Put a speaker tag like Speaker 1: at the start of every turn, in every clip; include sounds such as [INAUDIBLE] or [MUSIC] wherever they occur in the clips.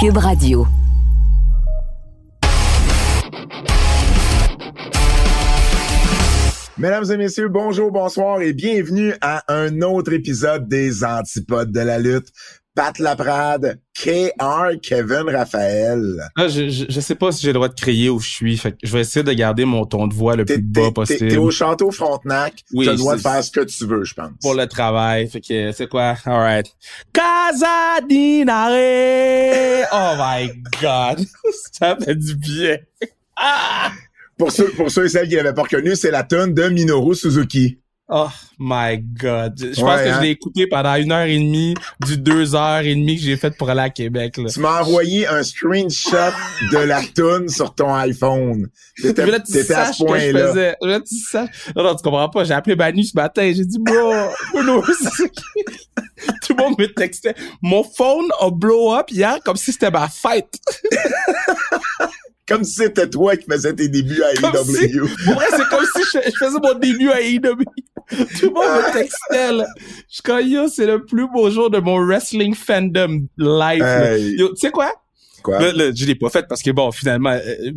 Speaker 1: Cube Radio.
Speaker 2: Mesdames et messieurs, bonjour, bonsoir et bienvenue à un autre épisode des Antipodes de la lutte. Pat Laprade, KR, Kevin Raphaël.
Speaker 3: Ah, je, je, je sais pas si j'ai le droit de crier où je suis. Fait que je vais essayer de garder mon ton de voix le plus bas possible.
Speaker 2: t'es au château Frontenac.
Speaker 3: Oui,
Speaker 2: tu as le droit de faire ce que tu veux, je pense.
Speaker 3: Pour le travail. Fait que c'est quoi? Alright. Casa Dinare! Oh my god. [LAUGHS] Ça fait du bien. Ah!
Speaker 2: Pour ceux, pour ceux et celles qui l'avaient pas reconnu, c'est la tune de Minoru Suzuki.
Speaker 3: Oh my god. Je
Speaker 2: Ouais,
Speaker 3: pense que
Speaker 2: hein?
Speaker 3: je l'ai écouté pendant une heure et demie du deux heures et demie que j'ai fait pour aller à Québec. Là.
Speaker 2: Tu m'as envoyé un screenshot de la tune sur ton iPhone. T'étais, à ce point-là.
Speaker 3: voulais que tu saches. Non, non, tu comprends pas. J'ai appelé Manu ce matin. J'ai dit, bro, Bruno? [LAUGHS] [LAUGHS] Tout le monde me textait. Mon phone a blow up hier comme si c'était ma fête. [LAUGHS]
Speaker 2: Comme si c'était toi qui faisais tes débuts à
Speaker 3: si-
Speaker 2: AEW.
Speaker 3: Pour vrai, c'est comme si je, je faisais mon début à AEW. Tout le monde me textait, là. Je yo, c'est le plus beau jour de mon wrestling fandom live.
Speaker 2: Hey.
Speaker 3: Tu sais quoi?
Speaker 2: Quoi?
Speaker 3: Là, là, je l'ai pas fait parce que bon, finalement, euh,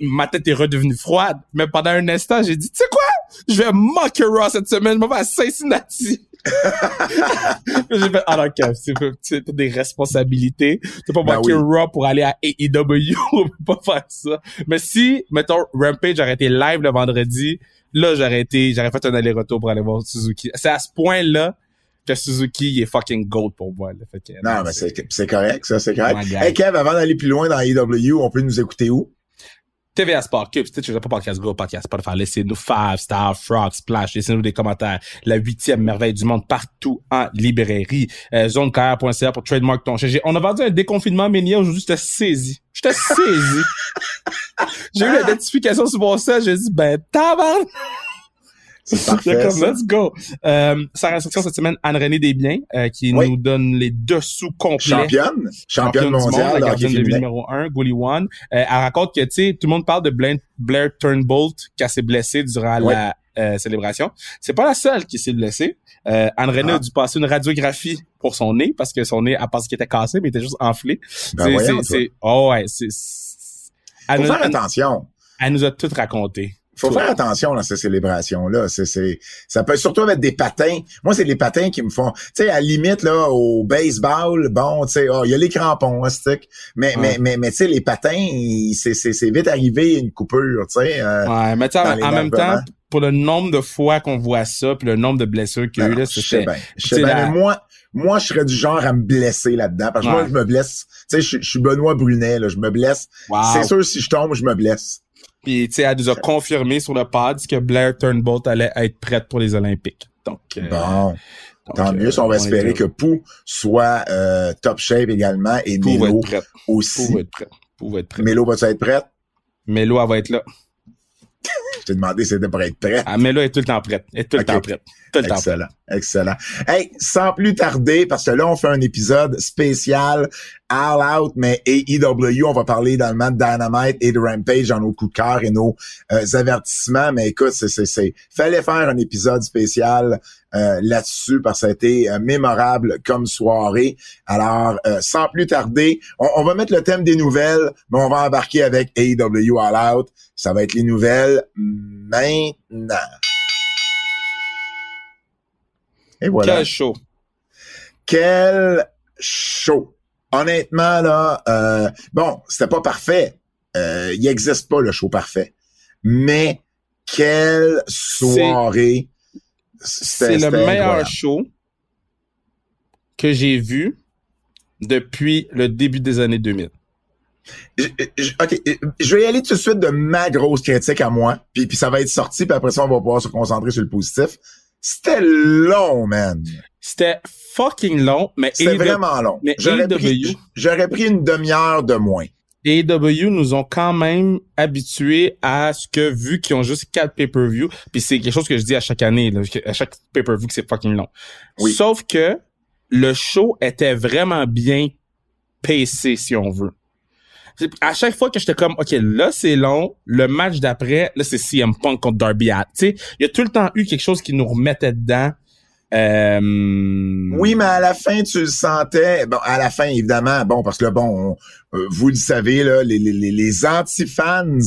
Speaker 3: ma tête est redevenue froide. Mais pendant un instant, j'ai dit, tu sais quoi? Je vais moquer Raw cette semaine. Je m'en vais à Cincinnati. [LAUGHS] j'ai fait, ah non, Kev, c'est pas, des responsabilités. Peux pas
Speaker 2: Ben
Speaker 3: moquer
Speaker 2: oui.
Speaker 3: Raw pour aller à AEW. [LAUGHS] On peut pas faire ça. Mais si, mettons, Rampage aurait été live le vendredi, là, j'aurais été, j'aurais fait un aller-retour pour aller voir Suzuki. C'est à ce point-là que Suzuki il est fucking gold pour moi. Là. Fait que,
Speaker 2: Non, mais c'est, correct, ça, c'est correct.
Speaker 3: Oh.
Speaker 2: Hey, Kev, avant d'aller plus loin dans AEW, on peut nous écouter où?
Speaker 3: TVA Sport Cube, si tu veux pas podcast Go, podcast Spotify, laissez-nous five star, frog, splash, laissez-nous des commentaires. La huitième merveille du monde partout en librairie. Euh, pour trademark ton On a vendu un déconfinement Ménia aujourd'hui, j'étais saisi. J'étais saisi. [LAUGHS] J'ai eu la notification sur mon site, j'ai dit, ben, tabarnak!
Speaker 2: C'est [LAUGHS]
Speaker 3: J'étais
Speaker 2: parfait,
Speaker 3: comme,
Speaker 2: ça.
Speaker 3: let's go. Euh, sa restriction cette semaine, Anne-Renée Desbiens, euh, qui
Speaker 2: Oui.
Speaker 3: nous donne les dessous complets
Speaker 2: Championne? Championne
Speaker 3: monde,
Speaker 2: mondiale
Speaker 3: la gardienne de numéro 1, Goalie One. Euh, elle raconte que, tu sais, tout le monde parle de Blair, Blair Turnbolt qui s'est blessé durant la euh, célébration. C'est pas la seule qui s'est blessée. Euh, Anne-Renée
Speaker 2: Ah.
Speaker 3: a dû passer une radiographie pour son nez parce que son nez, elle pensé qu'il était cassé, mais il était juste enflé.
Speaker 2: Ben
Speaker 3: C'est- oh ouais, c'est,
Speaker 2: Faut faire attention.
Speaker 3: elle nous a tout raconté.
Speaker 2: Faut faire attention dans ces célébrations-là. C'est, c'est, ça peut surtout avec des patins. Moi, c'est les patins qui me font, tu sais, à la limite, là, au baseball, bon, tu sais, oh, il y a les crampons, hein, stick. Mais,
Speaker 3: Ouais.
Speaker 2: mais, mais, mais, tu sais, les patins, c'est, c'est, c'est vite arrivé une coupure, tu sais. euh,
Speaker 3: Ouais, mais tu en, en même temps, pour le nombre de fois qu'on voit ça, puis le nombre de blessures qu'il y a eu,
Speaker 2: non,
Speaker 3: là,
Speaker 2: je sais bien. Je sais bien,
Speaker 3: la-
Speaker 2: mais moi, moi, je serais du genre à me blesser là-dedans. Parce que moi, je me blesse. Tu sais, je, je suis Benoît Brunet, là, je me blesse.
Speaker 3: wow.
Speaker 2: C'est sûr, si je tombe, je me blesse.
Speaker 3: Puis, tu sais, elle nous a confirmé sur le pod que Blair Turnbolt allait être prête pour les Olympiques. Donc, euh,
Speaker 2: Bon.
Speaker 3: donc,
Speaker 2: Tant
Speaker 3: euh,
Speaker 2: mieux, si on va espérer que Pou soit euh, top shape également et
Speaker 3: Pou va
Speaker 2: Mélo
Speaker 3: être prête.
Speaker 2: aussi.
Speaker 3: Pou va être prête. Pou va être prête.
Speaker 2: Mélo va-tu être prête?
Speaker 3: Mélo, elle va être là.
Speaker 2: Je t'ai demandé si c'était pour être prête.
Speaker 3: Ah, Mélo est tout le temps prête. Elle est tout le temps prête. Tout le temps prête.
Speaker 2: Excellent, excellent. Hey, sans plus tarder, parce que là, on fait un épisode spécial All Out, mais AEW, on va parler également de Dynamite et de Rampage dans nos coups de cœur et nos euh, avertissements. Mais écoute, c'est, c'est, c'est, fallait faire un épisode spécial euh, là-dessus parce que ça a été euh, mémorable comme soirée. Alors, euh, sans plus tarder, on, on va mettre le thème des nouvelles, mais on va embarquer avec AEW All Out. Ça va être les nouvelles maintenant. Et voilà.
Speaker 3: Quel show?
Speaker 2: Quel show. Honnêtement, là, euh, bon, c'était pas parfait. Euh, il n'existe pas le show parfait. Mais quelle soirée.
Speaker 3: C'est le meilleur
Speaker 2: incroyable.
Speaker 3: show que j'ai vu depuis le début des années 2000.
Speaker 2: Je- je- OK, je vais y aller tout de suite de ma grosse critique à moi, puis, puis ça va être sorti, puis après ça, on va pouvoir se concentrer sur le positif. C'était long, man.
Speaker 3: C'était fucking long, mais
Speaker 2: C'était vraiment long.
Speaker 3: mais
Speaker 2: J'aurais pris, j'aurais pris une demi-heure de moins.
Speaker 3: AEW nous ont quand même habitués à ce que, vu qu'ils ont juste quatre pay-per-view, puis c'est quelque chose que je dis à chaque année, là, à chaque pay-per-view que c'est fucking long.
Speaker 2: Oui.
Speaker 3: Sauf que le show était vraiment bien pacé, si on veut. À chaque fois que j'étais comme, OK, là, c'est long, le match d'après, là, c'est CM Punk contre Darby Allin. Il y a tout le temps eu quelque chose qui nous remettait dedans. Euh,
Speaker 2: Oui, mais à la fin, tu le sentais. Bon, à la fin, évidemment, bon, parce que là, bon, on- euh, vous le savez, là, les, les, les, anti-fans,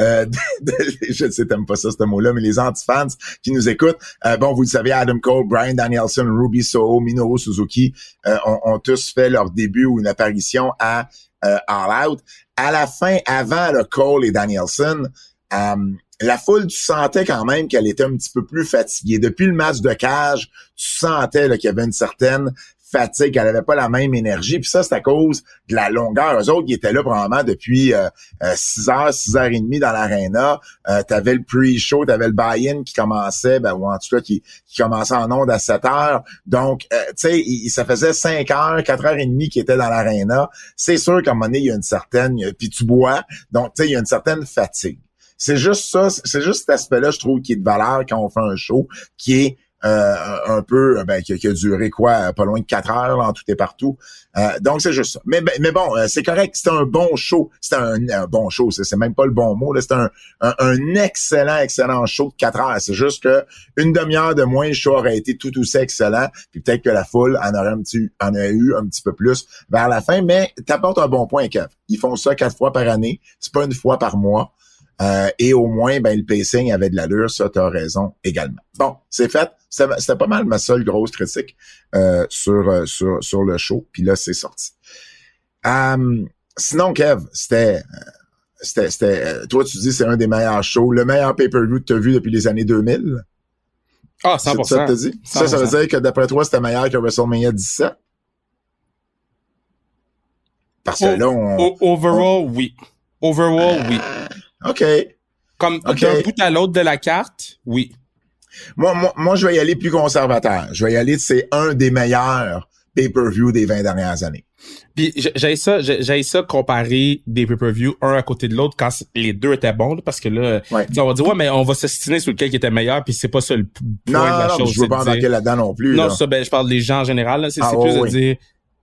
Speaker 2: euh, [LAUGHS] je ne sais, t'aimes pas ça, ce mot-là, mais les anti-fans qui nous écoutent, euh, bon, vous le savez, Adam Cole, Brian Danielson, Ruby Soho, Minoru Suzuki euh, ont, ont tous fait leur début ou une apparition à euh. À la fin, avant le Cole et Danielson, euh, la foule, tu sentais quand même qu'elle était un petit peu plus fatiguée. Depuis le match de cage, tu sentais qu'il y avait une certaine fatigue, qu'elle avait pas la même énergie. Puis ça, c'est à cause de la longueur. Eux autres, ils étaient là probablement depuis euh, euh, 6 heures, 6 heures et demie dans l'aréna. Euh, t'avais le pre-show, t'avais le buy-in qui commençait, ben, ou en tout cas qui, qui commençait en onde à 7 heures. Donc, euh, tu sais, il- ça faisait 5 heures, 4 heures et demie qu'ils étaient dans l'aréna. C'est sûr qu'à un moment donné, il y a une certaine... Puis tu bois, donc tu sais, il y a une certaine fatigue. C'est juste ça, c'est juste cet aspect-là, je trouve, qui est de valeur quand on fait un show, qui est euh, un peu, ben, qui, a duré quoi, pas loin de quatre heures là, en tout et partout. Euh, donc c'est juste ça. Mais, ben- mais bon, euh, c'est correct. C'était un bon show. C'était un, bon show. C'est c'est même pas le bon mot. un, un excellent, excellent show de quatre heures. C'est juste que une demi-heure de moins, le show aurait été tout aussi excellent. Puis peut-être que la foule en aurait un petit, en a eu un petit peu plus vers la fin. Mais t'apportes un bon point, Kev. Ils font ça quatre fois par année. C'est pas une fois par mois. Euh, et au moins, ben, le pacing avait de l'allure, ça, tu as raison également. Bon, c'est fait. C'était pas mal ma seule grosse critique euh, sur, euh, sur, sur le show. Puis là, c'est sorti. Euh, sinon, Kev, c'était... euh, C'était, c'était, euh, toi, tu dis c'est un des meilleurs shows, le meilleur pay-per-view que tu as vu depuis les années 2000.
Speaker 3: Ah,
Speaker 2: C'est
Speaker 3: 100%.
Speaker 2: ça? Ça, ça veut
Speaker 3: 100%.
Speaker 2: dire que d'après toi, c'était meilleur que WrestleMania 17? Parce que là, on...
Speaker 3: Overall, oui. Overall, oui.
Speaker 2: OK.
Speaker 3: Comme d'un bout à l'autre de la carte, oui.
Speaker 2: Moi, moi, moi, je vais y aller plus conservateur. Je vais y aller, c'est un des meilleurs pay-per-view des 20 dernières années.
Speaker 3: Puis j'ai- ça, j'ai ça comparer des pay-per-view un à côté de l'autre quand les deux étaient bons, parce que là,
Speaker 2: Ouais.
Speaker 3: on va dire ouais, mais on va s'estiner sur lequel qui était meilleur, puis c'est pas ça le point
Speaker 2: Non,
Speaker 3: de la
Speaker 2: non,
Speaker 3: chose.
Speaker 2: je veux pas embarquer là-dedans non plus.
Speaker 3: Non,
Speaker 2: là.
Speaker 3: ça, ben, je parle des gens en général. C'est
Speaker 2: Ah, oh,
Speaker 3: plus de dire,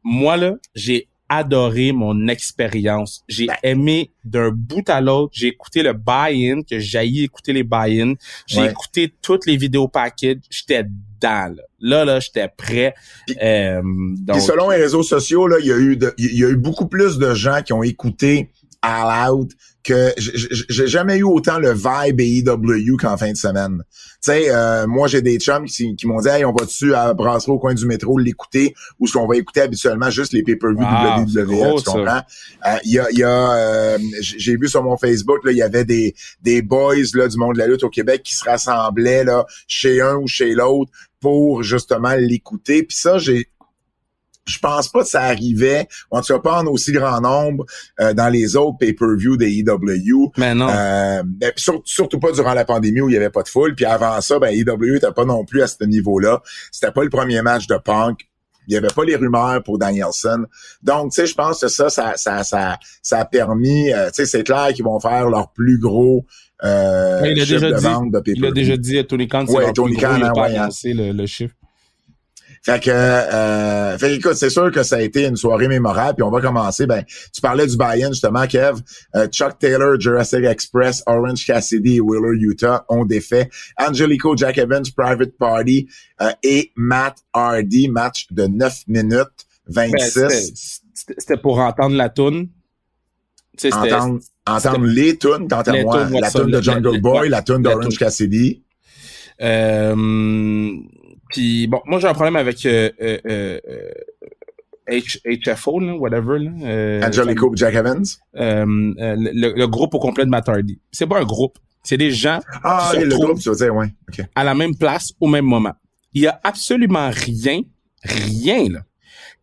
Speaker 3: moi, là, j'ai adoré mon expérience. J'ai
Speaker 2: Ben.
Speaker 3: aimé d'un bout à l'autre. J'ai écouté le buy-in, que j'ai écouter les buy-in. J'ai
Speaker 2: Ouais.
Speaker 3: écouté toutes les vidéos packages. J'étais dedans, là. Là, là, j'étais prêt.
Speaker 2: Puis-
Speaker 3: Euh, donc,
Speaker 2: Puis selon les réseaux sociaux, là, il y a eu de- il y a eu beaucoup plus de gens qui ont écouté All Out que j'ai jamais eu autant le vibe AEW qu'en fin de semaine. Tu sais, euh, moi j'ai des chums qui, qui m'ont dit hey, on va dessus à Brasserie au coin du métro l'écouter ou ce qu'on va écouter habituellement juste les pay-per-view
Speaker 3: Ah,
Speaker 2: WWE, tu comprends? Euh, Il y a, y a euh, j'ai vu sur mon Facebook là, il y avait des des boys là du monde de la lutte au Québec qui se rassemblaient là chez un ou chez l'autre pour justement l'écouter. Puis ça, j'ai je pense pas que ça arrivait, en tout cas pas en aussi grand nombre euh, dans les autres pay-per-view des EW.
Speaker 3: mais non.
Speaker 2: Euh, ben, sur- surtout pas durant la pandémie où il y avait pas de foule. Puis avant ça, ben EW était pas non plus à ce niveau-là. C'était pas le premier match de Punk. Il y avait pas les rumeurs pour Danielson. Donc, tu sais, je pense que ça, ça, ça, ça, ça a permis. euh, tu sais, c'est clair qu'ils vont faire leur plus gros euh,
Speaker 3: Ouais, il a
Speaker 2: chiffre
Speaker 3: déjà
Speaker 2: de
Speaker 3: dit.
Speaker 2: vente de
Speaker 3: Il a déjà dit à Tony Khan, c'est
Speaker 2: Ouais,
Speaker 3: leur
Speaker 2: Tony
Speaker 3: plus gros,
Speaker 2: Khan,
Speaker 3: il a
Speaker 2: hein,
Speaker 3: pas
Speaker 2: ouais, hein.
Speaker 3: annoncé le, le chiffre.
Speaker 2: Fait que, euh, fait que, écoute, c'est sûr que ça a été une soirée mémorable. Puis on va commencer. Ben, tu parlais du buy-in justement, Kev. Euh, Chuck Taylor, Jurassic Express, Orange Cassidy et Wheeler Utah ont défait Angelico, Jack Evans, Private Party euh, et Matt Hardy. Match de 9 minutes
Speaker 3: Ben,
Speaker 2: 26.
Speaker 3: c'était- C'était pour entendre la toune.
Speaker 2: Entendre entendre les tunes, tant à moi.
Speaker 3: tunes,
Speaker 2: La tune de
Speaker 3: le-
Speaker 2: Jungle
Speaker 3: le-
Speaker 2: Boy, la tune d'Orange. Cassidy.
Speaker 3: Euh, puis bon, moi j'ai un problème avec euh, euh, euh, euh, H, HFO, là, whatever. Là, euh,
Speaker 2: Angelico, Jack Evans?
Speaker 3: euh, le, le groupe au complet de Matt Hardy. C'est pas un groupe. C'est des gens
Speaker 2: Ah,
Speaker 3: se
Speaker 2: et le groupe, tu veux dire, ouais.
Speaker 3: À la même place au même moment. Il y a absolument rien, rien là,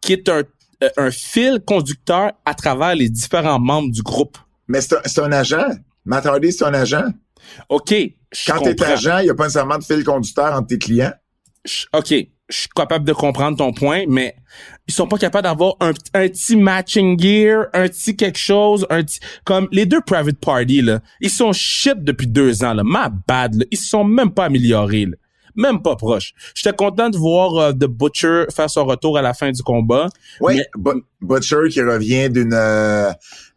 Speaker 3: qui est un, un fil conducteur à travers les différents membres du groupe.
Speaker 2: Mais c'est un, un agent. Matt Hardy, c'est un agent.
Speaker 3: OK,
Speaker 2: Quand t'es agent, il n'y a pas nécessairement de fil conducteur entre tes clients.
Speaker 3: OK, je suis capable de comprendre ton point, mais ils sont pas capables d'avoir un, un petit matching gear, un petit quelque chose, un petit... Comme les deux Private Party, là, ils sont shit depuis deux ans, là. My bad, là. Ils se sont même pas améliorés, là. Même pas proche. J'étais content de voir euh, The Butcher faire son retour à la fin du combat.
Speaker 2: Oui,
Speaker 3: Mais-
Speaker 2: Butcher qui revient d'une euh,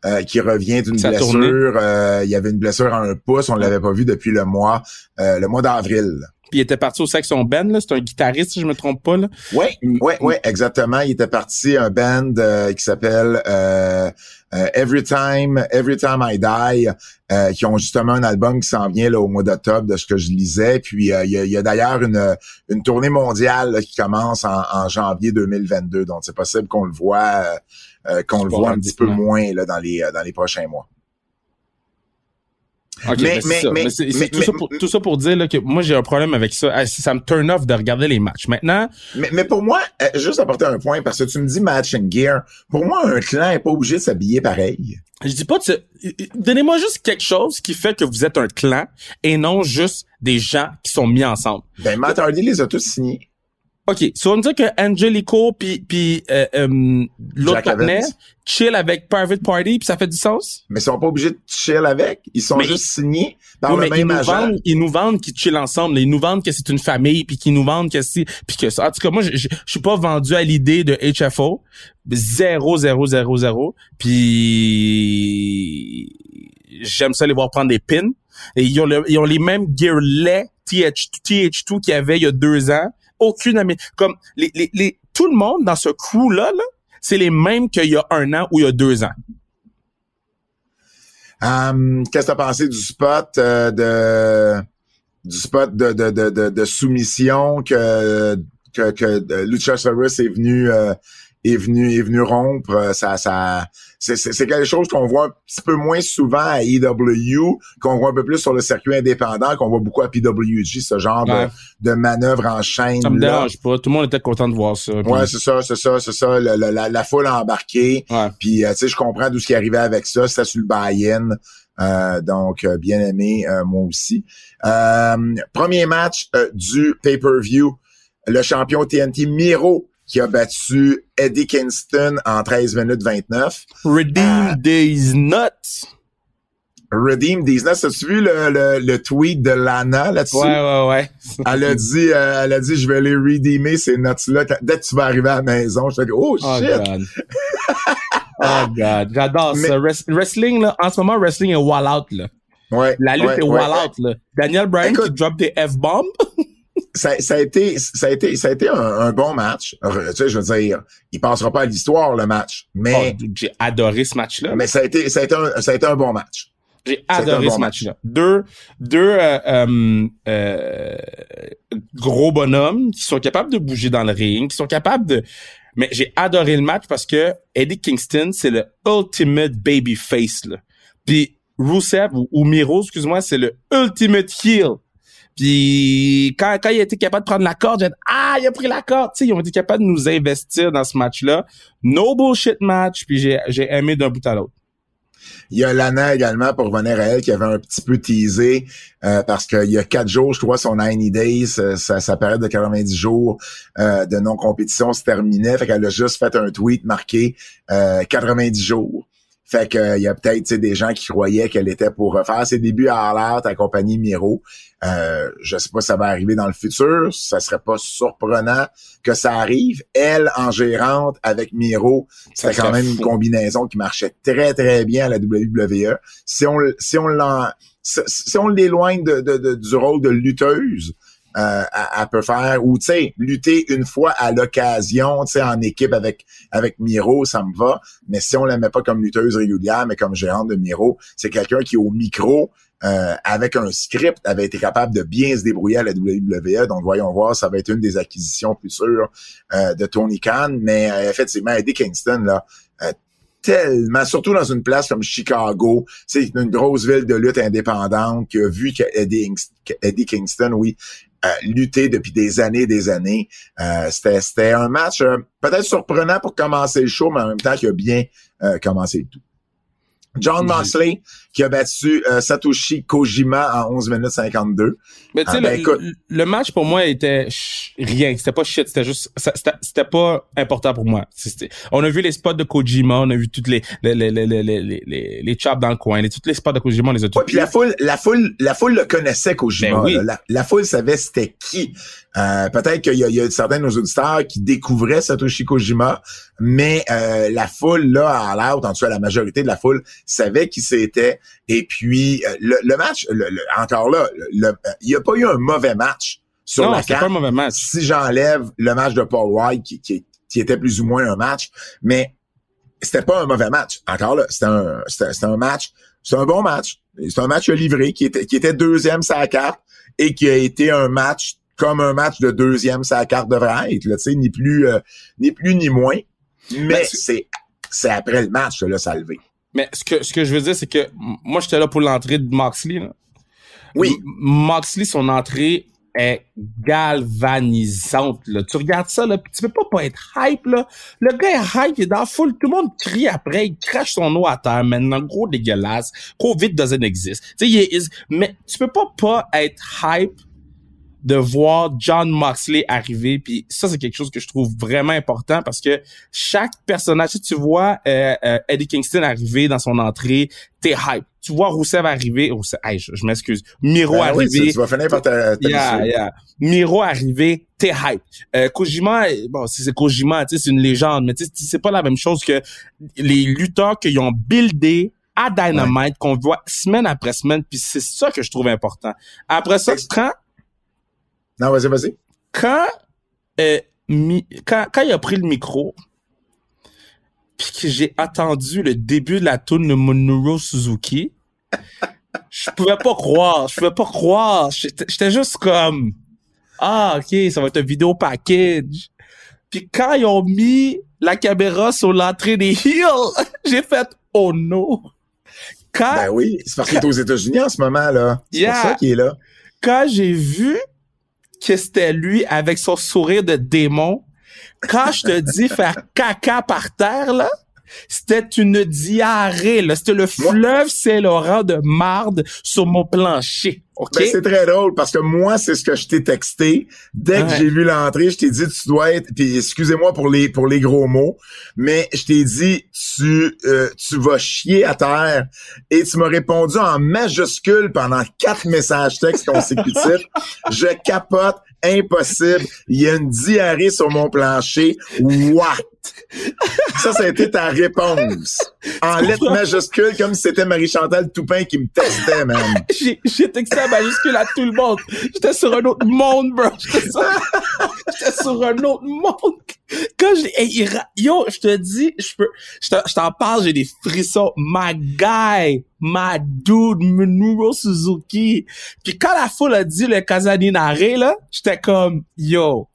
Speaker 2: euh, qui revient d'une blessure. euh, il y avait une blessure à un pouce, on l'avait pas vu depuis le mois euh, le mois d'avril.
Speaker 3: Puis il était parti au Section Band, là. C'est un guitariste, si je me trompe pas, là.
Speaker 2: Oui, oui, oui, exactement. Il était parti un band euh, qui s'appelle euh, euh, Every Time, Every Time I Die, qui ont justement un album qui s'en vient là, au mois d'octobre de ce que je lisais. Puis il y a, d'ailleurs une, une tournée mondiale qui commence en, janvier 2022. Donc c'est possible qu'on le voit, qu'on le voit un petit peu moins là, dans les dans les prochains mois
Speaker 3: mais, mais, mais, tout, ça pour, tout, ça pour, dire là, que moi j'ai un problème avec ça. Ça me turn off de regarder les matchs. Maintenant.
Speaker 2: Mais, mais pour moi, euh, juste apporter un point, parce que tu me dis match and gear. Pour moi, un clan est pas obligé de s'habiller pareil.
Speaker 3: Je dis pas de Donnez-moi juste quelque chose qui fait que vous êtes un clan et non juste des gens qui sont mis ensemble.
Speaker 2: Ben Matt Hardy les a tous signés.
Speaker 3: OK, so on dit que Angelico puis puis euh, euh, l'autre partenaire chill avec Private Party puis ça fait du sens?
Speaker 2: Mais ils sont pas obligés de chill avec, ils sont juste signés par le même
Speaker 3: ils nous
Speaker 2: agent.
Speaker 3: Vendent, ils nous vendent qu'ils chill ensemble, ils nous vendent que c'est une famille puis qu'ils nous vendent que c'est puis que ça. En tout cas, moi je, je, suis pas vendu à l'idée de HFO, zéro zéro zéro zéro. Puis j'aime ça les voir prendre des pins. Et ils ont, ils ont les mêmes gear TH, TH2 qu'il y avait il y a deux ans aucune amie. Comme les, les, les, tout le monde dans ce crew-là, -là, c'est les mêmes qu'il y a un an ou il y a deux ans.
Speaker 2: Um, Qu'est-ce que t'as pensé du spot euh, de du spot de, de, de, de, soumission que que, que euh, Luchasaurus est venu euh, est venu est venu rompre euh, ça ça c'est c'est quelque chose qu'on voit un petit peu moins souvent à EW qu'on voit un peu plus sur le circuit indépendant qu'on voit beaucoup à PWG ce genre de, de manœuvre en chaîne
Speaker 3: ça me dérange pas. Tout le monde était content de voir ça
Speaker 2: ouais c'est ça c'est ça c'est ça. La, la, la, foule embarquée puis euh, tu sais je comprends d'où ce qui arrivait avec ça. C'était sur le buy-in. Euh, donc bien aimé moi aussi. Premier match du pay-per-view. Le champion TNT Miro qui a battu Eddie Kingston en 13 minutes 29.
Speaker 3: Redeem euh, these nuts.
Speaker 2: Redeem these nuts. As-tu vu le, le, le, tweet de Lana là-dessus?
Speaker 3: Ouais, ouais, ouais. [LAUGHS]
Speaker 2: elle a dit, euh, elle a dit, je vais les redeemer ces nuts-là. Dès que tu vas arriver à la maison, je te dis, oh, oh shit!
Speaker 3: God. [LAUGHS] oh God, j'adore ça. Wrestling, là, en ce moment, wrestling est wall out, là.
Speaker 2: Ouais.
Speaker 3: La lutte
Speaker 2: ouais,
Speaker 3: est
Speaker 2: ouais,
Speaker 3: wall out, là. Daniel Bryan qui drop des F-bombs. [LAUGHS]
Speaker 2: ça, ça, a été, ça a été, ça a été un, un, bon match. Tu sais, je veux dire, il passera pas à l'histoire le match, mais
Speaker 3: oh, j'ai adoré ce match-là.
Speaker 2: Mais ça a été, ça a été un, ça a été un bon match.
Speaker 3: J'ai adoré bon ce match-là. Deux, deux euh, euh, euh, gros bonhommes qui sont capables de bouger dans le ring, qui sont capables de. Mais j'ai adoré le match parce que Eddie Kingston, c'est le ultimate baby face là. Puis Rusev ou, ou Miro, excuse-moi, c'est le ultimate heel. Puis quand, quand il a été capable de prendre la corde, j'ai dit ah il a pris la corde. Sais, ils ont été capables de nous investir dans ce match-là. No bullshit match. Puis j'ai j'ai aimé d'un bout à l'autre.
Speaker 2: Il y a Lana également, pour revenir à elle, qui avait un petit peu teasé, euh, parce qu'il y a quatre jours, je crois, son 90 days, euh, sa, sa période de 90 jours euh, de non-compétition se terminait. Fait qu'elle a juste fait un tweet marqué 90 jours. Fait que il y a peut-être des gens qui croyaient qu'elle était pour refaire ses débuts à Allard accompagnée Miro. Euh, je sais pas si ça va arriver dans le futur. Ça serait pas surprenant que ça arrive. Elle, en gérante avec Miro, c'était quand même une combinaison qui marchait très, très bien à la WWE. Si on, si on l'en, si on l'éloigne de, de, du rôle de lutteuse, euh, peut faire ou tu sais lutter une fois à l'occasion tu sais en équipe avec avec Miro ça me va. Mais si on la met pas comme lutteuse régulière mais comme gérante de Miro c'est quelqu'un qui au micro euh, avec un script avait été capable de bien se débrouiller à la WWE donc voyons voir ça va être une des acquisitions plus sûres euh, de Tony Khan. Mais euh, effectivement Eddie Kingston là tellement, surtout dans une place comme Chicago, c'est une grosse ville de lutte indépendante qui vu qu'Eddie Eddie Kingston, oui, euh, lutter depuis des années et des années. Euh, c'était un match euh, peut-être surprenant pour commencer le show, mais en même temps qui a bien commencé le tout. John Mosley qui a battu euh, Satoshi Kojima en 11 minutes 52.
Speaker 3: Mais tu sais, ah, ben, le, match pour moi était rien. C'était pas shit. C'était juste, c'était pas important pour moi. On a vu les spots de Kojima, on a vu toutes les les les les les les, les, chops dans le coin, les, toutes les spots de Kojima, on les a tous.
Speaker 2: Ouais, puis la foule, la foule, la foule le connaissait Kojima. Ben oui. la, la, foule savait c'était qui. Euh, Peut-être qu'il y, y, a certains de nos auditeurs qui découvraient Satoshi Kojima, mais euh, la foule là à l'autre, en tout cas la majorité de la foule savait qui c'était et puis, euh, le, match, encore là, il n'y a pas eu un mauvais match sur
Speaker 3: non,
Speaker 2: la carte.
Speaker 3: pas un mauvais match.
Speaker 2: Si j'enlève le match de Paul White, qui, qui, qui était plus ou moins un match, mais c'était pas un mauvais match. Encore là, c'était un, c'était, un match, c'est un bon match. C'est un match livré qui était, qui était deuxième la carte et qui a été un match comme un match de deuxième sur la carte devrait être, là, tu sais, ni plus, euh, ni plus ni moins. Mais
Speaker 3: Ben, c'est-
Speaker 2: c'est, c'est après le match, là, ça a levé.
Speaker 3: Mais ce que, ce que je veux dire, c'est que moi, j'étais là pour l'entrée de Moxley. Là.
Speaker 2: Oui.
Speaker 3: M- Moxley, son entrée est galvanisante. Là. Tu regardes ça, là, pis tu peux pas pas être hype. Là. Le gars est hype, il est dans la foule, tout le monde crie après, il crache son eau à terre, maintenant, gros dégueulasse. Covid doesn't exist. Tu sais, mais tu peux pas pas être hype de voir John Moxley arriver puis ça c'est quelque chose que je trouve vraiment important parce que chaque personnage si tu vois euh, euh, Eddie Kingston arriver dans son entrée t'es hype tu vois Rousseff arriver Rousseff, hey, je, je m'excuse Miro
Speaker 2: Ben oui, tu,
Speaker 3: arriver
Speaker 2: tu vas finir par ta, ta
Speaker 3: Yeah, yeah. Miro arrivé, t'es hype. Euh, Kojima, bon, si c'est Kojima, tu c'est une légende, mais tu c'est pas la même chose que les lutteurs qu'ils ont buildé à Dynamite, qu'on voit semaine après semaine, puis c'est ça que je trouve important. Après ça, quand,
Speaker 2: Non, vas-y, vas-y.
Speaker 3: quand, euh, mi- quand, quand il a pris le micro, puis que j'ai attendu le début de la tune de Minoru Suzuki, je pouvais pas croire, je pouvais pas croire. J'étais juste comme, ah, ok, ça va être un vidéo package. Puis quand ils ont mis la caméra sur l'entrée des heels, [LAUGHS] j'ai fait, oh no. Quand,
Speaker 2: Ben oui, c'est parce qu'il est aux États-Unis en ce moment, là. C'est
Speaker 3: Yeah.
Speaker 2: pour ça qu'il est là.
Speaker 3: quand j'ai vu que c'était lui avec son sourire de démon, quand je te dis faire caca par terre, là, c'était une diarrhée, là. C'était le fleuve Saint-Laurent de marde sur mon plancher. OK?
Speaker 2: Ben, c'est très drôle parce que moi, c'est ce que je t'ai texté. Dès que j'ai vu l'entrée, je t'ai dit tu dois être. Puis excusez-moi pour les pour les gros mots, mais je t'ai dit tu euh, tu vas chier à terre et tu m'as répondu en majuscule pendant quatre messages textes consécutifs. [LAUGHS] je capote, impossible. Il y a une diarrhée sur mon plancher. What? Ça, ça a été ta réponse. En lettres majuscules, comme si c'était Marie-Chantal Toupin qui me testait, man. [LAUGHS]
Speaker 3: j'ai, texté à majuscule à tout le monde. J'étais sur un autre monde, bro. J'étais sur, [LAUGHS] un autre monde. Quand j'ai, hey, yo, je te dis, je peux, je te- je t'en parle, j'ai des frissons. My guy, my dude, Minoru Suzuki. Puis quand la foule a dit le Casaninare, là, j'étais comme, yo,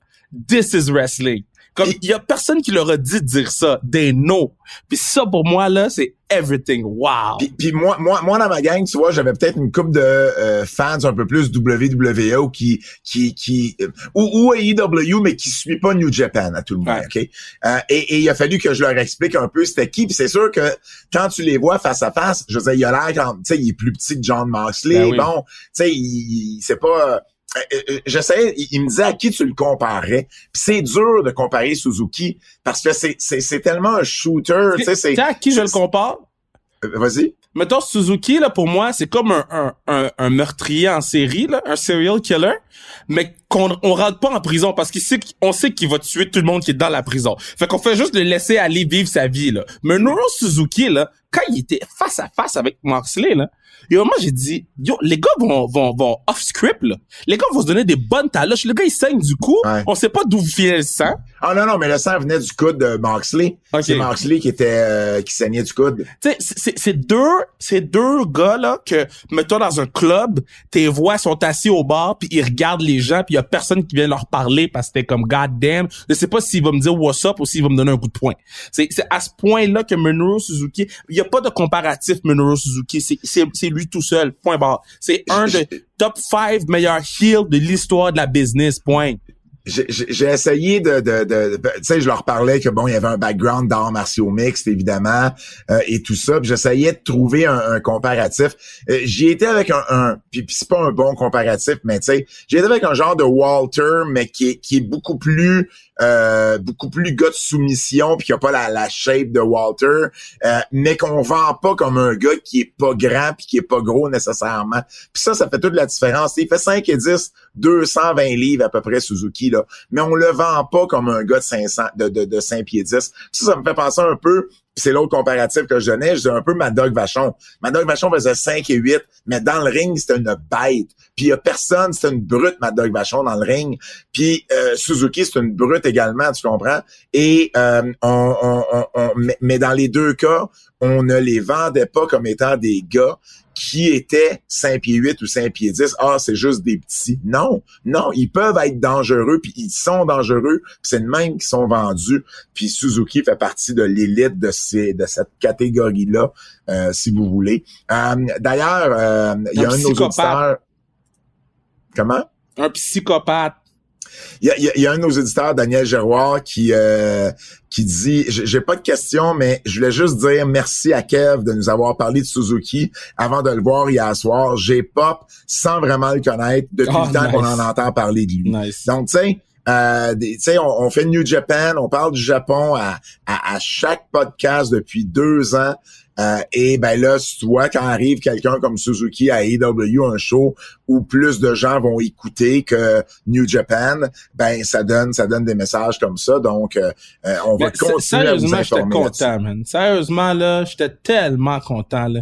Speaker 3: this is wrestling. Comme, il y a personne qui leur a dit de dire ça. They know. Puis ça, pour moi, là, c'est everything. Wow.
Speaker 2: Puis, puis moi, moi, moi, dans ma gang, tu vois, j'avais peut-être une couple de euh, fans un peu plus WWE ou qui, qui, qui, euh, ou, ou AEW, mais qui suit pas New Japan à tout le monde,
Speaker 3: Ouais.
Speaker 2: ok? Euh, et, et il a fallu que je leur explique un peu c'était qui. Puis c'est sûr que quand tu les vois face à face, je veux dire, il a l'air quand, tu sais, il est plus petit que John Moxley.
Speaker 3: Ben oui.
Speaker 2: Bon, tu sais, il, il- c'est pas. Euh, euh, J'essayais, il, me disait à qui tu le comparais? Puis c'est dur de comparer Suzuki parce que c'est c'est c'est tellement un shooter, tu sais, c'est.
Speaker 3: Tu sais à qui je le compare?
Speaker 2: Euh, Vas-y.
Speaker 3: Mettons, Suzuki, là, pour moi, c'est comme un, un, un, un meurtrier en série, là, un serial killer, mais qu'on on rentre pas en prison parce qu'il sait qu'on sait qu'il va tuer tout le monde qui est dans la prison. Fait qu'on fait juste le laisser aller vivre sa vie, là. Mais Noro Suzuki, là, quand il était face à face avec Moxley, là, yo, moi, j'ai dit, yo, les gars vont, vont, vont off-script, là. Les gars vont se donner des bonnes taloches. Le gars, il saigne du cou.
Speaker 2: Ouais.
Speaker 3: On sait pas d'où vient le sang.
Speaker 2: Ah non, non, mais le sang venait du coude de Moxley.
Speaker 3: Ok.
Speaker 2: C'est Moxley qui était euh, qui saignait du coude.
Speaker 3: Tu sais, c'est- deux, c'est deux gars là que, mettons dans un club, tes voix sont assis au bar puis ils regardent les gens puis y a personne qui vient leur parler parce que t'es comme God damn. Je sais pas s'il va me dire what's up ou s'il va me donner un coup de poing. C'est c'est à ce point-là que Minoru Suzuki, il y a pas de comparatif Minoru Suzuki, c'est lui tout seul. Point barre. C'est un des top 5 meilleurs heels de l'histoire de la business. Point.
Speaker 2: J'ai- essayé de, tu sais, je leur parlais que bon, il y avait un background d'arts martiaux mixtes évidemment euh, et tout ça. J'essayais de trouver un, comparatif. Euh, J'y étais avec un, puis, c'est pas un bon comparatif, mais tu sais, j'y étais avec un genre de Walter, mais qui qui est beaucoup plus euh, beaucoup plus gars de soumission puis qui a pas la, la shape de Walter, euh, mais qu'on vend pas comme un gars qui est pas grand puis qui est pas gros nécessairement. Puis ça, ça fait toute la différence. Il fait 5 et 10, 220 livres à peu près Suzuki là, mais on le vend pas comme un gars de 500 de de, de 5 pieds 10. Ça, ça me fait penser un peu c'est l'autre comparatif que je donnais, je disais un peu Mad Dog Vachon. Mad Dog Vachon faisait 5 et 8, mais dans le ring, c'était une bête. Puis il y a personne, c'était une brute Mad Dog Vachon dans le ring. Puis euh, Suzuki, c'est une brute également, tu comprends? Et euh, on, mais dans les deux cas, on ne les vendait pas comme étant des gars qui étaient 5 pieds 8 ou 5 pieds 10. Ah, c'est juste des petits. Non, non, ils peuvent être dangereux, puis ils sont dangereux, c'est le même qui sont vendus. Puis Suzuki fait partie de l'élite de ces de cette catégorie-là, euh, si vous voulez. Euh, d'ailleurs, euh, il y a un, un de nos auditeurs... Comment?
Speaker 3: Un psychopathe.
Speaker 2: Il y a, y a, un de nos éditeurs, Daniel Geroir, qui euh, qui dit j'ai pas de questions, mais je voulais juste dire merci à Kev de nous avoir parlé de Suzuki avant de le voir hier soir. J'ai pop sans vraiment le connaître depuis oh, le temps qu'on en entend parler de lui.
Speaker 3: Nice.
Speaker 2: Donc tu sais. Euh, on, on, fait New Japan, on parle du Japon à, à, à chaque podcast depuis deux ans. Euh, et ben là, tu vois, quand arrive quelqu'un comme Suzuki à AEW, un show où plus de gens vont écouter que New Japan, ben ça donne ça donne des messages comme ça. Donc, euh, euh, on va continuer à vous
Speaker 3: informer. content, man. Sérieusement, là, j'étais tellement content, là.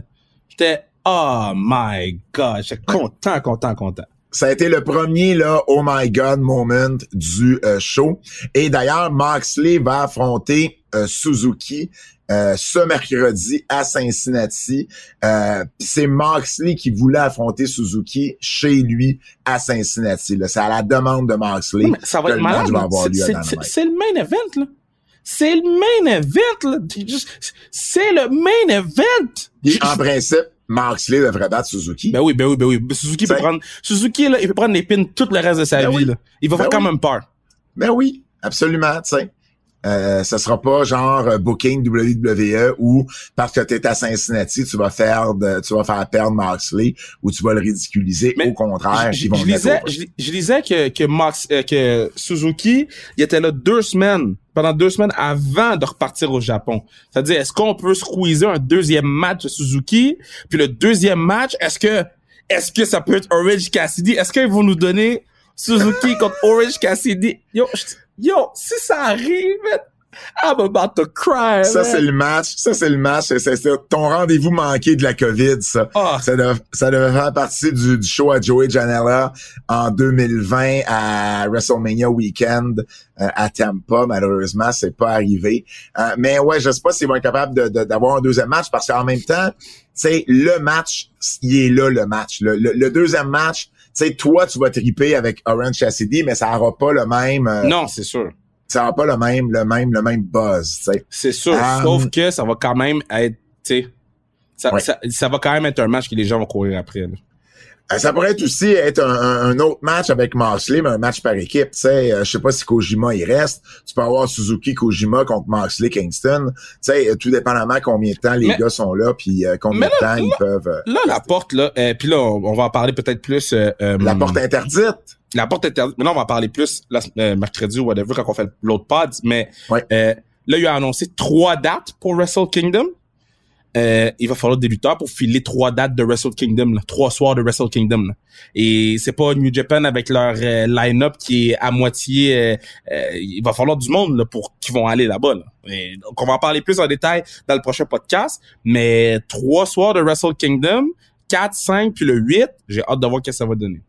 Speaker 3: J'étais, oh my God, j'étais content, content, content
Speaker 2: ça a été le premier là oh my god moment du show et d'ailleurs Moxley va affronter Suzuki euh, ce mercredi à Cincinnati. Euh, c'est Moxley qui voulait affronter Suzuki chez lui à Cincinnati. C'est à la demande de Moxley.
Speaker 3: ça va être malade. C'est le main event, là. C'est le main event, là. C'est le main event.
Speaker 2: en principe, Moxley devrait battre Suzuki.
Speaker 3: Ben oui, ben oui, ben oui. Suzuki peut prendre, Suzuki, là, il peut prendre les pins tout le reste de sa ben vie, là. Il va ben faire quand même peur.
Speaker 2: Ben oui, absolument, tu sais. Euh, ça sera pas genre euh, booking WWE ou parce que tu es à Cincinnati, tu vas faire de, tu vas faire perdre Moxley ou tu vas le ridiculiser. Au contraire,
Speaker 3: je, vont je, lisais, je, lisais que que Max, euh, que Suzuki, il était là deux semaines pendant deux semaines avant de repartir au Japon. C'est-à-dire, est-ce qu'on peut squeezer un deuxième match de Suzuki? Puis le deuxième match, est-ce que est-ce que ça peut être Orange Cassidy? Est-ce qu'ils vont nous donner Suzuki contre Orange Cassidy? Yo, Yo, si ça arrive, I'm about to cry.
Speaker 2: Ça, c'est le match. Ça, c'est le match. C'est ton rendez-vous manqué de la COVID, ça.
Speaker 3: Oh.
Speaker 2: Ça, devait, ça devait faire partie du, du, show à Joey Janela en 2020 à WrestleMania Weekend euh, à Tampa. Malheureusement, c'est pas arrivé. Euh, mais ouais, je sais pas s'ils vont être capables d'avoir de, un deuxième match parce qu'en même temps, tu sais, le match, il est là, le match. Le, le, deuxième match, sais, toi, tu vas triper avec Orange Cassidy, mais ça aura pas le même... Euh,
Speaker 3: non, c'est sûr
Speaker 2: ça n'a pas le même, le même, le même buzz.
Speaker 3: C'est sûr, um, sauf que ça va quand même être, tu sais, ça, ça, ça, va quand même être un match que les gens vont courir après. Là.
Speaker 2: Euh, ça pourrait être aussi être un, un, autre match avec Moxley, mais un match par équipe. Tu sais, euh, je sais pas si Kojima il reste. Tu peux avoir Suzuki Kojima contre Moxley Kingston. Tu sais, tout dépendamment combien de temps les gars sont là, puis combien de temps ils peuvent.
Speaker 3: là, la porte là, et puis là, on, va en parler peut-être plus.
Speaker 2: la porte interdite
Speaker 3: la porte interdite. Maintenant, on va en parler plus la, euh, mercredi ou whatever quand on fait l'autre pod. Mais euh, là, il a annoncé trois dates pour Wrestle Kingdom. Euh, il va falloir des lutteurs pour filer trois dates de Wrestle Kingdom, là, trois soirs de Wrestle Kingdom. Là. Et c'est pas New Japan avec leur euh, line-up qui est à moitié. il va falloir du monde là, pour qui vont aller là-bas. Là. donc on va en parler plus en détail dans le prochain podcast. Mais trois soirs de Wrestle Kingdom, 4, 5, puis le 8, j'ai hâte de voir ce que ça va donner.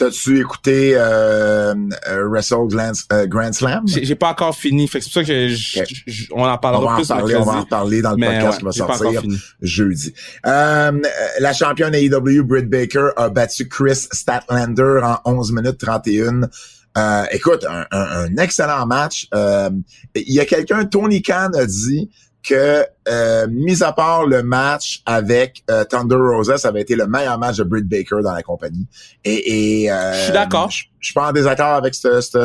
Speaker 2: T'as-tu écouté euh, euh Wrestle Grand, euh, Grand Slam?
Speaker 3: J'ai pas encore fini. Fait que c'est pour ça que on en parlera plus.
Speaker 2: En parler, on va en parler dans le podcast qui va sortir jeudi. Euh, la championne AEW, Britt Baker, a battu Chris Statlander en 11 minutes 31. Euh, écoute, un, un, un, excellent match. Il y a quelqu'un, Tony Khan a dit que, euh, mis à part le match avec euh, Thunder Rosa, ça avait été le meilleur match de Britt Baker dans la compagnie. Et, et
Speaker 3: euh, je suis d'accord. Je,
Speaker 2: suis pas en désaccord avec cette, cette,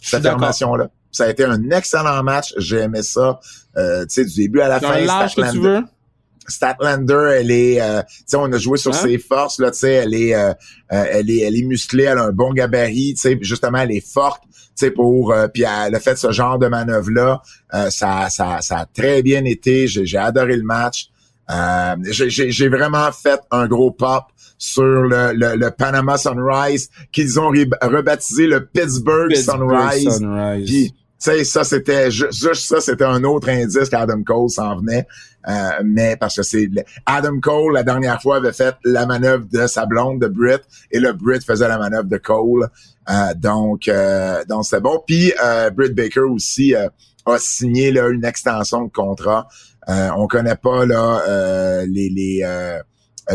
Speaker 2: cette affirmation-là. Ça a été un excellent match. J'ai aimé ça. Euh, tu sais, du début à la fin.
Speaker 3: Statlander, que tu veux?
Speaker 2: Statlander, elle est, euh, tu sais, on a joué sur hein? ses forces là, tu sais, elle est, euh, elle est, elle est musclée, elle a un bon gabarit, tu sais, justement, elle est forte sais, pour euh, puis elle a fait ce genre de manœuvre là, euh, ça, ça, ça a très bien été. J'ai adoré le match. Euh, j'ai vraiment fait un gros pop sur le, le, Panama Sunrise qu'ils ont rebaptisé le Pittsburgh, Sunrise. Sais, ça, c'était juste ça, c'était un autre indice qu'Adam Cole s'en venait. Euh, mais parce que c'est Adam Cole la dernière fois avait fait la manœuvre de sa blonde de Britt et le Britt faisait la manœuvre de Cole. Euh, donc euh, donc c'est bon. Puis Britt Baker aussi a signé là une extension de contrat. on connaît pas là les les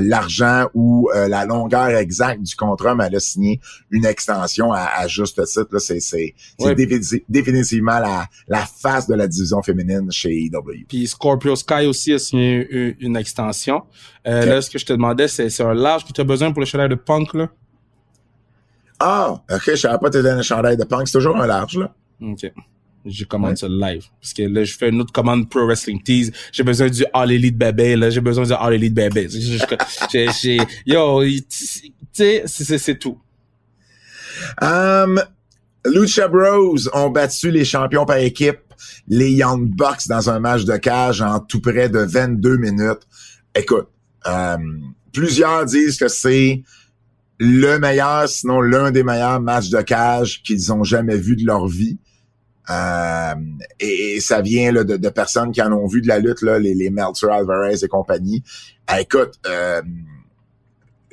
Speaker 2: l'argent ou euh, la longueur exacte du contrat, mais elle a signé une extension à, juste titre. C'est, définitivement la, la face de la division féminine chez EW.
Speaker 3: Puis Scorpio Sky aussi a signé une, extension. Euh, Là, ce que je te demandais, c'est, c'est un large que tu as besoin pour le chandail de punk, là?
Speaker 2: Ah, ok, je savais pas te donner un chandail de punk. C'est toujours un large, là.
Speaker 3: OK je commande ça live. Parce que là, je fais une autre commande Pro Wrestling Tease. J'ai besoin du All Elite Baby, là. J'ai besoin du All Elite Baby. J'ai, yo, tu sais, c'est tout.
Speaker 2: Um, Lucha Bros ont battu les champions par équipe, les Young Bucks, dans un match de cage en tout près de 22 minutes. Écoute, um, plusieurs disent que c'est le meilleur, sinon l'un des meilleurs matchs de cage qu'ils ont jamais vu de leur vie. Euh, et, ça vient là, de, personnes qui en ont vu de la lutte, là, les, les Meltzer, Alvarez et compagnie. Ah, écoute, euh,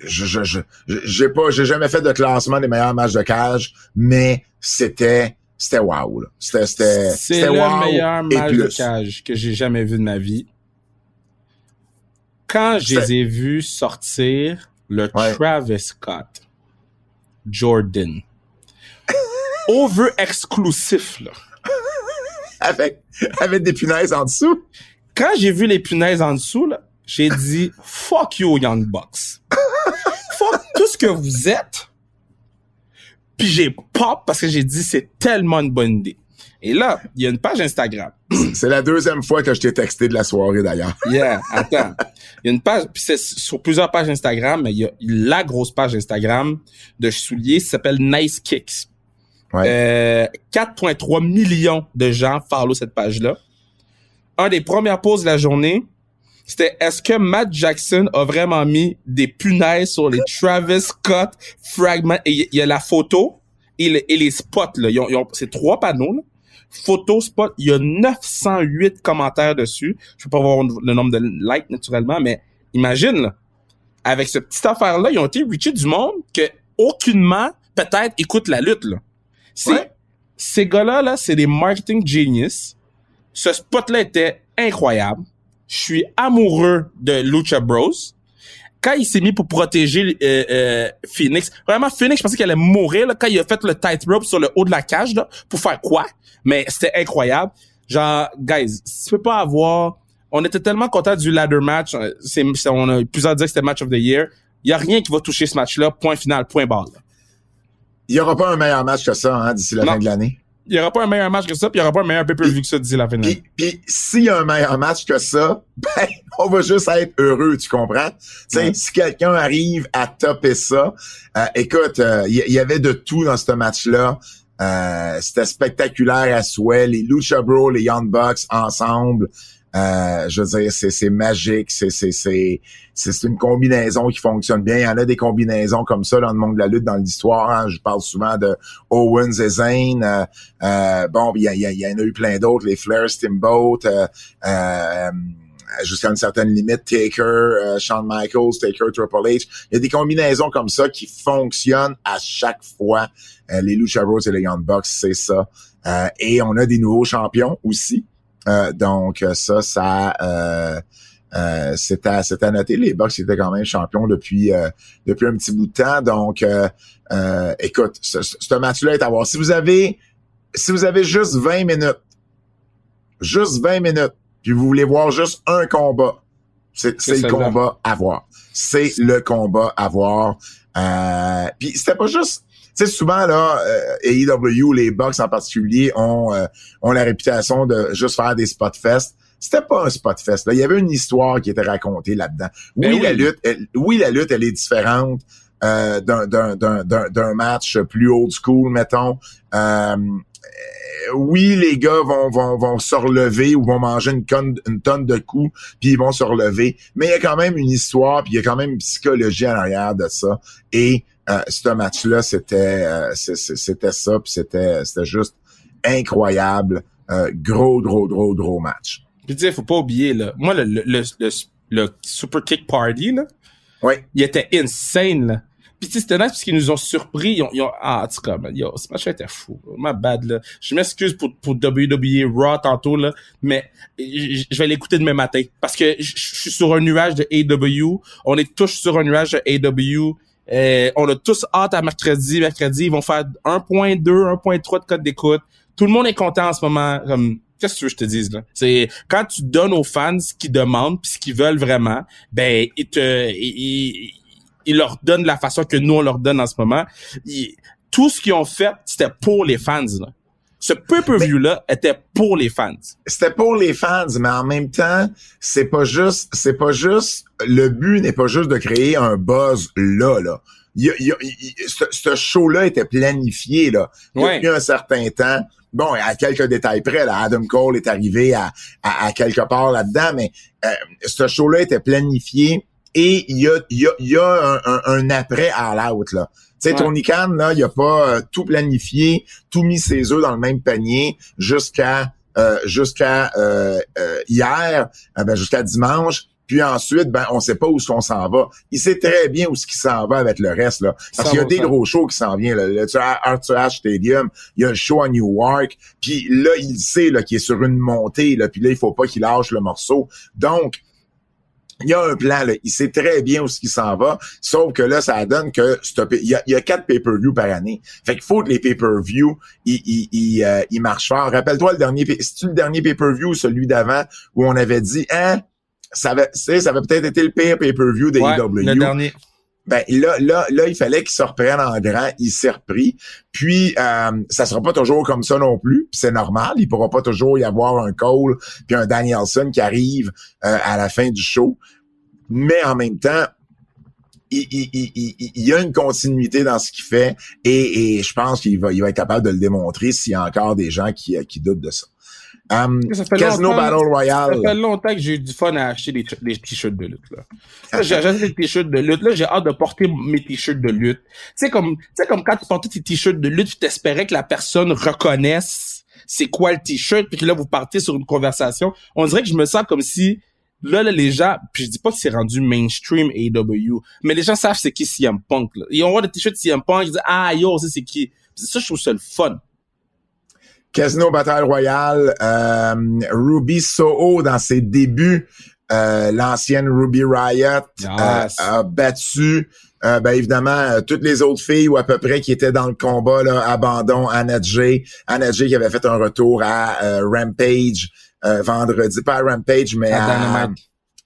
Speaker 2: je, je, j'ai pas, j'ai jamais fait de classement des meilleurs matchs de cage, mais c'était, c'était wow. C'était, c'était,
Speaker 3: c'est le meilleur match de cage que j'ai jamais vu de ma vie. Quand je les ai vus sortir le Travis Scott, Jordan, over exclusif, là. [LAUGHS]
Speaker 2: avec, avec des punaises en dessous.
Speaker 3: Quand j'ai vu les punaises en dessous, là, j'ai dit, fuck you, Young Bucks. fuck tout ce que vous êtes. Puis j'ai pop parce que j'ai dit, c'est tellement une bonne idée. Et là, il y a une page Instagram.
Speaker 2: C'est la deuxième fois que je t'ai texté de la soirée, d'ailleurs.
Speaker 3: yeah, attends. Il y a une page, puis c'est sur plusieurs pages Instagram, mais il y a la grosse page Instagram de souliers qui s'appelle Nice Kicks. Ouais. 4,3 euh, millions de gens follow cette page-là. Un des premières poses de la journée, c'était est-ce que Matt Jackson a vraiment mis des punaises sur les Travis Scott fragments? Et il y, a la photo et, les spots là, ils ont, c'est trois panneaux là. Photo spot, il y a 908 commentaires dessus. Je peux pas voir le nombre de likes naturellement, mais imagine là, avec ce petit affaire là, ils ont été reachés du monde que aucunement peut-être écoute la lutte là. Ces gars-là, là, c'est des marketing genius. Ce spot-là était incroyable. Je suis amoureux de Lucha Bros. Quand il s'est mis pour protéger euh, euh, Phoenix, vraiment Phoenix, je pensais qu'elle allait mourir là, quand il a fait le tightrope sur le haut de la cage là, pour faire quoi? Mais c'était incroyable. Genre, guys, tu peux pas avoir. On était tellement contents du ladder match. Euh, c'est, on a plusieurs dit que c'était match of the year. Il y a rien qui va toucher ce match-là. Point final, point barre.
Speaker 2: Il n'y aura pas un meilleur match que ça hein, d'ici la fin de l'année.
Speaker 3: Il n'y aura pas un meilleur match que ça, puis il n'y aura pas un meilleur pay-per-view que ça d'ici la fin de l'année.
Speaker 2: Puis, s'il y a un meilleur match que ça, [LAUGHS] ben, on va juste être heureux, tu comprends? sais, Si quelqu'un arrive à topper ça, euh, écoute, euh, il y, avait de tout dans ce match-là. Euh, c'était spectaculaire à souhait. Les Lucha Bros, les Young Bucks ensemble. Euh, je veux dire, c'est, magique, c'est, c'est, c'est, c'est une combinaison qui fonctionne bien. Il y en a des combinaisons comme ça dans le monde de la lutte, dans l'histoire. Hein. Je parle souvent de Owens et Zayn. Euh, euh, bon, il y, y, en a eu plein d'autres, les Flair, Steamboat, jusqu'à une certaine limite, Taker, Shawn Michaels, Taker, Triple H. Il y a des combinaisons comme ça qui fonctionnent à chaque fois. les Lucha Bros et les Young Bucks, c'est ça. et on a des nouveaux champions aussi. Euh, donc ça, ça euh, euh, c'est à, à noter. Les Bucks étaient quand même champions depuis euh, depuis un petit bout de temps. Donc, euh, écoute, ce, ce match-là est à voir. Si vous avez si vous avez juste 20 minutes, juste 20 minutes, puis vous voulez voir juste un combat, c'est le combat à voir. C'est le combat à voir. Euh, puis c'était pas juste sais, souvent, là, euh, AEW, les Bucks en particulier, ont, euh, ont la réputation de juste faire des spot fest. C'était pas un spot fest. Là. Il y avait une histoire qui était racontée là-dedans. Ben oui, la lutte, oui, la lutte, elle est différente euh, d'un match plus old school, mettons. Euh, oui, les gars vont, vont, vont se relever ou vont manger une, tonne, une tonne de coups, puis ils vont se relever. Mais il y a quand même une histoire, puis il y a quand même une psychologie en arrière de ça. Et euh, ce match-là, c'était euh, c'était ça, puis c'était c'était juste incroyable. Euh, gros, gros, gros, gros match.
Speaker 3: Puis tu sais, faut pas oublier, là. Moi, le, le, le, le, Super Kick Party, là.
Speaker 2: Oui.
Speaker 3: Il était insane, là. Puis tu sais, c'était nice parce qu'ils nous ont surpris. Ils ont, ils ont ah, en tout cas, man, yo, ce match était fou. Ma bad, là. Je m'excuse pour, pour WWE Raw tantôt, là, mais je vais l'écouter demain matin. Parce que je suis sur un nuage de AW. On est tous sur un nuage de AW. Euh, on a tous hâte à mercredi. Mercredi, ils vont faire 1.2, 1.3 de code d'écoute. Tout le monde est content en ce moment. Comme, qu'est-ce que tu veux que je te dise là? C'est quand tu donnes aux fans ce qu'ils demandent puis ce qu'ils veulent vraiment, ben ils te ils, ils, leur donnent la façon que nous on leur donne en ce moment. tout ce qu'ils ont fait, c'était pour les fans. Là. Ce pay-per-view là était pour les fans.
Speaker 2: C'était pour les fans, mais en même temps, c'est pas juste c'est pas juste le but n'est pas juste de créer un buzz là là. Il, ce, show-là était planifié là, depuis un certain temps bon, à quelques détails près, là, Adam Cole est arrivé à, à, quelque part là-dedans, mais euh, ce show-là était planifié et il y a, y a, y a un, un, après à l'out, là. Tu sais, Tony Khan, là, il a pas euh, tout planifié, tout mis ses œufs dans le même panier jusqu'à euh, jusqu'à hier, ben, jusqu'à dimanche. Puis ensuite, ben, on sait pas où est-ce qu'on s'en va. Il sait très bien où ce qu'il s'en va avec le reste, là. Parce qu'il y a des gros shows qui s'en viennent, Le Arthur Ashe Stadium, il y a le show à Newark. Puis là, il sait, là, qu'il est sur une montée, là. Puis là, il faut pas qu'il lâche le morceau. Donc, il y a un plan, là. Il sait très bien où ce qu'il s'en va. Sauf que là, ça donne que il y a, il y a quatre pay-per-view par année. Fait qu'il faut que les pay-per-view, ils, euh, marchent fort. Rappelle-toi le dernier, c'est-tu le dernier pay-per-view, celui d'avant, où on avait dit, hein, ça avait, ça avait peut-être été le pire pay-per-view des ouais,
Speaker 3: Le dernier.
Speaker 2: Ben là, là, là, il fallait qu'il se reprenne en grand. Il s'est repris. Puis euh, ça sera pas toujours comme ça non plus. c'est normal. Il pourra pas toujours y avoir un Cole puis un Danielson qui arrive euh, à la fin du show. Mais en même temps, il, il, il, il, y a une continuité dans ce qu'il fait et, et je pense qu'il va, il va être capable de le démontrer s'il y a encore des gens qui, qui doutent de ça. Um, Casino Battle Royale.
Speaker 3: Ça fait longtemps que j'ai eu du fun à acheter des, t-shirts de lutte. Là. j'ai acheté des t-shirts de lutte. Là, j'ai hâte de porter mes t-shirts de lutte. Tu sais, comme, tu sais, comme quand tu portais tes t-shirts de lutte, tu t'espérais que la personne reconnaisse c'est quoi le t-shirt, puis que là, vous partez sur une conversation. On dirait que je me sens comme si, là, là les gens, puis je dis pas que c'est rendu mainstream AW, mais les gens savent c'est qui CM Punk. Là. Ils ont voir des t-shirts CM Punk, ils disent, ah, yo, c'est qui. ça, je trouve ça le fun.
Speaker 2: Casino Battle Royale, euh, Ruby Soho dans ses débuts, euh, l'ancienne Ruby Riot euh, a battu ben évidemment toutes les autres filles ou à peu près qui étaient dans le combat là, abandon Anna Jay, Anna Jay qui avait fait un retour à Rampage vendredi, pas à Rampage mais à, Dynamite.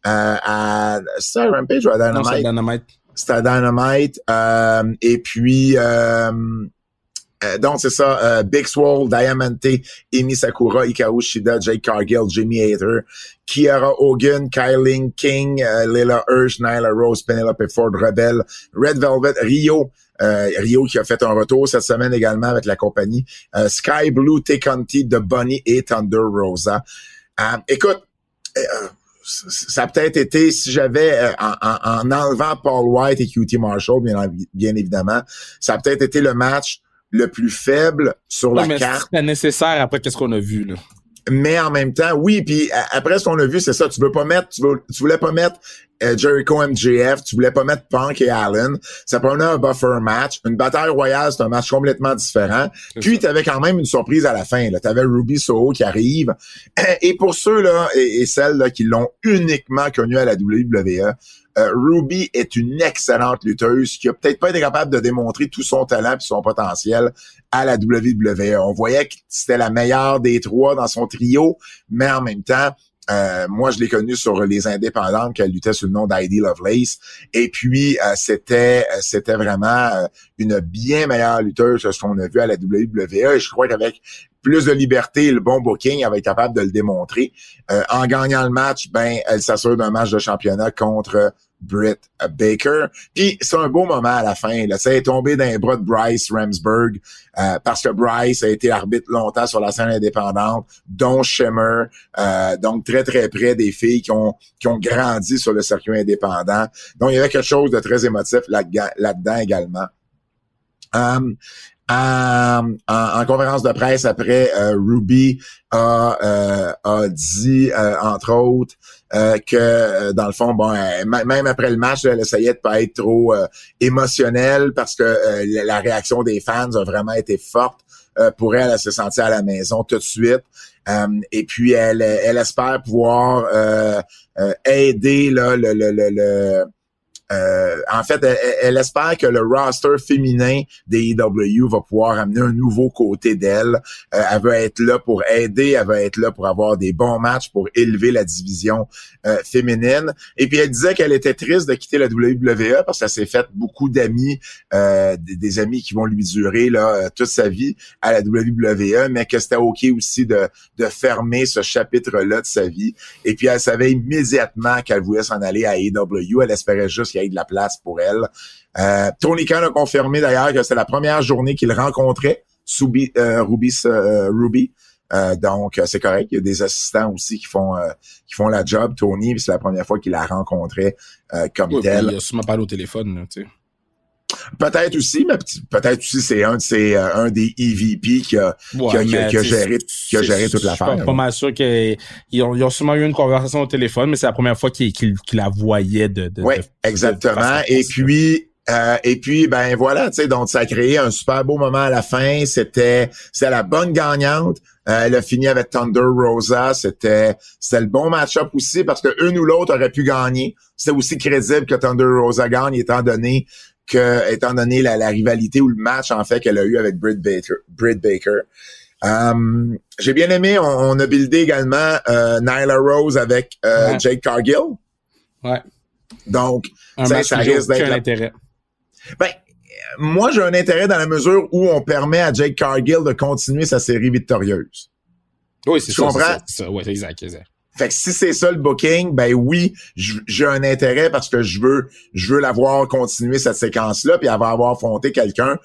Speaker 2: à, c'est à Rampage ou à Dynamite?
Speaker 3: Non, Dynamite?
Speaker 2: C'était à Dynamite. et puis euh, donc, c'est ça. Euh, Big Swole, Diamante, Emi Sakura, Ikaru Shida, Jake Cargill, Jimmy Hater, Kiara Hogan, Kyling King, uh, Leila Hirsch, Nyla Rose, Penelope Ford, Rebel, Red Velvet, Rio, Rio qui a fait un retour cette semaine également avec la compagnie, Sky Blue, Teconti, The Bunny et Thunder Rosa. écoute, ça a peut-être été, si j'avais, en, en, enlevant Paul White et QT Marshall, bien, bien évidemment, ça a peut-être été le match le plus faible sur la carte.
Speaker 3: C'est nécessaire après qu'est-ce qu'on a vu là.
Speaker 2: Mais en même temps, oui, puis après ce qu'on a vu, c'est ça, tu veux pas mettre, tu, voulais pas mettre euh, Jericho MJF, tu voulais pas mettre Punk et Allen. Ça prenait un buffer match. Une bataille royale, c'est un match complètement différent. Puis tu avais quand même une surprise à la fin. Tu avais Ruby Soho qui arrive. [CLEARS THROAT] Et pour ceux-là et, et celles là, qui l'ont uniquement connu à la WWE, euh, Ruby est une excellente lutteuse qui a peut-être pas été capable de démontrer tout son talent et son potentiel à la WWE. On voyait que c'était la meilleure des trois dans son trio, mais en même temps, euh, moi, je l'ai connue sur les indépendantes qu'elle luttait sous le nom d'Heidi Lovelace. Et puis, euh, c'était c'était vraiment une bien meilleure lutteuse que ce qu'on a vu à la WWE. je crois qu'avec plus de liberté, le bon booking, elle va être capable de le démontrer. en gagnant le match, ben, elle s'assure d'un match de championnat contre Britt Baker. Puis c'est un beau moment à la fin. Là. Ça est tombé dans les bras de Bryce Ramsburg euh, parce que Bryce a été arbitre longtemps sur la scène indépendante, dont Shimmer, euh, donc très très près des filles qui ont qui ont grandi sur le circuit indépendant. Donc il y avait quelque chose de très émotif là-dedans également. Um, En, en, conférence de presse après, Ruby a, a dit, entre autres, que dans le fond, bon, même après le match, elle essayait de pas être trop émotionnelle parce que la réaction des fans a vraiment été forte pour elle. Elle s'est sentie à la maison tout de suite. et puis elle, elle espère pouvoir aider là, le, le, le euh, en fait, elle, espère que le roster féminin des EW va pouvoir amener un nouveau côté d'elle. Euh, elle veut être là pour aider, elle veut être là pour avoir des bons matchs, pour élever la division euh, féminine. Et puis elle disait qu'elle était triste de quitter la WWE parce qu'elle s'est fait beaucoup d'amis, des, amis qui vont lui durer là toute sa vie à la WWE, mais que c'était ok aussi de, de fermer ce chapitre-là de sa vie. Et puis elle savait immédiatement qu'elle voulait s'en aller à AEW. Elle espérait juste qu'il y ait de la place pour elle. Euh, Tony Khan a confirmé d'ailleurs que c'est la première journée qu'il rencontrait Ruby. Euh, Ruby. Euh, donc c'est correct. Il y a des assistants aussi qui font qui font la job. Tony, c'est la première fois qu'il la rencontré comme oui, tel.
Speaker 3: Il a sûrement parlé au téléphone, tu sais.
Speaker 2: Peut-être aussi, mais peut-être aussi c'est un de euh, un des EVP qui a, qui a, qui a, géré qui a géré toute l'affaire.
Speaker 3: Je suis pas mal sûr qu'ils ont, ils ont sûrement eu une conversation au téléphone, mais c'est la première fois qu'ils qu la voyaient de, de
Speaker 2: Oui, exactement. et puis euh, et puis ben voilà, tu sais, donc ça a créé un super beau moment à la fin. C'était c'est la bonne gagnante. Euh, elle a fini avec Thunder Rosa. C'était c'était le bon match-up aussi parce que une ou l'autre aurait pu gagner. C'était aussi crédible que Thunder Rosa gagne étant donné que, étant donné la, rivalité ou le match, en fait, qu'elle a eu avec Britt Baker. Britt Baker. Um, j'ai bien aimé, on, a buildé également euh, Nyla Rose avec euh, Jake Cargill.
Speaker 3: Ouais.
Speaker 2: Donc, ça, ça risque d'être...
Speaker 3: intérêt.
Speaker 2: Ben, moi, j'ai un intérêt dans la mesure où on permet à Jake Cargill de continuer sa série victorieuse.
Speaker 3: Oui, c'est ça. Tu comprends? C'est ça. Ouais, exact, exact.
Speaker 2: Fait que si c'est ça le booking, ben oui, j'ai un intérêt parce que je veux, je veux l'avoir continuer cette séquence-là, puis avoir affronté quelqu'un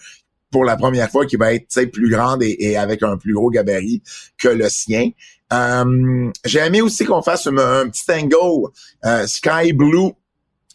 Speaker 2: pour la première fois qui va être plus grande et, avec un plus gros gabarit que le sien. Euh, j'ai aimé aussi qu'on fasse un, petit angle euh, Sky Blue.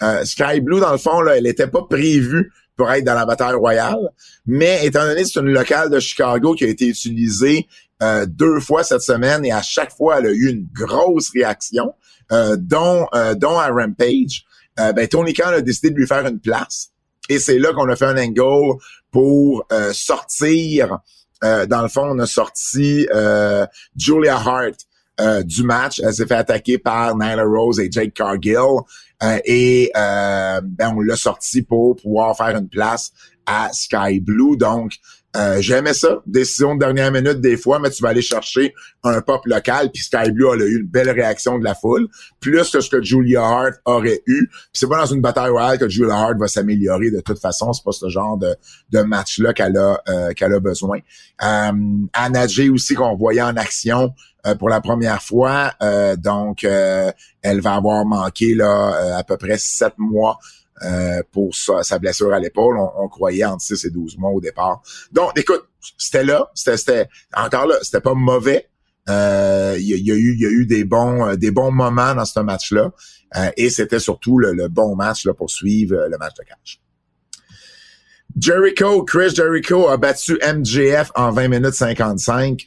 Speaker 2: Euh, Sky Blue, dans le fond, là, elle était pas prévue pour être dans la bataille royale, mais étant donné que c'est une locale de Chicago qui a été utilisée euh, deux fois cette semaine et à chaque fois, elle a eu une grosse réaction, euh, dont, euh, dont à Rampage. ben, Tony Khan a décidé de lui faire une place. Et c'est là qu'on a fait un angle pour sortir. dans le fond, on a sorti Julia Hart du match. Elle s'est fait attaquer par Nyla Rose et Jake Cargill. et ben, on l'a sorti pour pouvoir faire une place à Sky Blue. Donc, euh, j'aimais ça, décision de dernière minute des fois, mais tu vas aller chercher un pop local, puis Sky Blue a eu une belle réaction de la foule, plus que ce que Julia Hart aurait eu. C'est pas dans une bataille royale que Julia Hart va s'améliorer de toute façon, c'est pas ce genre de, de match-là qu'elle a euh, qu'elle a besoin. Euh, Anna J aussi qu'on voyait en action euh, pour la première fois, donc elle va avoir manqué là à peu près sept mois euh, pour sa, blessure à l'épaule. On, croyait entre 6 et 12 mois au départ. Donc, écoute, c'était là, c'était encore là, c'était pas mauvais. Euh, il y, a eu, y a eu des bons, euh, des bons moments dans ce match-là. et c'était surtout le, bon match là, pour suivre le match de catch. Jericho, Chris Jericho a battu MJF en 20 minutes 55.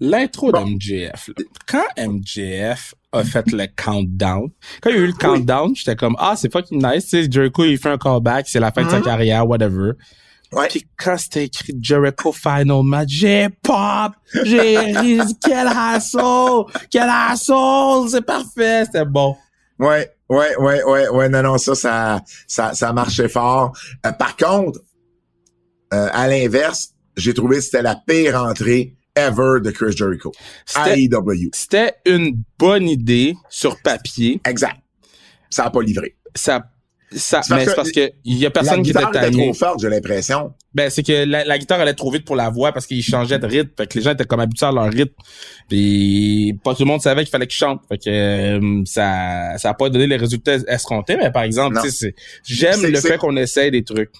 Speaker 3: L'intro de MJF. Quand MJF a fait le countdown. Quand il y a eu le countdown, j'étais comme, ah, c'est fucking nice, tu sais, Jericho, il fait un callback, c'est la fin de sa mm-hmm. carrière, whatever.
Speaker 2: Ouais.
Speaker 3: Puis quand c'était écrit Jericho Final Match, j'ai pop! J'ai ri, [LAUGHS] quel asshole! Quel asshole! C'est parfait, c'était bon.
Speaker 2: Ouais, ouais, ouais, ouais, ouais, non, non, ça, ça, ça, ça marchait fort. Euh, par contre, euh, à l'inverse, j'ai trouvé que c'était la pire entrée ever de Chris Jericho. AEW.
Speaker 3: C'était une bonne idée sur papier.
Speaker 2: Exact. Ça a pas livré.
Speaker 3: Ça ça, mais c'est parce que il y a personne qui était
Speaker 2: La guitare était trop forte, j'ai l'impression.
Speaker 3: Ben, c'est que la, guitare allait trop vite pour la voix parce qu'il changeait de rythme. Fait que les gens étaient comme habitués à leur rythme. Puis pas tout le monde savait qu'il fallait qu'ils chantent. Fait que euh, ça ça a pas donné les résultats escomptés, mais par exemple, j'aime le fait qu'on essaye des trucs.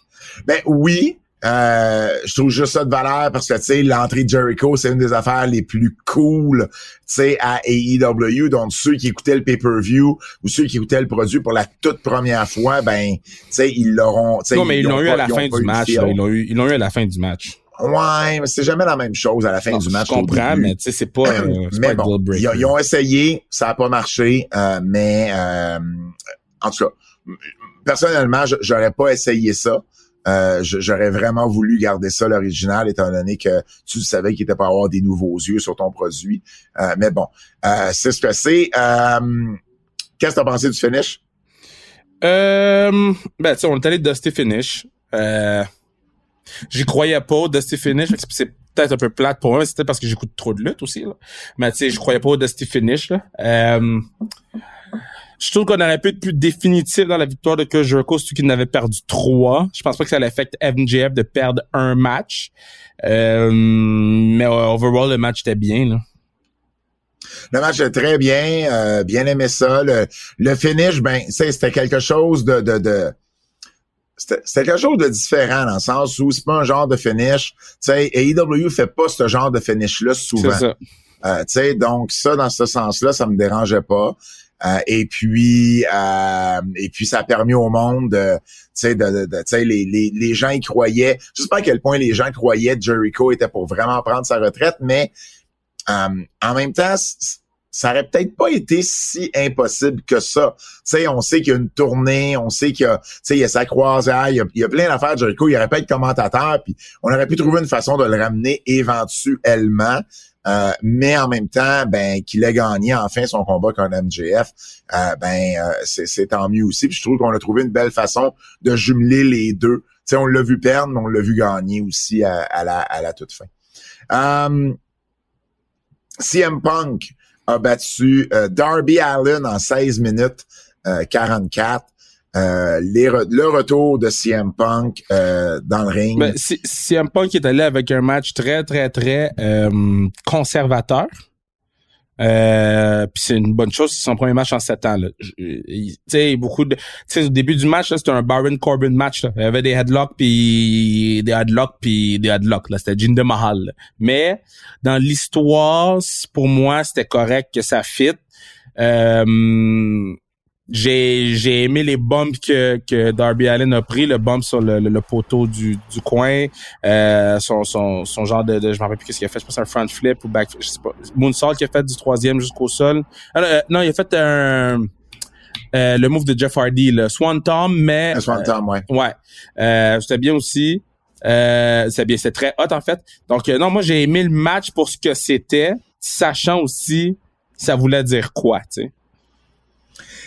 Speaker 2: Ben oui, euh, je trouve juste ça de valeur parce que, tu sais, l'entrée de Jericho, c'est une des affaires les plus cool, tu sais, à AEW. Donc, ceux qui écoutaient le pay-per-view ou ceux qui écoutaient le produit pour la toute première fois, ben, tu sais, ils l'auront...
Speaker 3: Non, mais ils l'ont eu à la fin du match. Ils l'ont eu, ils l'ont eu à la fin du match.
Speaker 2: Ouais, mais c'est jamais la même chose à la fin du match.
Speaker 3: Je comprends, mais tu sais, c'est pas, euh, [COUGHS]
Speaker 2: mais bon, ils, ont essayé, ça a pas marché, euh, mais euh, en tout cas, personnellement, j'aurais pas essayé ça. Euh, j'aurais vraiment voulu garder ça l'original, étant donné que tu savais qu'il était pas avoir des nouveaux yeux sur ton produit. mais bon, c'est ce que c'est. Qu'est-ce que t'as pensé du finish?
Speaker 3: Euh, ben, tu on est allé de Dusty Finish. Euh, J'y croyais pas Dusty Finish. C'est peut-être un peu plate pour moi, c'était parce que j'écoute trop de lutte aussi. Là. Mais tu sais, je croyais pas au Dusty Finish. Là. Euh, je trouve qu'on aurait pu être plus définitif dans la victoire de Kurt Jericho, surtout qu'il n'avait perdu trois. Je pense pas que ça l'affecte MJF de perdre un match. Euh, mais overall, le match était bien. Là.
Speaker 2: Le match était très bien, euh, bien aimé ça. Le, le finish, ben, c'était quelque chose de, de, de c'était quelque chose de différent dans le sens où c'est pas un genre de finish. Tu sais, AEW fait pas ce genre de finish-là souvent. Ça. Euh, tu sais, donc ça, dans ce sens-là, ça me dérangeait pas. Euh, et puis euh, et puis ça a permis au monde de tu sais de, de, sais les, les, les gens y croyaient je sais pas à quel point les gens croyaient que Jericho était pour vraiment prendre sa retraite mais euh, en même temps ça aurait peut-être pas été si impossible que ça. Tu sais, on sait qu'il y a une tournée, on sait qu'il y a, tu sais, il y a sa croisière, il y a, plein d'affaires de Jericho, il aurait pas être commentateur, puis on aurait pu trouver une façon de le ramener éventuellement. Euh, mais en même temps, ben qu'il ait gagné enfin son combat contre MJF, euh, ben euh, c'est tant mieux aussi. Puis je trouve qu'on a trouvé une belle façon de jumeler les deux. Sais, on l'a vu perdre, mais on l'a vu gagner aussi à, la, à la toute fin. CM Punk, a battu euh, Darby Allen en 16 minutes 44. Euh, euh, les le retour de CM Punk dans le ring.
Speaker 3: Ben, CM Punk est allé avec un match très, très, très conservateur. Euh, puis c'est une bonne chose, c'est son premier match en sept ans. Tu sais, beaucoup de, au début du match, c'était un Baron Corbin match. Là. Il y avait des headlocks puis des headlocks puis des headlocks. Là, c'était Jinder Mahal. Mais dans l'histoire, pour moi, c'était correct que ça fit. Euh, j'ai j'ai aimé les bumps que que Darby Allen a pris le bump sur le, le, poteau du, du coin euh, son, son son genre de, de je me rappelle plus qu'est-ce qu'il a fait je pense un front flip ou back je sais pas moonsault qu'il a fait du troisième jusqu'au sol. Ah, euh, non il a fait un euh, le move de Jeff Hardy le Swan Tom mais
Speaker 2: Swan Tom ouais.
Speaker 3: ouais. Euh, c'était bien aussi. Euh, c'est bien c'est très hot en fait. Donc non moi j'ai aimé le match pour ce que c'était sachant aussi ça voulait dire quoi tu sais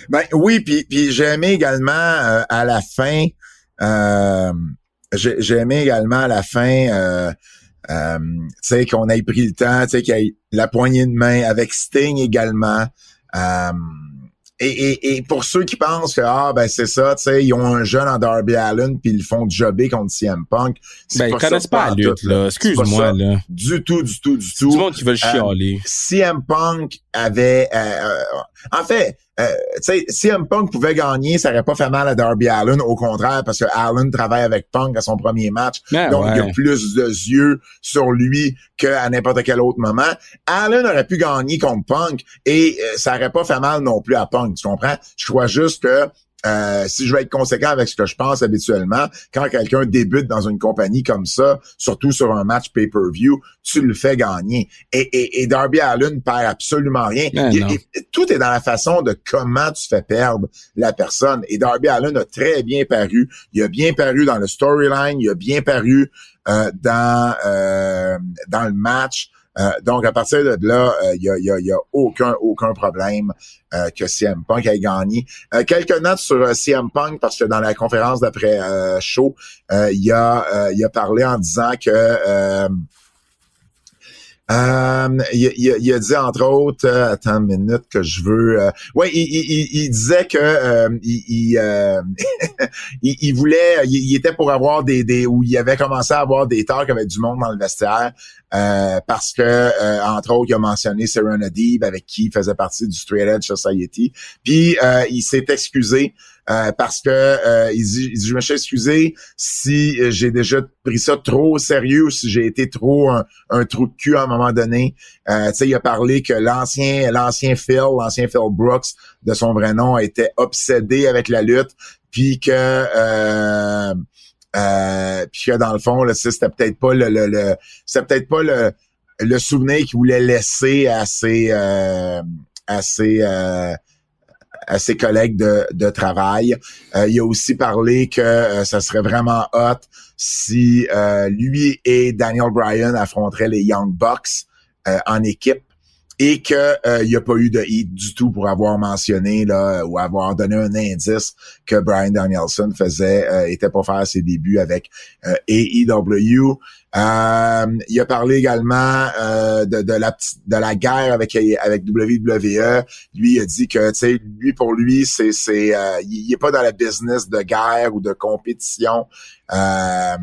Speaker 2: ben oui, puis, puis j'ai aimé également euh, à la fin, euh, j'ai aimé également à la fin, euh, euh, tu sais, qu'on ait pris le temps, tu sais, qu'il y ait la poignée de main avec Sting également. Euh, et, et, et, pour ceux qui pensent que ah ben c'est ça, tu sais, ils ont un jeune en Darby Allen puis ils font jobber contre CM Punk.
Speaker 3: Ben ils connaissent pas la lutte là. Excuse-moi là.
Speaker 2: Du tout, du tout, du tout.
Speaker 3: Du monde qui veut chialer.
Speaker 2: CM Punk avait, en fait, euh, tu sais, si M. Punk pouvait gagner, ça aurait pas fait mal à Darby Allen. Au contraire, parce que Allen travaille avec Punk à son premier match.
Speaker 3: Ben
Speaker 2: donc, il y a plus de yeux sur lui qu'à n'importe quel autre moment. Allen aurait pu gagner contre Punk et euh, ça aurait pas fait mal non plus à Punk. Tu comprends? Je crois juste que euh, si je vais être conséquent avec ce que je pense habituellement, quand quelqu'un débute dans une compagnie comme ça, surtout sur un match pay-per-view, tu le fais gagner. Et, et, Darby Allen perd absolument rien. tout est dans la façon de comment tu fais perdre la personne. Et Darby Allen a très bien paru. Il a bien paru dans le storyline, il a bien paru euh, dans euh, dans le match. Euh, donc, à partir de là, il euh, y, a, y, a, aucun, aucun problème euh, que CM Punk ait gagné. quelques notes sur CM Punk, parce que dans la conférence d'après show, il, a, il a parlé en disant que euh, il, il, a dit entre autres, euh, attends une minute que je veux. Euh, ouais, il, il, il, disait que euh, il, il, [LAUGHS] voulait, il, était pour avoir des, des, où il avait commencé à avoir des talks avec du monde dans le vestiaire. parce que entre autres il a mentionné Serena Deeb avec qui il faisait partie du Straight Edge Society puis il s'est excusé euh, parce que euh, il, dit, je me suis excusé si euh, j'ai déjà pris ça trop au sérieux ou si j'ai été trop un, trou de cul à un moment donné. Euh, il a parlé que l'ancien l'ancien Phil, l'ancien Phil Brooks de son vrai nom, était obsédé avec la lutte, puis que Euh, puis que dans le fond, là, c'était peut-être pas le, le, le c'était peut-être pas le, le souvenir qu'il voulait laisser à ses à ses à ses collègues de, de travail. Euh, il a aussi parlé que euh, ça serait vraiment hot si euh, lui et Daniel Bryan affronteraient les Young Bucks en équipe et que il n'y a pas eu de hit du tout pour avoir mentionné là ou avoir donné un indice que Brian Danielson faisait était pour faire ses débuts avec AEW. Euh, il a parlé également euh, de, de, la de la guerre avec avec WWE. Lui il a dit que tu sais lui pour lui c'est c'est euh, il, est pas dans la business de guerre ou de compétition. Euh,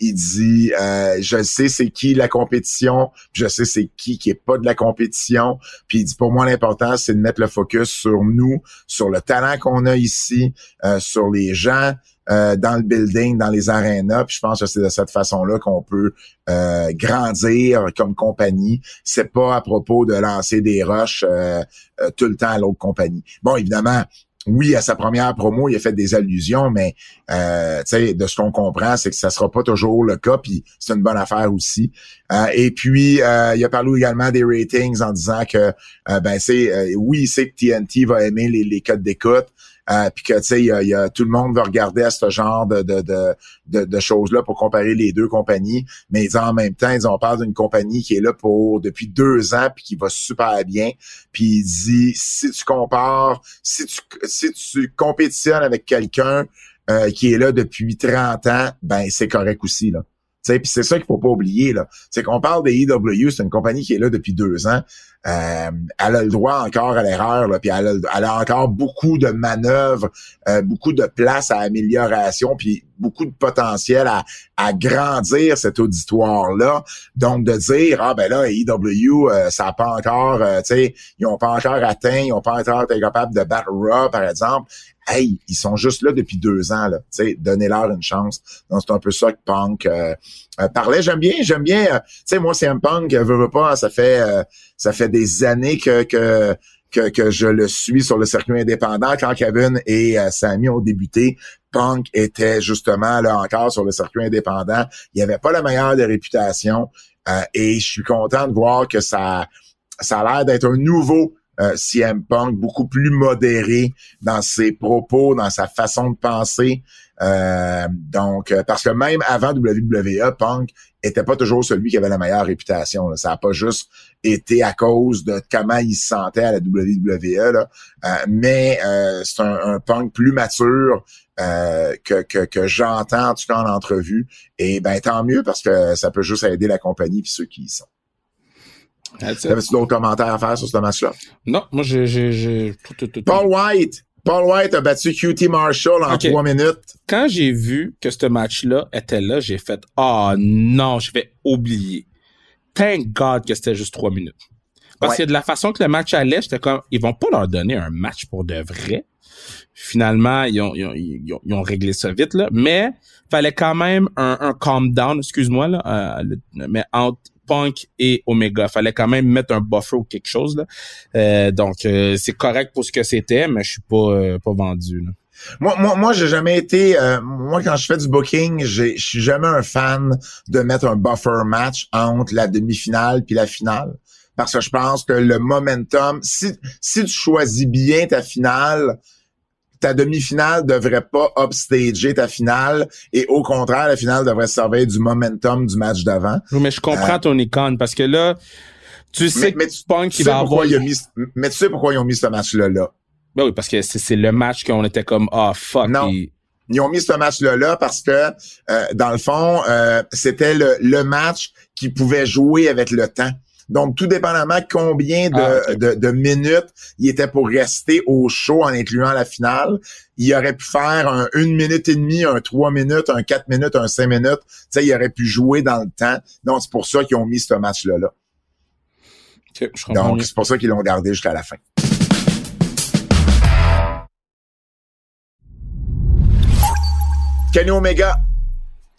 Speaker 2: il dit je sais c'est qui la compétition, je sais c'est qui qui est pas de la compétition. Puis il dit pour moi l'important c'est de mettre le focus sur nous, sur le talent qu'on a ici, sur les gens, euh, dans le building, dans les arénas. Puis je pense que c'est de cette façon-là qu'on peut euh, grandir comme compagnie. C'est pas à propos de lancer des rushs euh, tout le temps à l'autre compagnie. Bon, évidemment, oui, à sa première promo, il a fait des allusions, mais euh, de ce qu'on comprend, c'est que ça sera pas toujours le cas, puis c'est une bonne affaire aussi. et puis, euh, il a parlé également des ratings en disant que, ben, c'est oui, c'est que TNT va aimer les, les codes d'écoute, euh, puis que tu sais, y a, tout le monde va regarder à ce genre de, de, de, de, choses-là pour comparer les deux compagnies. Mais en même temps, ils ont parlé d'une compagnie qui est là pour depuis deux ans puis qui va super bien. Puis il dit si tu compares, si tu si tu compétitionnes avec quelqu'un euh, qui est là depuis 30 ans, ben c'est correct aussi là. Puis c'est ça qu'il faut pas oublier là. C'est qu'on parle des EW, c'est une compagnie qui est là depuis deux ans. Euh, elle a le droit encore à l'erreur, puis elle a, elle a, encore beaucoup de manœuvres, euh, beaucoup de place à amélioration, puis beaucoup de potentiel à, à grandir cet auditoire-là. Donc de dire ah ben là EW euh, ça n'a pas encore, tu sais, ils ont pas encore atteint, ils ont pas encore été capables de battre Raw par exemple. Hey, ils sont juste là depuis deux ans là, tu donnez-leur une chance. Donc c'est un peu ça que Punk parlait. J'aime bien, j'aime bien. tu sais moi c'est un Punk, veut, veut pas, ça fait ça fait des années que, que que, je le suis sur le circuit indépendant. Quand Kevin et euh, Sammy ont débuté, Punk était justement là encore sur le circuit indépendant. Il avait pas la meilleure des réputations euh, et je suis content de voir que ça, ça a l'air d'être un nouveau euh, CM Punk, beaucoup plus modéré dans ses propos, dans sa façon de penser. Euh, donc, euh, parce que même avant WWE, Punk était pas toujours celui qui avait la meilleure réputation. Ça n'a pas juste été à cause de comment il se sentait à la WWE, là. mais c'est un, Punk plus mature que, que, que j'entends en tout cas en entrevue. Et ben tant mieux parce que ça peut juste aider la compagnie et ceux qui y sont. T'avais-tu d'autres commentaires à faire sur ce match-là?
Speaker 3: Non, moi, j'ai...
Speaker 2: Paul White! Paul White a battu QT Marshall en trois minutes.
Speaker 3: Quand j'ai vu que ce match-là était là, j'ai fait « Ah oh, non, je vais oublier. » Thank God que c'était juste trois minutes. Parce que de la façon que le match allait, j'étais comme, ils vont pas leur donner un match pour de vrai. Finalement, ils ont, ils ont, ils ont, réglé ça vite, là. Mais, fallait quand même un, un calm down, excuse-moi, là, euh, mais entre Punk et Omega. Fallait quand même mettre un buffer ou quelque chose. Là. Euh, donc, euh, c'est correct pour ce que c'était, mais je suis pas, euh, pas vendu. Là.
Speaker 2: Moi, moi, moi, j'ai jamais été. moi, quand je fais du booking, je suis jamais un fan de mettre un buffer match entre la demi-finale puis la finale. Parce que je pense que le momentum, si, si tu choisis bien ta finale, ta demi-finale devrait pas upstager ta finale et au contraire, la finale devrait servir du momentum du match d'avant.
Speaker 3: Oui, mais je comprends euh, ton icône parce que là, tu sais
Speaker 2: mais, tu, sais va avoir... Mis, mais tu sais pourquoi ils ont mis ce match-là là.
Speaker 3: Ben oui, parce que c'est le match qu'on était comme ah oh, fuck.
Speaker 2: Non. Ils... ont mis ce match-là là parce que euh, dans le fond, euh, c'était le, le match qui pouvait jouer avec le temps. Donc, tout dépendamment combien de, ah, de, minutes il était pour rester au show en incluant la finale, il aurait pu faire un une minute et demie, un trois minutes, un quatre minutes, un cinq minutes. Tu sais, il aurait pu jouer dans le temps. Donc, c'est pour ça qu'ils ont mis ce match-là. Là. Donc, c'est pour ça qu'ils l'ont gardé jusqu'à la fin. Kenny Omega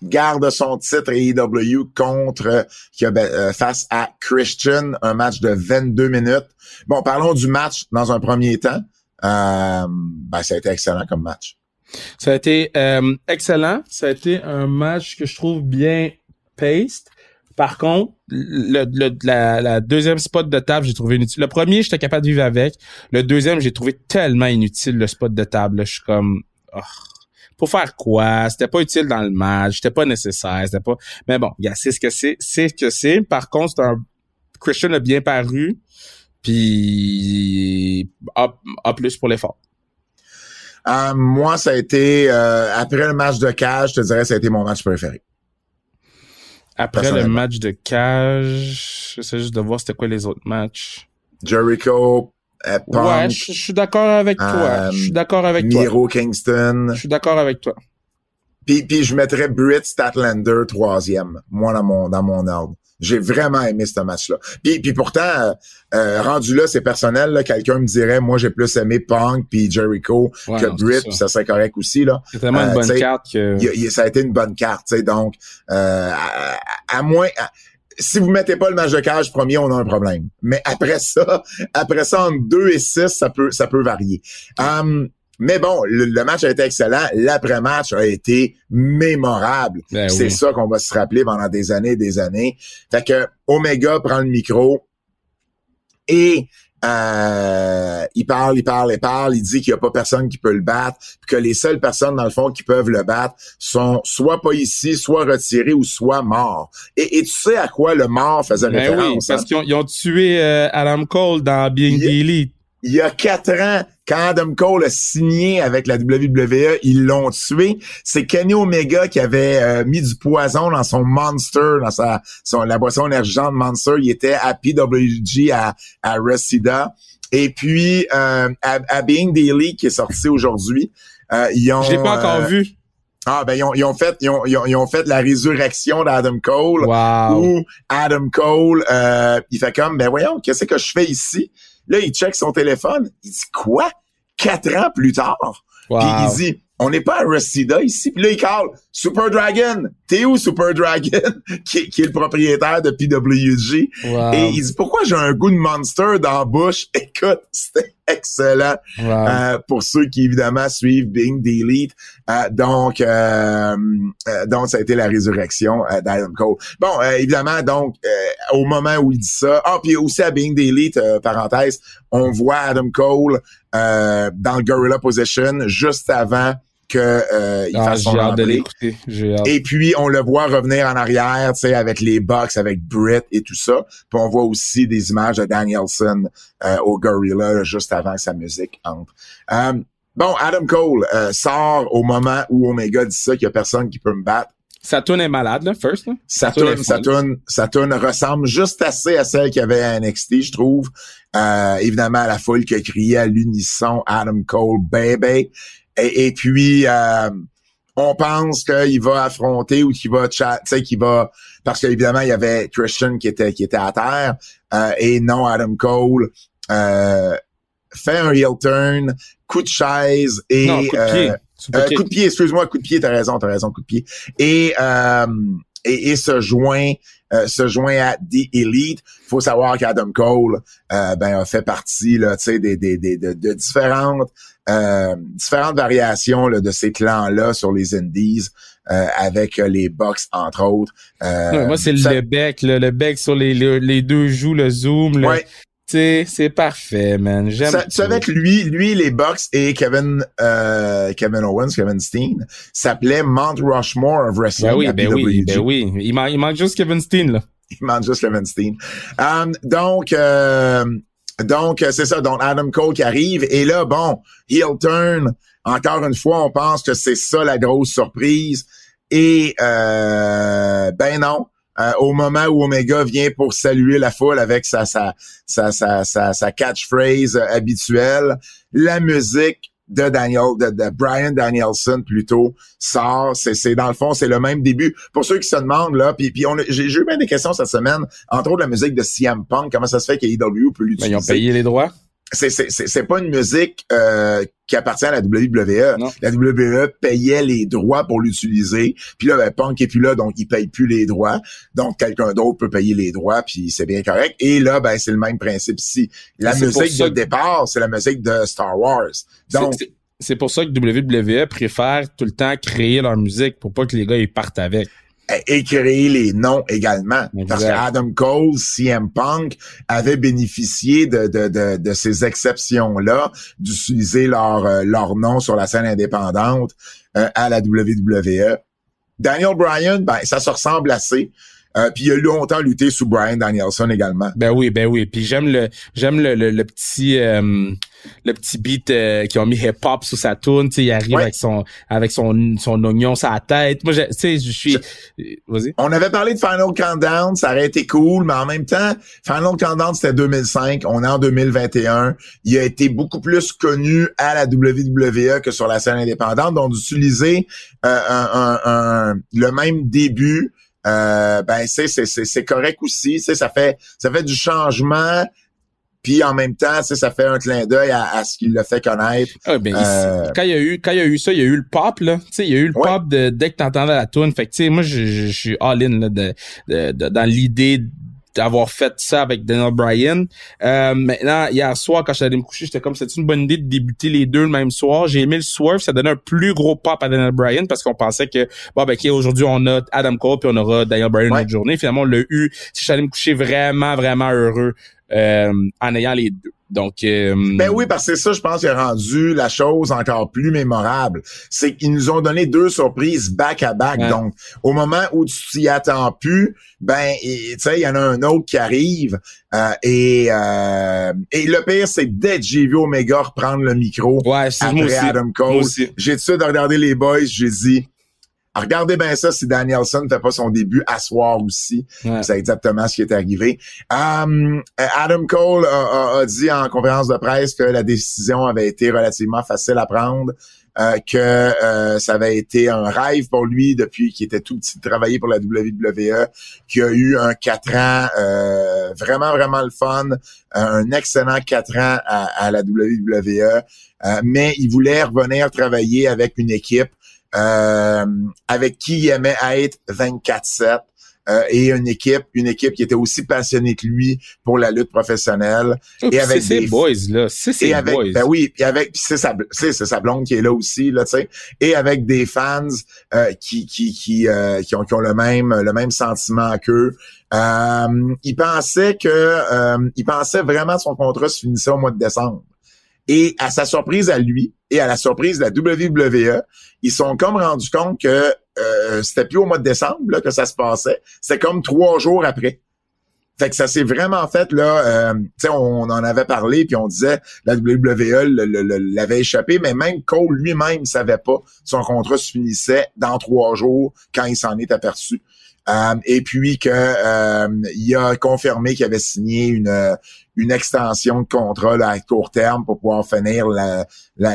Speaker 2: garde son titre AEW contre euh, face à Christian, un match de 22 minutes. Bon, parlons du match dans un premier temps. Euh, ben, ça a été excellent comme match.
Speaker 3: Ça a été euh, excellent. Ça a été un match que je trouve bien paced. Par contre, le, la, deuxième spot de table, j'ai trouvé inutile. Le premier, j'étais capable de vivre avec. Le deuxième, j'ai trouvé tellement inutile le spot de table. Je suis comme, oh, pour faire quoi? C'était pas utile dans le match. C'était pas nécessaire. C'était pas. Mais bon, c'est ce que c'est. C'est ce que c'est. Par contre, c'est un Christian a bien paru. Puis, a, plus pour l'effort.
Speaker 2: Euh, moi, ça a été euh, après le match de cage, je te dirais, ça a été mon match préféré.
Speaker 3: Après le match de cage, j'essaie juste de voir c'était quoi les autres matchs.
Speaker 2: Jericho, euh, Punk,
Speaker 3: Ouais, je, suis d'accord avec toi. je suis d'accord avec
Speaker 2: toi. Miro Kingston.
Speaker 3: Je suis d'accord avec toi.
Speaker 2: Puis, puis je mettrais Britt Statlander troisième, moi dans mon dans mon ordre. J'ai vraiment aimé ce match-là. Puis, puis pourtant, euh, euh, rendu là, c'est personnel. Quelqu'un me dirait, moi, j'ai plus aimé Punk puis Jericho que Britt, puis ça serait correct aussi. là.
Speaker 3: C'est tellement une euh, bonne carte que...
Speaker 2: ça a été une bonne carte. Donc, à, à, moins... si vous mettez pas le match de cage premier, on a un problème. Mais après ça, après ça, entre 2 et 6, ça peut, ça peut varier. Um, mais bon, le, match a été excellent. L'après-match a été mémorable. Ben c'est ça qu'on va se rappeler pendant des années et des années. Fait que Omega prend le micro et euh, il parle, il parle, il parle, il dit qu'il n'y a pas personne qui peut le battre, que les seules personnes, dans le fond, qui peuvent le battre sont soit pas ici, soit retirés ou soit morts. Et, tu sais à quoi le mort faisait ben référence? Oui,
Speaker 3: parce hein? qu'ils ont, tué euh, Adam Cole dans Being Elite
Speaker 2: il y a quatre ans, quand Adam Cole a signé avec la WWE, ils l'ont tué. C'est Kenny Omega qui avait euh, mis du poison dans son Monster, dans sa son, la boisson énergisante Monster. Il était à PWG à, à Reseda. Et puis, euh, à, Being Daily, qui est sorti aujourd'hui, euh, ils ont...
Speaker 3: Je l'ai pas encore vu.
Speaker 2: Ah ben ils ont, ils ont fait ils ont, ils ont, fait la résurrection d'Adam Cole
Speaker 3: wow.
Speaker 2: où Adam Cole il fait comme ben voyons qu'est-ce que je fais ici? Là, il check son téléphone. Il dit quoi? Quatre ans plus tard. Puis il dit, on n'est pas à Reseda ici. Puis là, il parle Super Dragon. T'es où Super Dragon? [LAUGHS] qui, est le propriétaire de PWG. Et il dit, pourquoi j'ai un goût de monster dans la bouche? [LAUGHS] Écoute, c'était excellent euh, pour ceux qui évidemment suivent Being Delete. Euh, donc, euh, donc ça a été la résurrection d'Adam Cole. Bon, évidemment, donc au moment où il dit ça, ah puis aussi à Being Delete, parenthèse, on voit Adam Cole dans le Gorilla Position juste avant que euh, il ah, fasse son entrée. Et puis on le voit revenir en arrière, tu sais, avec les Bucks, avec Britt et tout ça. Puis on voit aussi des images de Danielson euh, au Gorilla juste avant que sa musique entre. Euh, bon, Adam Cole euh, sort au moment où Omega dit ça qu'il y a personne qui peut me battre.
Speaker 3: Sa tune est malade, là, first. Là.
Speaker 2: Sa tune, sa tune, sa tune ressemble juste assez à celle qu'il y avait à NXT, je trouve. Euh, évidemment, la foule qui a crié à l'unisson Adam Cole, baby. Et, puis, euh, on pense qu'il va affronter ou qu'il va, tu sais, qu'il va, parce qu'évidemment, il y avait Christian qui était, qui était à terre, euh, et non Adam Cole, euh, fait un heel turn, coup de chaise et
Speaker 3: non, coup de pied.
Speaker 2: coup de pied, excuse-moi, coup de pied, t'as raison, t'as raison, coup de pied. Et et, et se joint euh, se joint à The Elite. Il faut savoir qu'Adam Cole euh, ben, a fait partie là, des, des, des, de, de différentes euh, différentes variations là, de ces clans-là sur les Indies. avec les box entre autres.
Speaker 3: moi, c'est le bec, le bec sur les, les, deux joues, le zoom, le, c'est parfait, man. J'aime.
Speaker 2: Tu savais que lui, lui, les Bucks et Kevin, euh, Kevin Owens, Kevin Steen, s'appelait Mount Rushmore of Wrestling.
Speaker 3: Ben oui, ben oui, ben oui. Il, man il manque juste Kevin Steen, là.
Speaker 2: Il manque juste Kevin Steen. Um, donc, euh, donc, c'est ça. Donc, Adam Cole qui arrive. Et là, bon, heel turn. Encore une fois, on pense que c'est ça la grosse surprise. Et, euh, ben non. Euh, au moment où Omega vient pour saluer la foule avec sa sa sa, sa, sa catchphrase habituelle, la musique de Daniel, de, Brian Danielson plutôt sort. C'est, c'est dans le fond, c'est le même début. Pour ceux qui se demandent là, puis, puis on j'ai, eu bien des questions cette semaine, entre autres la musique de CM Punk. Comment ça se fait qu'AEW peut l'utiliser
Speaker 3: ils ont payé les droits?
Speaker 2: C'est c'est pas une musique euh, qui appartient à la WWE. La WWE payait les droits pour l'utiliser. Puis là, ben, Punk est plus là, donc il paye plus les droits. Donc quelqu'un d'autre peut payer les droits, puis c'est bien correct. Et là, ben c'est le même principe ici. La musique de départ, c'est la musique de Star Wars. Donc
Speaker 3: c'est pour ça que WWE préfère tout le temps créer leur musique pour pas que les gars ils partent avec
Speaker 2: et créer les noms également. Parce que Adam Cole, CM Punk avaient bénéficié de, de, de, de ces exceptions-là, d'utiliser leur, euh, leur nom sur la scène indépendante euh, à la WWE. Daniel Bryan, ben, ça se ressemble assez. Euh, puis il a longtemps lutté sous Brian Danielson également.
Speaker 3: Ben oui, ben oui. Puis j'aime le j'aime le, le, petit euh, le petit beat euh, qui ont mis hip hop sur sa tune. Tu sais, il arrive avec son avec son son oignon la tête. Moi, tu sais, je suis. Vas-y.
Speaker 2: On avait parlé de Final Countdown, ça aurait été cool, mais en même temps, Final Countdown c'était 2005, on est en 2021. Il a été beaucoup plus connu à la WWE que sur la scène indépendante, donc d'utiliser un, un, un, le même début euh, ben c'est c'est correct aussi, ça fait ça fait du changement puis en même temps, ça fait un clin d'œil à, ce qu'il l'a fait connaître.
Speaker 3: Ah, ben, euh, quand il y a eu quand il y a eu ça, il y a eu le pop là, tu sais, il y a eu le pop de dès que t'entendais la tune. Fait que tu sais, moi je, je, suis all in là, de, de, dans l'idée d'avoir fait ça avec Daniel Bryan. Euh, maintenant, hier soir, quand j'allais me coucher, j'étais comme, c'est une bonne idée de débuter les deux le même soir. J'ai aimé le swerve, ça donnait un plus gros pop à Daniel Bryan parce qu'on pensait que, bon, ben, OK, aujourd'hui, on a Adam Cole puis on aura Daniel Bryan une autre journée. Finalement, on l'a eu. J'allais me coucher vraiment, vraiment heureux euh, en ayant les deux. Donc, euh,
Speaker 2: ben oui, parce que c'est ça, je pense, qui a rendu la chose encore plus mémorable. C'est qu'ils nous ont donné deux surprises back à back. Donc, au moment où tu t'y attends plus, ben, tu sais, il y en a un autre qui arrive. Euh, et, euh, et le pire, c'est dès que j'ai vu Omega reprendre le micro
Speaker 3: ouais, après
Speaker 2: Adam Cole, j'ai tout de regarder les boys, j'ai dit, Regardez bien ça si Danielson ne fait pas son début à soir aussi. C'est exactement ce qui est arrivé. Um, Adam Cole a, dit en conférence de presse que la décision avait été relativement facile à prendre. Euh, que euh, ça avait été un rêve pour lui depuis qu'il était tout petit de travailler pour la WWE, qu'il a eu un quatre ans euh, vraiment, vraiment le fun, un excellent quatre ans à, à la WWE, mais il voulait revenir travailler avec une équipe euh, avec qui il aimait être 24-7. Euh, et une équipe, une équipe qui était aussi passionnée que lui pour la lutte professionnelle.
Speaker 3: et avec c'est ces boys là, c'est ces boys.
Speaker 2: Ben oui, puis avec c'est sa c'est sa blonde qui est là aussi là, tu sais, et avec des fans euh, qui qui qui euh, qui ont qui ont le même le même sentiment qu'eux. Euh, il pensait que euh, il pensait vraiment que son contrat se finissait au mois de décembre. Et à sa surprise à lui et à la surprise de la WWE, ils sont comme rendus compte que euh, c'était plus au mois de décembre que ça se passait. C'était comme trois jours après. Fait que ça s'est vraiment fait là. Euh, on en avait parlé puis on disait la WWE l'avait échappé, mais même Cole lui-même savait pas son contrat se finissait dans trois jours quand il s'en est aperçu. Euh, et puis que euh, il a confirmé qu'il avait signé une une extension de contrat à court terme pour pouvoir finir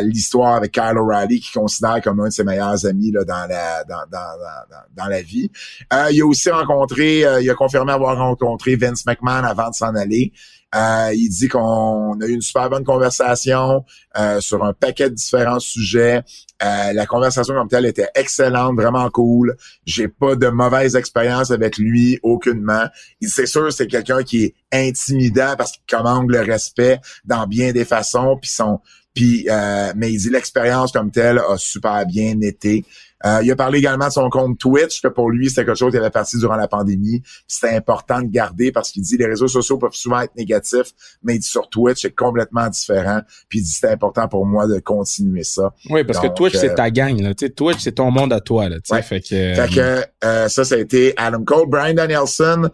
Speaker 2: l'histoire avec Kyle O'Reilly qui considère comme un de ses meilleurs amis là, dans la dans, dans, dans, la vie. Euh, il a aussi rencontré, il a confirmé avoir rencontré Vince McMahon avant de s'en aller. Euh, il dit qu'on a eu une super bonne conversation euh, sur un paquet de différents sujets. Euh, la conversation comme telle était excellente, vraiment cool. J'ai pas de mauvaise expérience avec lui, aucunement. C'est sûr c'est quelqu'un qui est intimidant parce qu'il commande le respect dans bien des façons, puis son puis mais il dit l'expérience comme telle a super bien été. Euh, il a parlé également de son compte Twitch, que pour lui, c'était quelque chose qui avait parti durant la pandémie. C'était important de garder parce qu'il dit les réseaux sociaux peuvent souvent être négatifs, mais il dit sur Twitch, c'est complètement différent. Puis il dit c'est important pour moi de continuer ça.
Speaker 3: Oui, parce que Twitch, c'est euh, ta gang. Là. Twitch, c'est ton monde à toi. Là,
Speaker 2: fait que, fait que euh, ça, ça a été Adam Cole. Brian Danielson,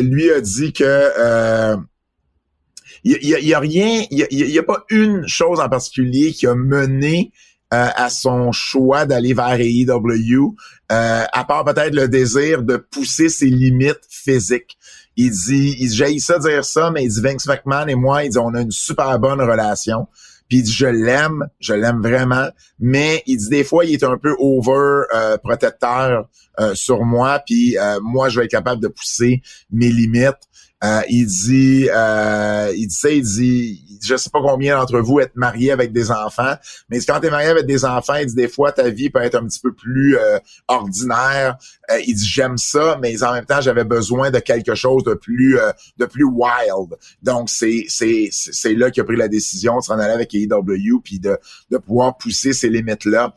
Speaker 2: lui a dit que il y, a, rien, il y a, pas une chose en particulier qui a mené euh, à son choix d'aller vers AEW, euh, à part peut-être le désir de pousser ses limites physiques. Il dit, il j'ai ça dire ça, mais il dit Vince McMahon et moi, il dit on a une super bonne relation. Puis il dit je l'aime, je l'aime vraiment, mais il dit des fois il est un peu over euh, protecteur sur moi, puis moi je vais être capable de pousser mes limites. Euh, il dit, euh, il dit il dit, je sais pas combien d'entre vous êtes mariés avec des enfants, mais quand tu es marié avec des enfants, il dit des fois ta vie peut être un petit peu plus euh, ordinaire. Euh, il dit j'aime ça, mais en même temps j'avais besoin de quelque chose de plus euh, de plus wild. Donc c'est c'est c'est là qu'il a pris la décision de s'en aller avec AEW puis de de pouvoir pousser ces limites là.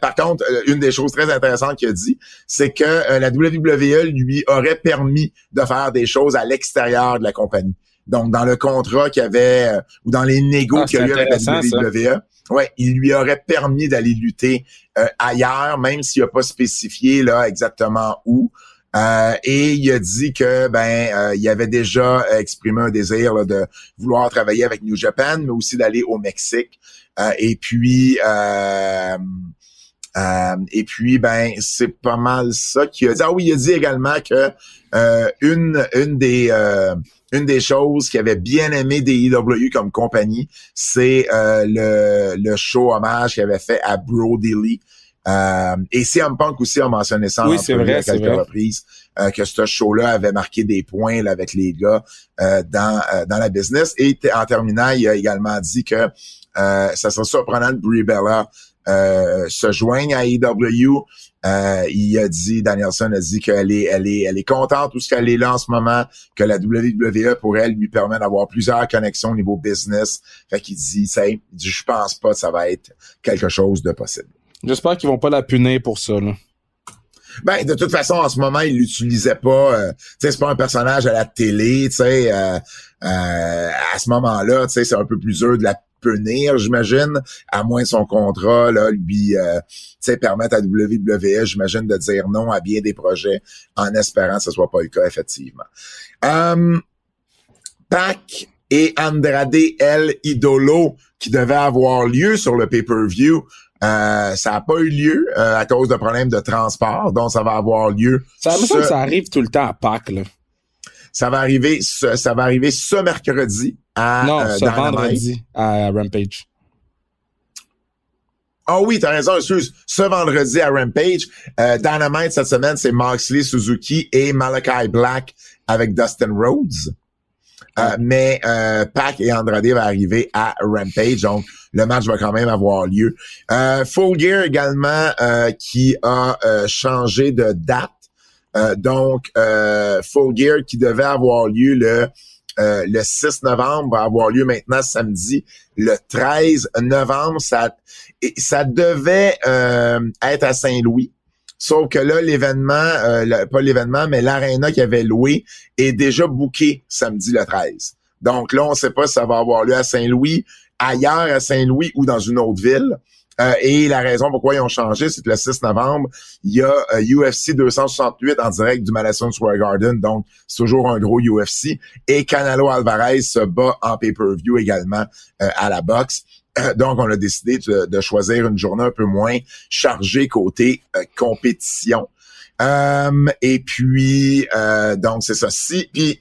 Speaker 2: par contre, une des choses très intéressantes qu'il a dit, c'est que la WWE lui aurait permis de faire des choses à l'extérieur de la compagnie. Donc, dans le contrat qu'il y avait, euh, ou dans les négos ah, qu'il y a eu avec la WWE, ouais, il lui aurait permis d'aller lutter euh, ailleurs, même s'il n'a pas spécifié là exactement où. Euh, et il a dit que ben il avait déjà exprimé un désir de vouloir travailler avec New Japan, mais aussi d'aller au Mexique. et puis et puis ben c'est pas mal ça qu'il a dit. Ah oui, il a dit également que une une des une des choses qu'il avait bien aimé des EW comme compagnie, c'est euh, le, le show hommage qu'il avait fait à Brody Lee. Euh, et CM Punk aussi a mentionné ça
Speaker 3: oui, c'est vrai, à quelques
Speaker 2: reprises, euh, que ce show-là avait marqué des points là, avec les gars euh, dans, dans la business. Et en terminant, il a également dit que ça serait surprenant de Brie Bella se joigne à EW. Euh, il a dit, Danielson a dit qu'elle est, elle est, elle est contente tout ce qu'elle est là en ce moment, que la WWE pour elle lui permet d'avoir plusieurs connexions au niveau business. Fait qu'il dit, ça, je pense pas que ça va être quelque chose de possible.
Speaker 3: J'espère qu'ils vont pas la punir pour ça. Là.
Speaker 2: Ben, de toute façon, en ce moment, il l'utilisait pas. Euh, tu sais, c'est pas un personnage à la télé, tu sais. Euh, euh, à ce moment-là, tu sais, c'est un peu plus dur de la punir, j'imagine, à moins son contrat, là, lui, euh, permettre à WWE, j'imagine, de dire non à bien des projets en espérant que ce soit pas le cas, effectivement. Um, Pac et Andrade El Idolo, qui devait avoir lieu sur le pay-per-view, euh, ça n'a pas eu lieu euh, à cause de problèmes de transport, donc ça va avoir lieu.
Speaker 3: Ça ça arrive tout le temps à Pâques, là.
Speaker 2: Ça va arriver, ce, ça va arriver ce mercredi à
Speaker 3: Non, euh, ce vendredi à Rampage.
Speaker 2: Ah oh oui, t'as raison, excuse. Ce vendredi à Rampage, euh, Dynamite cette semaine, c'est Moxley, Suzuki et Malachi Black avec Dustin Rhodes. Euh, mais euh, Pac et Andrade vont arriver à Rampage, donc le match va quand même avoir lieu. Euh, Full Gear également qui a changé de date. donc Full Gear qui devait avoir lieu le le 6 novembre va avoir lieu maintenant samedi le 13 novembre. Ça, ça devait être à Saint-Louis. Sauf que là, l'événement, euh, pas l'événement, mais l'aréna qui avait loué est déjà booké samedi le 13. Donc là, on ne sait pas si ça va avoir lieu à Saint-Louis, ailleurs à Saint-Louis ou dans une autre ville. Euh, et la raison pourquoi ils ont changé, c'est que le 6 novembre, il y a UFC euh, 268 en direct du Madison Square Garden, donc c'est toujours un gros UFC. Et Canelo Alvarez se bat en pay-per-view également à la boxe. [CLEARS THROAT] donc, on a décidé de, choisir une journée un peu moins chargée côté euh, compétition. Euh, et puis, euh, donc, c'est ça. Si, puis,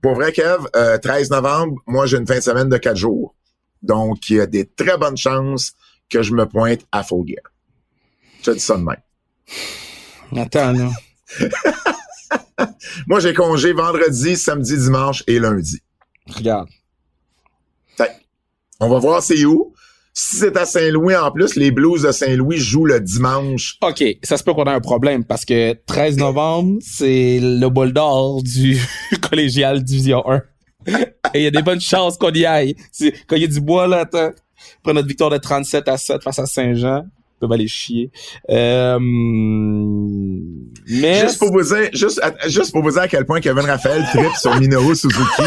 Speaker 2: pour vrai, Kev, 13 novembre, moi, j'ai une fin de semaine de 4 jours. Donc, il y a des très bonnes chances que je me pointe à Full Gear. Je te dis ça de même.
Speaker 3: Attends, là. [LAUGHS]
Speaker 2: moi, j'ai congé vendredi, samedi, dimanche et lundi.
Speaker 3: Regarde.
Speaker 2: On va voir c'est où. Si c'est à Saint-Louis en plus, les Blues de Saint-Louis jouent le dimanche.
Speaker 3: OK, ça se peut qu'on ait un problème parce que 13 novembre, c'est le bol d'or du [LAUGHS] collégial division 1. Et il y a des bonnes chances qu'on y aille. Quand il y a du bois là, attends, prendre notre victoire de 37 à 7 face à Saint-Jean peuvent aller chier. Euh, mais
Speaker 2: juste pour vous dire, juste, juste pour vous dire à quel point Kevin Raphaël tripe sur Minoru Suzuki.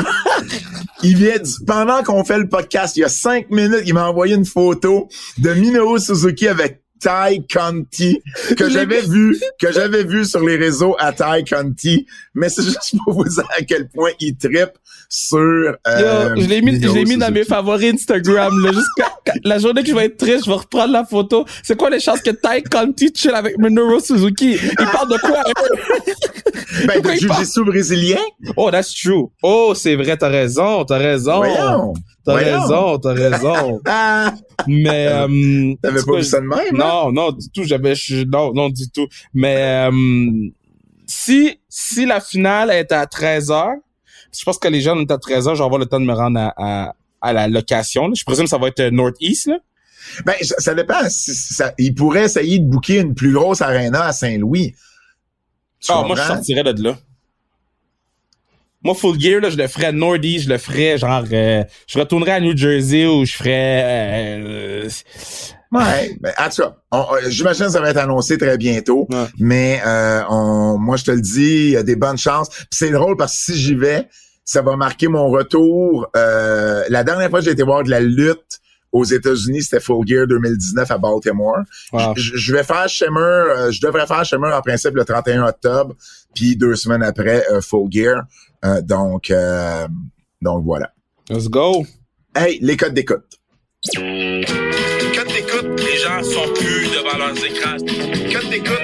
Speaker 2: il vient pendant qu'on fait le podcast, il y a cinq minutes, il m'a envoyé une photo de Minoru Suzuki avec Ty Conti que j'avais vu que j'avais vu sur les réseaux à Ty Conti mais c'est [LAUGHS] juste pour vous dire à quel point il tripe sur euh,
Speaker 3: je l'ai mis je l'ai mis dans mes favoris Instagram là. La journée que je vais être triste je vais reprendre la photo. C'est quoi les chances que Ty Conti chill avec Minoru Suzuki? Il parle de quoi
Speaker 2: ben de jiu-jitsu brésilien?
Speaker 3: Oh that's true. Oh c'est vrai t'as raison t'as raison T'as raison, t'as raison. [LAUGHS] mais euh,
Speaker 2: t'avais pas vu ça de même hein?
Speaker 3: Non, non du tout. J'avais non, non du tout. Mais euh, si si la finale est à 13 h Je pense que les gens, est à 13 heures, je vais avoir le temps de me rendre à, à, à la location. là. Je présume que ça va être euh, Northeast, là.
Speaker 2: Ben, ça, ça dépend. Si- si ça- il pourrait essayer de booker une plus grosse arena à Saint-Louis.
Speaker 3: Ah, moi, je sortirais de là. Moi, Full Gear, là, je le ferais à Northeast, je le ferais, genre, euh, je retournerais à New Jersey où je ferais... euh,
Speaker 2: Ouais, ben, en tout cas, j'imagine que ça va être annoncé très bientôt,
Speaker 3: Ouais.
Speaker 2: mais euh, on, moi, je te le dis, il y a des bonnes chances. C'est drôle parce que si j'y vais, ça va marquer mon retour. Euh, la dernière fois que j'ai été voir de la lutte aux États-Unis, c'était Full Gear 2019 à Baltimore.
Speaker 3: wow.
Speaker 2: Je, je vais faire Shimmer, euh, je devrais faire Shimmer en principe le 31 octobre, puis deux semaines après euh, Full Gear. Euh, donc, euh, donc voilà.
Speaker 3: Let's go.
Speaker 2: Hey, les codes d'écoute.
Speaker 3: Quand t'écoutes, les gens sont plus devant leurs écrans. Quand t'écoutes,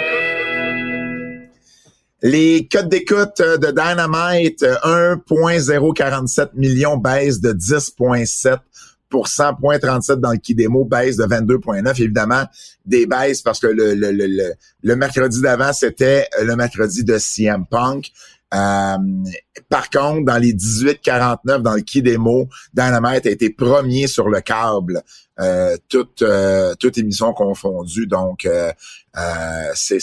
Speaker 2: Les codes d'écoute euh, de Dynamite, euh, 1.047 millions baisse de 10.7 point 37 dans le qui démo, baisse de 22.9. Évidemment, des baisses parce que le, le, le, le, le mercredi d'avant, c'était le mercredi de CM Punk. Euh, par contre, dans les 18-49 dans le qui démo, Dynamite a été premier sur le câble, euh, toute, euh, toute émission confondue. Donc, euh, euh, c'est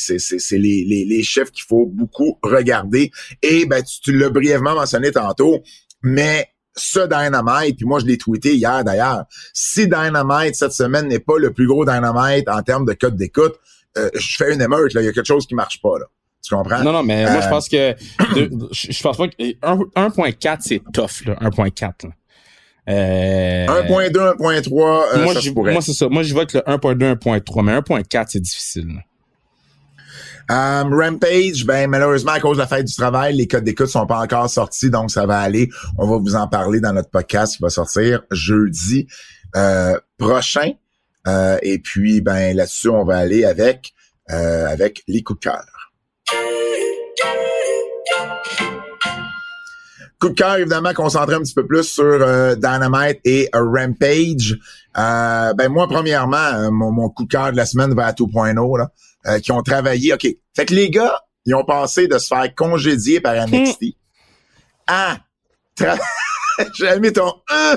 Speaker 2: les, les, les chiffres qu'il faut beaucoup regarder. Et ben, tu, tu l'as brièvement mentionné tantôt, mais ce Dynamite, puis moi je l'ai tweeté hier d'ailleurs, si Dynamite cette semaine n'est pas le plus gros Dynamite en termes de code d'écoute, euh, je fais une émeute, il y a quelque chose qui marche pas. là. Tu comprends?
Speaker 3: Non, non, mais moi, je
Speaker 2: Euh,
Speaker 3: pense que je je pense pas que un- 1.4, c'est tough, là. 1.4. là. Euh,
Speaker 2: 1.2, 1.3, euh,
Speaker 3: moi,
Speaker 2: ça pourrait.
Speaker 3: moi, c'est ça. Moi, je vois que le 1.2, 1.3, mais 1.4, c'est difficile. là.
Speaker 2: Um, Rampage, ben malheureusement à cause de la fête du travail, les codes d'écoute sont pas encore sortis, donc ça va aller. On va vous en parler dans notre podcast qui va sortir jeudi euh, prochain. Euh, et puis ben là-dessus, on va aller avec euh, avec les coups de cœur. Coup de cœur, évidemment, concentré un petit peu plus sur euh, Dynamite et euh, Rampage. Euh, ben moi, premièrement, mon, mon coup de cœur de la semaine va à 2.0, là, qui ont travaillé. OK. Fait que les gars, ils ont passé de se faire congédier par NXT à... tra- [LAUGHS] J'ai mis ton... Euh!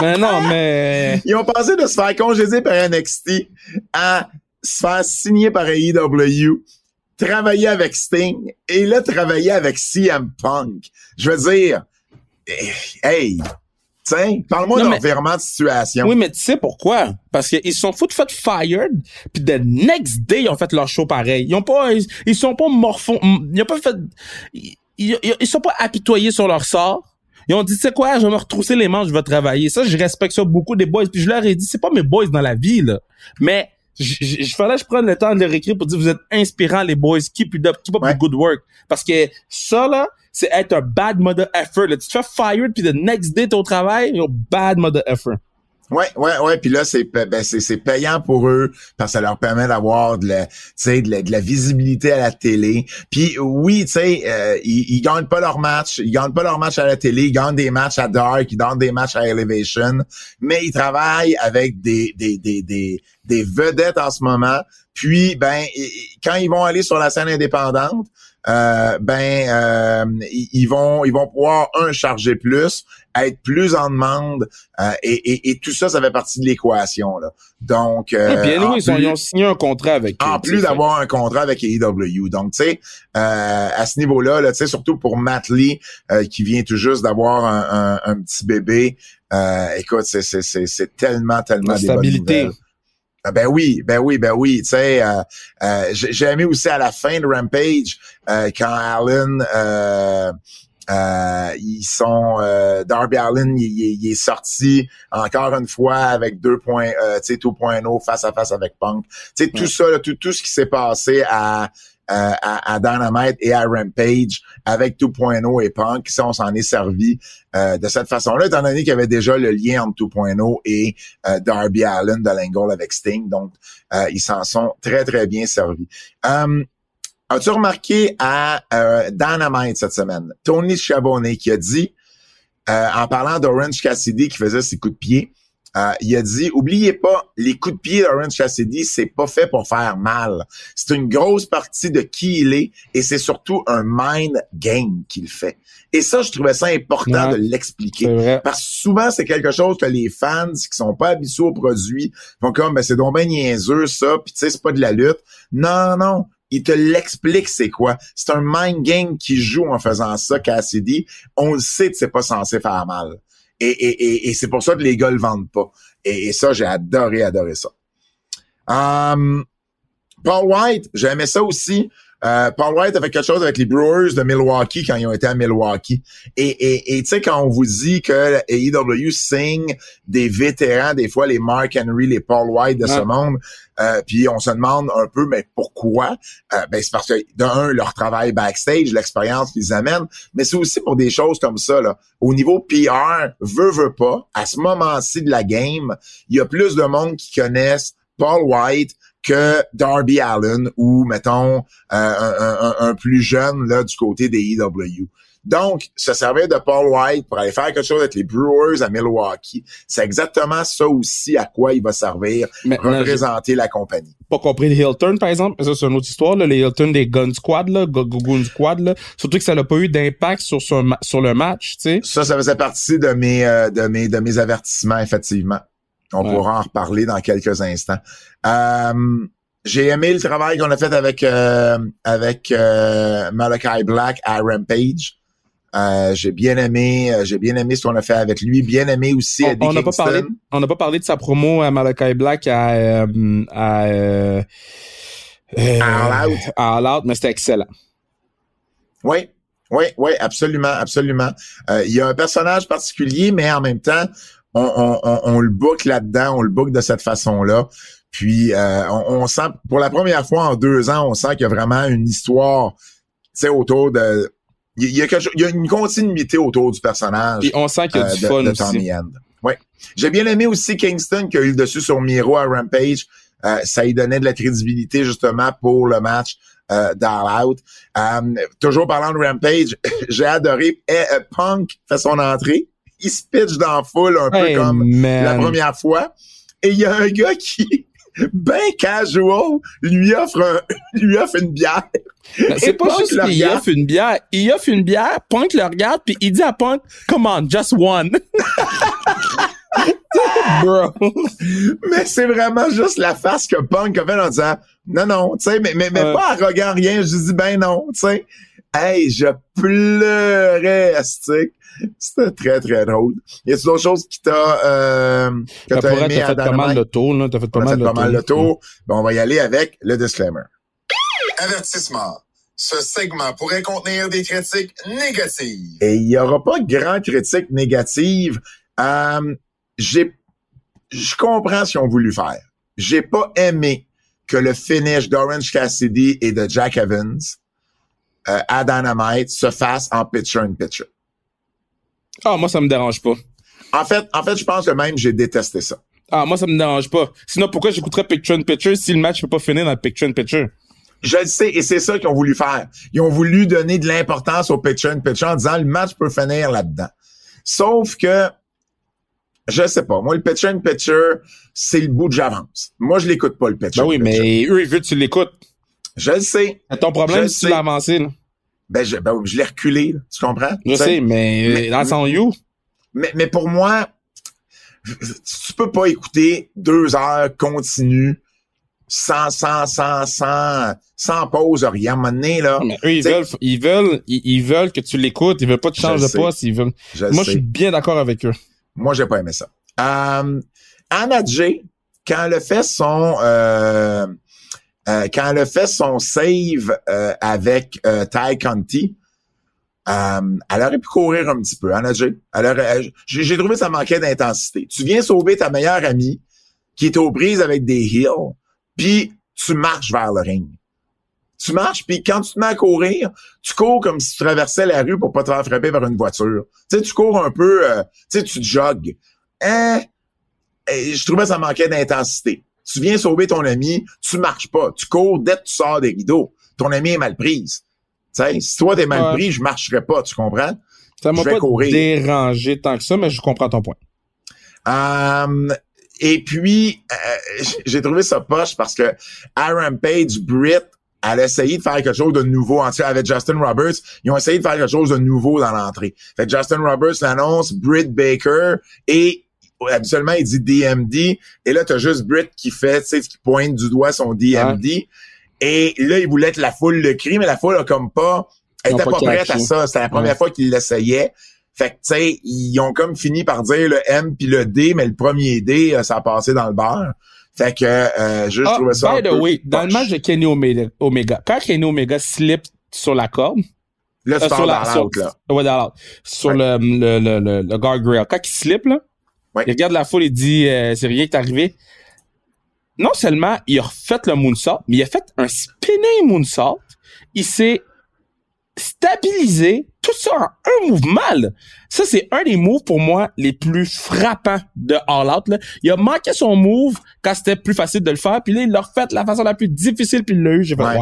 Speaker 3: Mais non, [LAUGHS] mais.
Speaker 2: Ils ont passé de se faire congédier par NXT à se faire signer par AEW, travailler avec Sting et là, travailler avec CM Punk. Je veux dire, eh, hey, tiens, parle-moi d'un virement de situation.
Speaker 3: Oui, mais tu sais pourquoi? Parce qu'ils sont foutus fait fired, puis the next day, ils ont fait leur show pareil. Ils ont pas, ils, ils sont pas morphons, ils ont pas fait, ils, ils, ils sont pas apitoyés sur leur sort. Ils ont dit, tu sais quoi, je vais me retrousser les manches, je vais travailler. Ça, je respecte ça beaucoup des boys. Puis je leur ai dit, c'est pas mes boys dans la vie, là. Mais, je fallait que je prenne le temps de leur écrire pour dire, vous êtes inspirants, les boys. Keep it up, keep up
Speaker 2: Ouais.
Speaker 3: the good work. Parce que ça, là, c'est être un bad mother effort. Là. Tu te fais fired, puis the next day, t'es au travail, you're bad mother effort.
Speaker 2: Ouais, ouais, ouais. Puis là, c'est ben, c'est payant pour eux parce que ça leur permet d'avoir de la, de la, de la visibilité à la télé. Puis oui, tu sais, euh, ils, ils gagnent pas leur match, ils gagnent pas leur match à la télé, ils gagnent des matchs à Dark, ils gagnent des matchs à Elevation, mais ils travaillent avec des des des des, des vedettes en ce moment. Puis ben, quand ils vont aller sur la scène indépendante, euh, ben euh, ils, vont ils vont pouvoir un charger plus, être plus en demande euh, et, et, et tout ça, ça fait partie de l'équation là. Donc euh,
Speaker 3: Et puis, anyway,
Speaker 2: en
Speaker 3: ils, ont,
Speaker 2: plus-
Speaker 3: ils ont signé un contrat avec
Speaker 2: en plus d'avoir un contrat avec AEW. Donc, tu sais, euh, à ce niveau-là, là, tu sais, surtout pour Matt Lee, euh, qui vient tout juste d'avoir un, un- un petit bébé, euh, écoute, c'est, c'est, c'est, tellement, tellement
Speaker 3: La
Speaker 2: des bonnes
Speaker 3: stabilité.
Speaker 2: nouvelles. Ah, Ben oui, ben oui, ben oui. Tu sais, euh, euh, j'ai aimé aussi à la fin de Rampage euh, quand Allen, euh, euh, ils sont euh, Darby Allen, il, il- il est sorti encore une fois avec deux points, euh, tu sais, 2.0 face à face avec Punk. Tu sais, tout ça, là, tout, tout ce qui s'est passé à, à, à- à Dynamite et à Rampage avec 2.0 et Punk, ça, on s'en est servi euh, de cette façon-là, étant donné qu'il y avait déjà le lien entre 2.0 et euh, Darby Allen de l'angle avec Sting. Donc, euh, ils s'en sont très, très bien servis. Um, As-tu remarqué à euh, Dynamite cette semaine, Tony Chabonnet qui a dit, euh, en parlant d'Orange Cassidy qui faisait ses coups de pied, Euh, il a dit, oubliez pas, les coups de pied d'Orange Cassidy, c'est pas fait pour faire mal. C'est une grosse partie de qui il est et c'est surtout un mind game qu'il fait. Et ça, je trouvais ça important
Speaker 3: Ouais.
Speaker 2: de l'expliquer. Parce que souvent, c'est quelque chose que les fans qui sont pas habitués au produit font comme, ben, c'est donc ben niaiseux, ça, puis tu sais, c'est pas de la lutte. Non, non. Il te l'explique c'est quoi? C'est un mind game qui joue en faisant ça, Cassidy. On le sait que c'est pas censé faire mal. Et, et, et, et c'est pour ça que les gars le vendent pas. Et, et ça, j'ai adoré, adoré ça. Um, Paul White, j'ai aimé ça aussi. Euh, Paul White a fait quelque chose avec les Brewers de Milwaukee quand ils ont été à Milwaukee. Et et et tu sais quand on vous dit que AEW signe des vétérans, des fois les Mark Henry, les Paul White de ce monde, euh, puis on se demande un peu mais pourquoi? Euh, Ben c'est parce que d'un leur travail backstage, l'expérience qu'ils amènent, mais c'est aussi pour des choses comme ça là. Au niveau PR, veut veut pas, à ce moment-ci de la game, il y a plus de monde qui connaissent Paul White que Darby Allen ou mettons euh, un, un- un plus jeune là du côté des EW. Donc, se servir de Paul White pour aller faire quelque chose avec les Brewers à Milwaukee, c'est exactement ça aussi à quoi il va servir,
Speaker 3: Maintenant,
Speaker 2: représenter la compagnie.
Speaker 3: pas compris le heel turn, par exemple. Mais Ça, c'est une autre histoire, là. Les heel turn des Gun Squad, là. Goon Squad, là. Surtout que ça n'a pas eu d'impact sur, son ma- sur le match, tu sais.
Speaker 2: Ça, ça faisait partie de mes euh, de mes de mes avertissements, effectivement. On
Speaker 3: Ouais.
Speaker 2: pourra en reparler dans quelques instants. Euh, j'ai aimé le travail qu'on a fait avec euh, avec euh, Malachi Black à Rampage. Euh, j'ai bien aimé, euh, j'ai bien aimé ce qu'on a fait avec lui. Bien aimé aussi
Speaker 3: On n'a pas parlé, on n'a pas parlé de sa promo à Malachi Black à, euh, à,
Speaker 2: All Out.
Speaker 3: à All Out, mais c'était excellent.
Speaker 2: Oui, oui, oui, absolument, absolument. Euh, il y a un personnage particulier, mais en même temps, on, on, on, on le book là-dedans, on le book de cette façon-là. Puis euh, on, on sent, pour la première fois en deux ans, on sent qu'il y a vraiment une histoire, tu sais, autour de. Il y a, quelque chose- il y a une continuité autour du personnage
Speaker 3: Puis on sent qu'il y a
Speaker 2: euh,
Speaker 3: du
Speaker 2: de,
Speaker 3: fun
Speaker 2: de
Speaker 3: aussi.
Speaker 2: Ouais. J'ai bien aimé aussi Kingston qui a eu le dessus sur Miro à Rampage. Euh, ça lui donnait de la crédibilité justement pour le match euh, d'All Out. Euh, toujours parlant de Rampage, [LAUGHS] j'ai adoré eh, Punk fait son entrée. Il se pitch dans la foule un peu comme
Speaker 3: man.
Speaker 2: la première fois. Et il y a un gars qui, ben casual, lui offre un, [LAUGHS] lui offre une bière.
Speaker 3: Mais C'est pas juste qu'il offre une bière. Il offre une bière, Punk le regarde, puis il dit à Punk, come on, just one. [LAUGHS] Bro.
Speaker 2: Mais c'est vraiment juste la face que Punk a fait en disant non, non, tu sais, mais, mais, mais pas arrogant, rien. Je dis ben non, tu sais. Hey, je pleurais, astique. C'était très, très drôle. Y a-t-il d'autres choses qui t'a, euh, que
Speaker 3: Ben,
Speaker 2: t'as aimé
Speaker 3: t'as fait pas mal le tour, là. T'as fait pas
Speaker 2: On a
Speaker 3: mal
Speaker 2: fait pas mal le tour. Ben, on va y aller avec le disclaimer.
Speaker 1: Avertissement. Ce segment pourrait contenir des critiques négatives.
Speaker 2: Et il y aura pas grand critique négative. Euh, j'ai, je comprends ce qu'ils ont voulu faire. J'ai pas aimé que le finish d'Orange Cassidy et de Jack Evans euh, à Dynamite se fasse en pitcher-in-pitcher.
Speaker 3: Ah, moi, ça me dérange pas.
Speaker 2: En fait, en fait, je pense que même j'ai détesté ça.
Speaker 3: Ah, moi, ça me dérange pas. Sinon, pourquoi j'écouterais Picture in Picture si le match peut pas finir dans le Picture in Picture?
Speaker 2: Je le sais, et c'est ça qu'ils ont voulu faire. Ils ont voulu donner de l'importance au pitcher-in-pitcher en disant le match peut finir là-dedans. Sauf que, je sais pas, moi, le pitcher-in-pitcher, c'est le bout de j'avance. Moi, je l'écoute pas, le pitcher
Speaker 3: Ben oui, mais eux, ils veulent que tu l'écoutes.
Speaker 2: Je le sais.
Speaker 3: C'est ton problème
Speaker 2: Je
Speaker 3: si tu
Speaker 2: sais.
Speaker 3: l'as avancé, là.
Speaker 2: Ben, je, ben, je l'ai reculé, là. tu comprends?
Speaker 3: Je sais, mais,
Speaker 2: mais-
Speaker 3: dans son you.
Speaker 2: Mais, mais pour moi, tu peux pas écouter deux heures continues sans, sans, sans, sans, sans pause, rien. À un moment donné, là,
Speaker 3: Mais eux, ils veulent, ils veulent, ils, ils veulent que tu l'écoutes. Ils veulent pas que tu changes de
Speaker 2: sais.
Speaker 3: poste. Ils veulent.
Speaker 2: je
Speaker 3: Moi, je suis bien d'accord avec eux.
Speaker 2: Moi, j'ai pas aimé ça. Euh, Anna J, quand elle a fait son euh, euh, quand elle a fait son save euh, avec euh, Ty Conti, euh, elle aurait pu courir un petit peu. Aurait, elle- j'ai, trouvé que ça manquait d'intensité. Tu viens sauver ta meilleure amie qui est aux prises avec des heels, puis tu marches vers le ring. Tu marches, puis quand tu te mets à courir, tu cours comme si tu traversais la rue pour pas te faire frapper par une voiture. Tu sais, tu cours un peu, euh, tu sais, tu jogues. Hein? Je trouvais que ça manquait d'intensité. Tu viens sauver ton ami, tu marches pas. Tu cours dès que tu sors des rideaux. Ton ami est mal prise. Tu sais, si toi t'es mal pris, je marcherai pas, tu comprends?
Speaker 3: Ça m'a
Speaker 2: Je vais
Speaker 3: pas
Speaker 2: courir.
Speaker 3: dérangé tant que ça, mais je comprends ton point.
Speaker 2: Euh, et puis, euh, j'ai trouvé ça poche parce que à Rampage, Britt, elle a essayé de faire quelque chose de nouveau. En avec Justin Roberts, ils ont essayé de faire quelque chose de nouveau dans l'entrée. Fait que Justin Roberts l'annonce, Britt Baker, et habituellement, il dit DMD. Et là, t'as juste Britt qui fait, tu sais, qui pointe du doigt son DMD. Et là, il voulait que la foule le crie, mais la foule a comme pas, elle était pas, prête à ça. C'était la première fois qu'il l'essayait. Fait que, tu sais, ils ont comme fini par dire le M puis le D, mais le premier D, euh, ça a passé dans le beurre. Fait que, euh, je ah, trouvais ça
Speaker 3: by the way, dans le match de Kenny Omega, quand Kenny Omega slip sur la corde,
Speaker 2: Là, euh, sur la,
Speaker 3: sur,
Speaker 2: là.
Speaker 3: Ouais, dans Sur le, le, le, le, le guardrail. Quand il slip, là, il regarde la foule et dit, euh, c'est rien qui est arrivé. Non seulement il a refait le moonsault, mais il a fait un spinning moonsault. Il s'est stabilisé tout ça en un mouvement. Là. Ça, c'est un des moves pour moi les plus frappants de All Out. Là. Il a manqué son move quand c'était plus facile de le faire, puis là, il l'a refait de la façon la plus difficile, puis il l'a eu. J'ai fait
Speaker 2: ouais.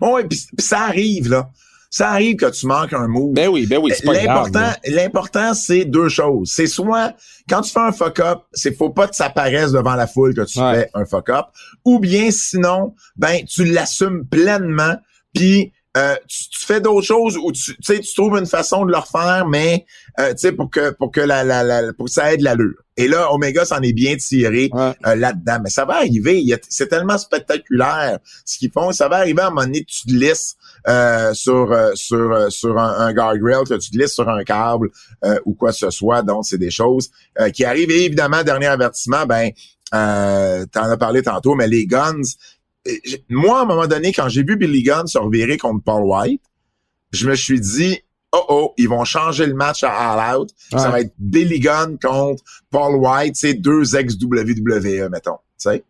Speaker 3: wow.
Speaker 2: Ouais, puis ça arrive, là. Ça arrive que tu manques un move.
Speaker 3: Ben oui, ben oui, c'est pas
Speaker 2: L'important, l'important, c'est deux choses. C'est soit, quand tu fais un fuck-up, c'est faut pas que ça paraisse devant la foule que tu fais un fuck-up. Ou bien, sinon, ben, tu l'assumes pleinement, puis euh, tu, fais d'autres choses ou tu, tu trouves une façon de le refaire, mais euh, tu sais pour que pour que la, la, la pour que ça aide l'allure. Et là, Omega s'en est bien tiré euh, là-dedans. Mais ça va arriver. C'est tellement spectaculaire ce qu'ils font. Ça va arriver à un moment donné, tu te laisses euh, sur sur sur un, un guardrail, que tu te laisses sur un câble ou quoi que ce soit. Donc, c'est des choses qui arrivent. Et évidemment, dernier avertissement, ben euh, t'en as parlé tantôt, mais les guns, moi, à un moment donné, quand j'ai vu Billy Gunn se revirer contre Paul White, je me suis dit, oh oh, ils vont changer le match à All Out. Ça va être Billy Gunn contre Paul White, c'est deux ex-WWE, mettons, tu sais.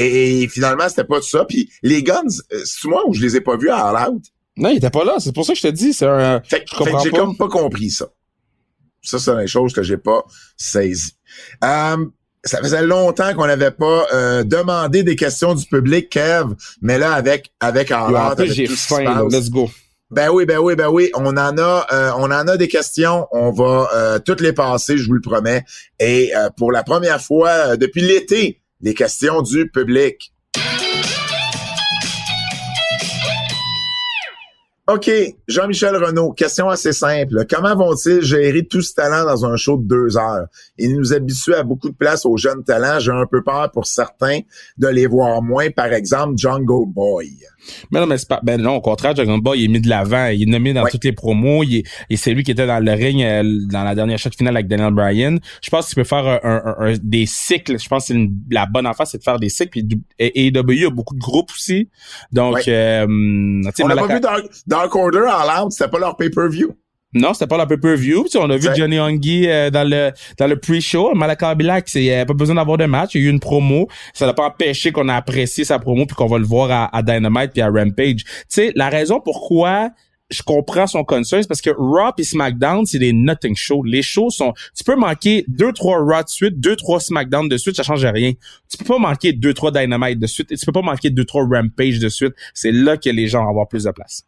Speaker 2: Et, finalement, c'était pas tout ça. Puis les Guns, euh, c'est moi où je les ai pas vus à All Out?
Speaker 3: Non, ils étaient pas là. C'est pour ça que je te dis, c'est un...
Speaker 2: Fait, que j'ai comme pas compris ça. Ça, c'est une chose que j'ai pas saisi. Euh, ça faisait longtemps qu'on n'avait pas euh, demandé des questions du public, Kev, mais là, avec avec
Speaker 3: En j'ai faim, let's go.
Speaker 2: Ben oui, ben oui, ben oui. On en a, euh, on en a des questions. On va euh, toutes les passer, je vous le promets. Et pour la première fois depuis l'été, les questions du public. OK, Jean-Michel Renault, question assez simple. Comment vont-ils gérer tout ce talent dans un show de deux heures? Ils nous habituent à beaucoup de place aux jeunes talents. J'ai un peu peur pour certains de les voir moins. Par exemple, Jungle Boy.
Speaker 3: Mais non, mais c'est pas, ben non, au contraire, Jungle Boy, il est mis de l'avant. Il est nommé dans toutes les promos. Il est, et c'est lui qui était dans le ring euh, dans la dernière shot finale avec Daniel Bryan. Je pense qu'il peut faire un, des cycles. Je pense que la bonne affaire, c'est de faire des cycles. Puis AEW a beaucoup de groupes aussi. Donc, euh,
Speaker 2: on n'a pas vu Dark, Order en Out, c'était pas leur pay-per-view.
Speaker 3: Non, c'était pas la pay-per-view. On a vu Johnny Hongi euh, dans le dans le pre-show. Malaka Black, c'est a pas besoin d'avoir de match. Il y a eu une promo. Ça n'a pas empêché qu'on a apprécié sa promo puis qu'on va le voir à, à Dynamite puis à Rampage. Tu sais, la raison pourquoi je comprends son concern, c'est parce que Raw et SmackDown, c'est des nothing shows. Les shows sont, tu peux manquer deux, trois Raw de suite, deux, trois SmackDown de suite, ça change rien. Tu peux pas manquer deux, trois Dynamite de suite, et tu peux pas manquer deux, trois Rampage de suite. C'est là que les gens vont avoir plus de place.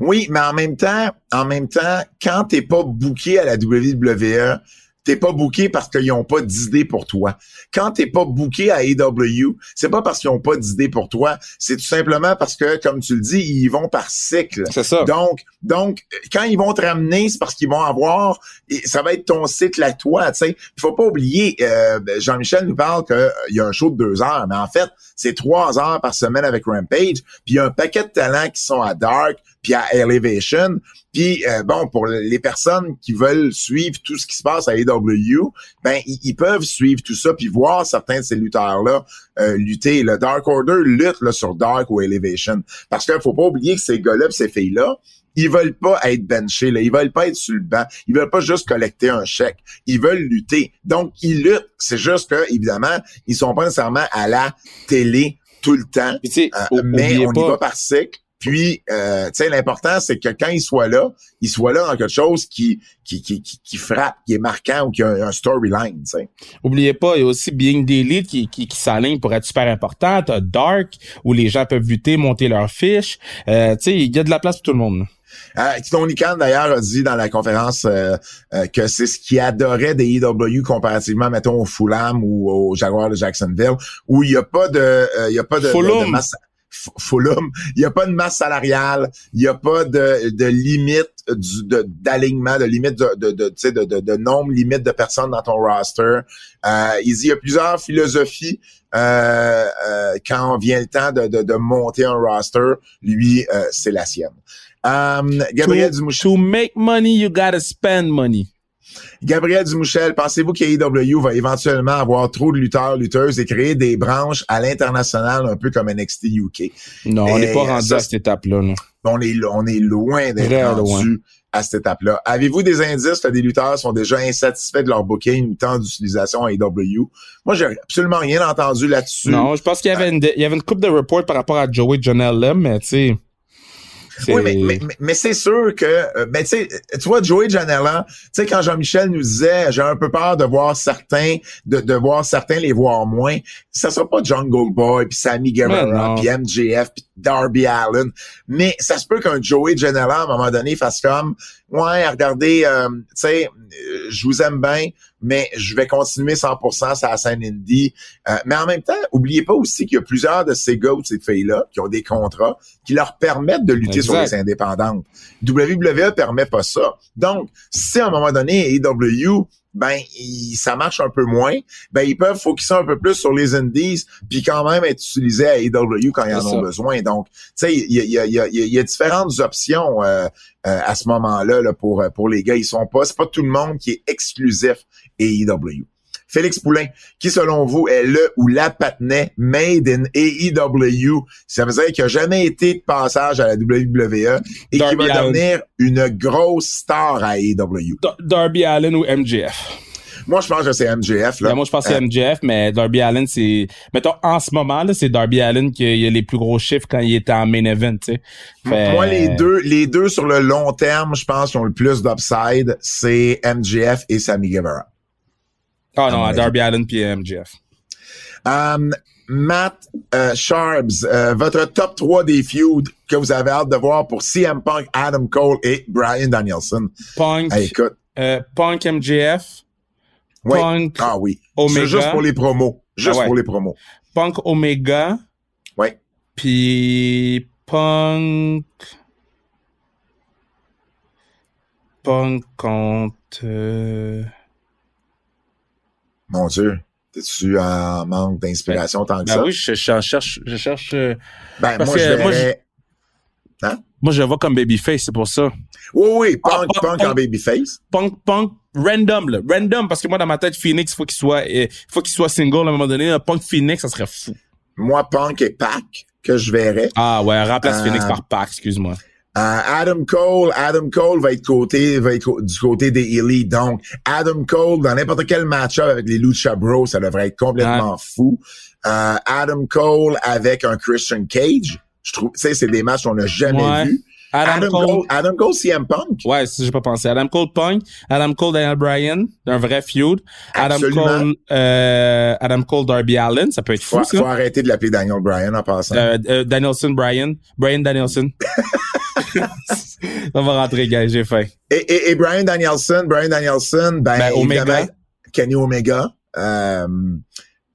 Speaker 2: Oui, mais en même temps, en même temps, quand t'es pas booké à la WWE, t'es pas booké parce qu'ils ont pas d'idée pour toi. Quand t'es pas booké à AW, c'est pas parce qu'ils ont pas d'idée pour toi, c'est tout simplement parce que, comme tu le dis, ils vont par cycle.
Speaker 3: C'est ça.
Speaker 2: Donc, donc, quand ils vont te ramener, c'est parce qu'ils vont avoir, ça va être ton cycle à toi, tu sais. Il faut pas oublier, euh, Jean-Michel nous parle qu'il euh, y a un show de deux heures, mais en fait, c'est trois heures par semaine avec Rampage, puis il y a un paquet de talents qui sont à Dark, puis à Elevation. Puis euh, bon, pour les personnes qui veulent suivre tout ce qui se passe à AW, ben ils, peuvent suivre tout ça puis voir certains de ces lutteurs-là euh, lutter. Le Dark Order lutte là, sur Dark ou Elevation. Parce qu'il faut pas oublier que ces gars-là, ces filles-là, ils veulent pas être benchés, là. ils veulent pas être sur le banc, ils veulent pas juste collecter un chèque, ils veulent lutter. Donc ils luttent, c'est juste que évidemment, ils sont pas nécessairement à la télé tout le temps, euh, mais on y va par cycle. Puis, euh, tu sais, l'important, c'est que quand il soit là, il soit là dans quelque chose qui qui, qui, qui, frappe, qui est marquant ou qui a un, storyline, tu sais.
Speaker 3: Oubliez pas, il y a aussi Being Daily qui, qui, qui s'aligne pour être super important. T'as Dark, où les gens peuvent lutter, monter leurs fiches. Euh, tu sais, il y a de la place pour tout le monde.
Speaker 2: Euh, Tony Khan, d'ailleurs, a dit dans la conférence euh, euh, que c'est ce qu'il adorait des EW comparativement, mettons, au Fulham ou au Jaguar de Jacksonville, où il n'y a pas de, euh, il y a pas de, de- de
Speaker 3: Fulham.
Speaker 2: Fulham, il n'y a pas de masse salariale, il n'y a pas de, de limite du- de- d'alignement, de, limite de, de, de, tu sais, de, de, de nombre limite de personnes dans ton roster. Euh, il y a plusieurs philosophies euh, euh, quand vient le temps de, de, de monter un roster. Lui, euh, c'est la sienne. Euh, Gabriel
Speaker 3: to, to make money, you gotta spend money.
Speaker 2: Gabriel Dumouchel, pensez-vous qu'AEW va éventuellement avoir trop de lutteurs, lutteuses et créer des branches à l'international un peu comme NXT UK?
Speaker 3: Non, on n'est pas rendu
Speaker 2: ça,
Speaker 3: à cette étape-là. là.
Speaker 2: On est, on est loin d'être rendu à cette étape-là. Avez-vous des indices? Que des lutteurs sont déjà insatisfaits de leur booking ou temps d'utilisation à AEW? Moi, j'ai absolument rien entendu là-dessus.
Speaker 3: Non, je pense qu'il y avait une, il y avait une coupe de reports par rapport à Joey Janela, mais tu sais.
Speaker 2: Oui, mais, mais, mais- mais c'est sûr que, euh, ben, tu sais, tu vois, Joey Janela, tu sais, quand Jean-Michel nous disait, j'ai un peu peur de voir certains, de, de voir certains les voir moins, ça sera pas Jungle Boy, puis Sammy
Speaker 3: Mais
Speaker 2: Guevara,
Speaker 3: non.
Speaker 2: puis MJF, puis Darby Allen, mais ça se peut qu'un Joey Janela, à un moment donné, fasse comme, ouais, regardez, euh, tu sais, je vous aime bien, mais je vais continuer 100% sur la scène indie. Euh, mais en même temps, oubliez pas aussi qu'il y a plusieurs de ces gars ou de ces filles-là qui ont des contrats qui leur permettent de lutter sur les indépendantes. WWE permet pas ça. Donc, si à un moment donné, AEW, ben, il- ça marche un peu moins, ben, ils peuvent focuser un peu plus sur les indies, puis quand même être utilisés à AEW quand ils en ont besoin. Donc, tu sais, il y a, y, a, y, a, y a différentes options euh, euh, à ce moment-là là, pour, euh, pour les gars. Ils sont pas, c'est pas tout le monde qui est exclusif AEW. Félix Poulain, qui selon vous est le ou la patinet made in AEW, ça veut dire qu'il n'a jamais été de passage à la WWE et qui va devenir une grosse star à AEW.
Speaker 3: Dar- Darby Allen ou MJF.
Speaker 2: Moi, je pense que c'est MJF. Là.
Speaker 3: Ben, moi, je pense que c'est
Speaker 2: Euh,
Speaker 3: MJF, mais Darby Allen, c'est... Mettons, en ce moment, là, c'est Darby Allen qui a les plus gros chiffres quand il était en main event. Fait-
Speaker 2: Moi, les deux, les deux sur le long terme, je pense qu'ils ont le plus d'upside, c'est MJF et Sammy Guevara.
Speaker 3: Ah
Speaker 2: à mon
Speaker 3: non,
Speaker 2: avis.
Speaker 3: Darby Allen puis MJF.
Speaker 2: Um, Matt euh, Sharps, euh, votre top 3 des feuds que vous avez hâte de voir pour CM Punk, Adam Cole et Brian Danielson.
Speaker 3: Punk,
Speaker 2: Hey, écoute,
Speaker 3: euh, Punk MJF,
Speaker 2: oui.
Speaker 3: Punk,
Speaker 2: Ah oui.
Speaker 3: Omega.
Speaker 2: C'est juste pour les promos. Juste
Speaker 3: Ah ouais.
Speaker 2: pour les promos.
Speaker 3: Punk Omega,
Speaker 2: Oui.
Speaker 3: puis Punk... Punk contre...
Speaker 2: Mon Dieu. T'es-tu en manque d'inspiration tant que
Speaker 3: Ben
Speaker 2: ça?
Speaker 3: oui, je, je cherche... Je cherche euh,
Speaker 2: Ben, moi, je
Speaker 3: moi,
Speaker 2: verrais...
Speaker 3: moi, je le vois comme Babyface, c'est pour ça.
Speaker 2: Oui, oui, Punk,
Speaker 3: Ah, Punk,
Speaker 2: Punk
Speaker 3: Punk.
Speaker 2: en babyface.
Speaker 3: Punk, Punk, random, là. Random, parce que moi, dans ma tête, Phoenix, faut qu'il soit, euh, faut qu'il soit single à un moment donné. Un Punk Phoenix, ça serait fou.
Speaker 2: Moi, Punk et Pac que je verrais.
Speaker 3: Ah ouais, remplace
Speaker 2: Euh,
Speaker 3: Phoenix par Pac, excuse-moi.
Speaker 2: Euh, Adam Cole, Adam Cole va être côté, va être du côté des Elite. Donc, Adam Cole, dans n'importe quel match-up avec les Lucha Bros, ça devrait être complètement fou. Euh, Adam Cole avec un Christian Cage, je trouve, tu sais, c'est des matchs qu'on n'a jamais
Speaker 3: Ouais.
Speaker 2: vus.
Speaker 3: Adam,
Speaker 2: Adam
Speaker 3: Cole,
Speaker 2: Cole, Adam Cole, CM Punk?
Speaker 3: ouais, ça, j'ai pas pensé. Adam Cole Punk, Adam Cole Daniel Bryan, un vrai feud. Adam. Cole, euh, Adam Cole Darby Allen, ça peut être fou,
Speaker 2: Faut,
Speaker 3: ça.
Speaker 2: faut arrêter de l'appeler Daniel Bryan en passant.
Speaker 3: Euh, euh, Danielson Bryan, Brian Danielson. [LAUGHS] ça va rentrer, gars, j'ai faim.
Speaker 2: Et, et, et Brian Danielson, Brian Danielson, ben,
Speaker 3: Ben, Omega.
Speaker 2: Kenny Omega. Euh,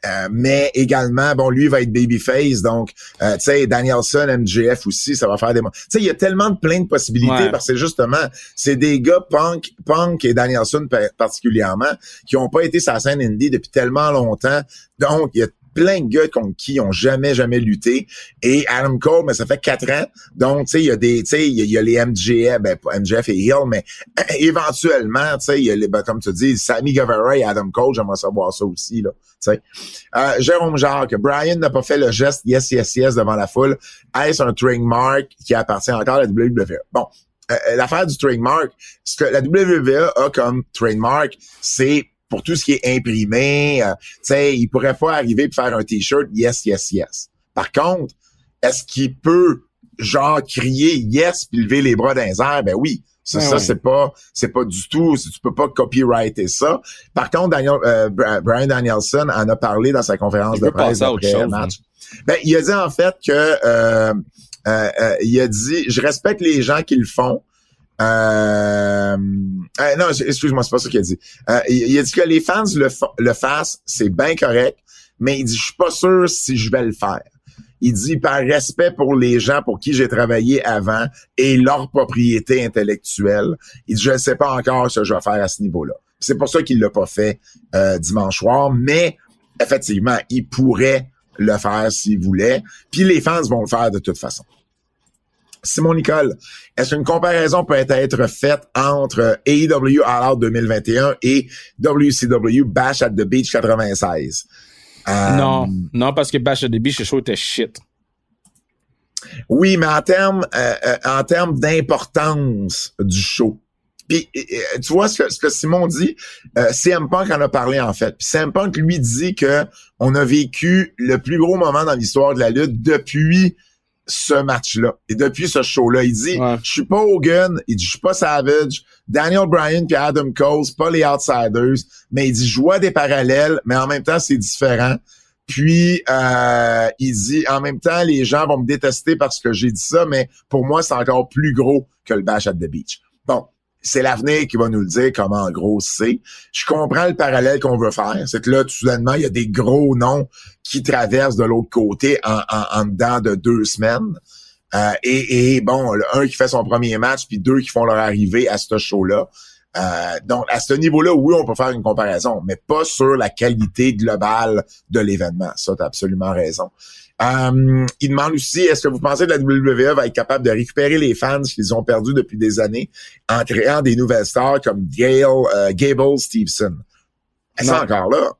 Speaker 2: euh, mais également, bon, lui va être babyface, donc, euh, tu sais, Danielson, MJF aussi, ça va faire des... Tu sais, il y a tellement de plein de possibilités
Speaker 3: Ouais.
Speaker 2: parce que justement, c'est des gars Punk, Punk et Danielson pa- particulièrement qui ont pas été sur la scène indie depuis tellement longtemps. Donc, il y a plein de gars contre qui ils ont jamais, jamais lutté. Et Adam Cole, mais ça fait quatre ans. Donc, tu sais, il y a des, tu sais, il y a- les MJF, ben, pas et Hill, mais [CLEARS THROAT] éventuellement, tu sais, il y a les, ben, comme tu dis, Sammy Guevara et Adam Cole, j'aimerais savoir ça aussi, là, tu sais. Euh, Jérôme Jacques, Brian n'a pas fait le geste yes, yes, yes devant la foule. Est-ce un trademark qui appartient encore à la WWE? Bon. euh, l'affaire du trademark, ce que la WWE a comme trademark, c'est pour tout ce qui est imprimé, euh, tu sais, il pourrait pas arriver et faire un t-shirt yes, yes, yes. Par contre, est-ce qu'il peut genre crier yes puis lever les bras dans les airs? Ben oui. Ça,
Speaker 3: Ouais,
Speaker 2: ça
Speaker 3: ouais.
Speaker 2: c'est pas, c'est pas du tout, tu peux pas copyrighter ça. Par contre, Daniel, euh, Bra- Brian Danielson en a parlé dans sa conférence
Speaker 3: Il
Speaker 2: de presse après le match. Ben, il a dit en fait que euh, Euh, euh, il a dit, je respecte les gens qui le font. Euh, euh, non, excuse-moi, c'est pas ça qu'il a dit. Euh, il, a dit que les fans le, le fassent, c'est bien correct, mais il dit, je suis pas sûr si je vais le faire. Il dit, par respect pour les gens pour qui j'ai travaillé avant et leur propriété intellectuelle, il dit, je ne sais pas encore ce que je vais faire à ce niveau-là. C'est pour ça qu'il l'a pas fait euh, dimanche soir, mais effectivement, il pourrait le faire s'il voulait. Puis les fans vont le faire de toute façon. Simon Nicole, est-ce qu'une comparaison peut être faite entre AEW All Out 2021 et WCW Bash at the Beach 96?
Speaker 3: Euh, non, non, parce que Bash at the Beach, le show était shit.
Speaker 2: Oui, mais en termes euh, euh, en termes d'importance du show. Puis tu vois ce que, ce que Simon dit, CM Punk en a parlé en fait. Puis CM Punk lui dit que on a vécu le plus gros moment dans l'histoire de la lutte depuis ce match-là. Et depuis ce show-là, il dit, je suis pas Hogan, il dit, je suis pas Savage, Daniel Bryan puis Adam Cole, pas les Outsiders, mais il dit, je vois des parallèles, mais en même temps, c'est différent. Puis, euh, il dit, en même temps, les gens vont me détester parce que j'ai dit ça, mais pour moi, c'est encore plus gros que le Bash at the Beach. Bon, c'est l'avenir qui va nous le dire comment en gros c'est. Je comprends le parallèle qu'on veut faire. C'est que là, tout soudainement, il y a des gros noms qui traversent de l'autre côté en, en, dedans de deux semaines. Euh, et, et, bon, un qui fait son premier match, puis deux qui font leur arrivée à ce show-là. Euh, donc, à ce niveau-là, oui, on peut faire une comparaison, mais pas sur la qualité globale de l'événement. Ça, tu as absolument raison. Euh, il demande aussi, est-ce que vous pensez que la WWE va être capable de récupérer les fans qu'ils ont perdus depuis des années en créant des nouvelles stars comme Gail, euh, Gable Stevenson? C'est encore là?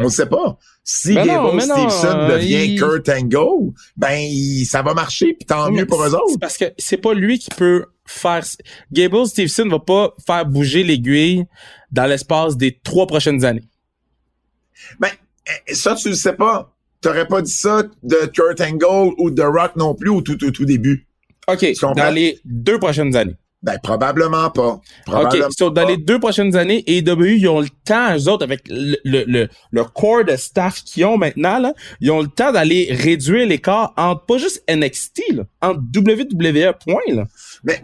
Speaker 2: On ne sait pas. Si Gable Stevenson euh, devient Kurt Angle, ben ça va marcher, puis tant mieux pour eux autres.
Speaker 3: Parce que c'est pas lui qui peut faire. Gable Stevenson va pas faire bouger l'aiguille dans l'espace des trois prochaines années.
Speaker 2: Ben ça tu le sais pas. T'aurais pas dit ça de Kurt Angle ou de Rock non plus au tout, tout, tout début.
Speaker 3: OK, dans les deux prochaines années.
Speaker 2: Ben, probablement pas.
Speaker 3: OK, dans les deux prochaines années, AEW, ils ont le temps, eux autres, avec le, le, le, corps de staff qu'ils ont maintenant, là, ils ont le temps d'aller réduire l'écart entre, pas juste NXT, là, entre WWE, point, là.
Speaker 2: Mais,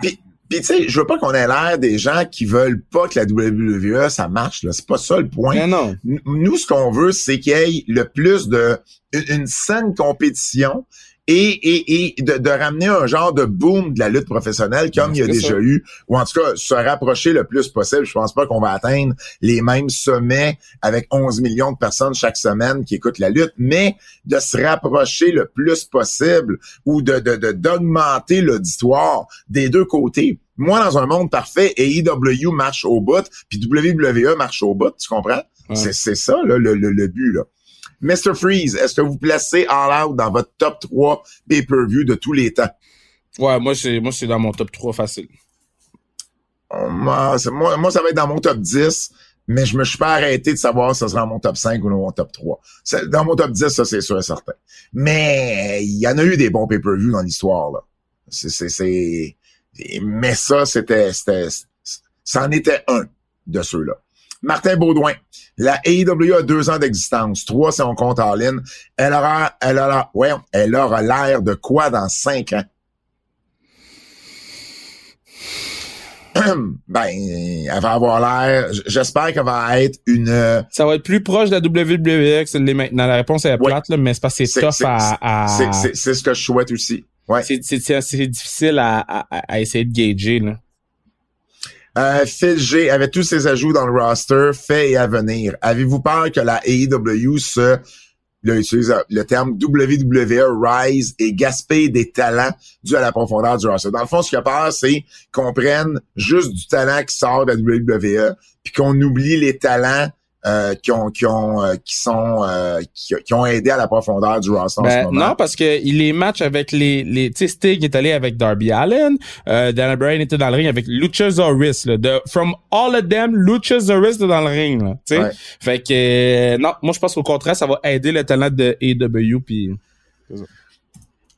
Speaker 2: puis tu sais, je veux pas qu'on ait l'air des gens qui veulent pas que la WWE ça marche là, c'est pas ça le point.
Speaker 3: Non,
Speaker 2: non. Nous ce qu'on veut c'est qu'il y ait le plus de une, saine compétition et, et, et de, ramener un genre de boom de la lutte professionnelle comme il y a déjà eu, ou en tout cas se rapprocher le plus possible. Je pense pas qu'on va atteindre les mêmes sommets avec 11 millions de personnes chaque semaine qui écoutent la lutte, mais de se rapprocher le plus possible ou de d'augmenter l'auditoire des deux côtés. Moi, dans un monde parfait, AEW marche au bout, puis WWE marche au bout, tu comprends? C'est ça le, le, le but. Là. Mr. Freeze, est-ce que vous placez All Out dans votre top 3 pay-per-view de tous les temps?
Speaker 3: Ouais, moi, c'est, moi, c'est dans mon top 3 facile.
Speaker 2: Moi, moi, moi, ça va être dans mon top 10, mais je me suis pas arrêté de savoir si ça sera dans mon top 5 ou dans mon top 3. Dans mon top 10, ça, c'est sûr et certain. Mais il y en a eu des bons pay-per-view dans l'histoire, là. C'est, c'est, c'est... Mais ça, c'était, c'était, ça en était un de ceux-là. Martin Baudouin. La AEW a deux ans d'existence. Trois si on compte en ligne. Elle aura, elle aura, ouais, elle aura l'air de quoi dans cinq ans? [CLEARS THROAT] ben, elle va avoir l'air. J'espère qu'elle va être une.
Speaker 3: Ça va être plus proche de la WWE que l'est maintenant. La réponse est plate, là, mais c'est parce que c'est tough à.
Speaker 2: C'est ce que je souhaite aussi. Ouais.
Speaker 3: C'est difficile à, à, à, essayer de gager. Là.
Speaker 2: Euh, Phil G avait tous ses ajouts dans le roster, fait et à venir. Avez-vous peur que la AEW se utilise le terme WWE Rise et gaspille des talents dus à la profondeur du roster? Dans le fond, ce qu'il a peur, c'est qu'on prenne juste du talent qui sort de la WWE, puis qu'on oublie les talents euh, qui ont qui ont euh, qui sont euh, qui, ont aidé à la profondeur du roster en ce ben,
Speaker 3: moment. Non, parce que il les match avec les les tu sais Stig est allé avec Darby Allen, euh, Daniel Bryan était dans le ring avec Luchasaurus là, de from all of them Luchasaurus était dans le ring là, tu sais. Fait que non, moi je pense qu'au contraire ça va aider le talent de AEW puis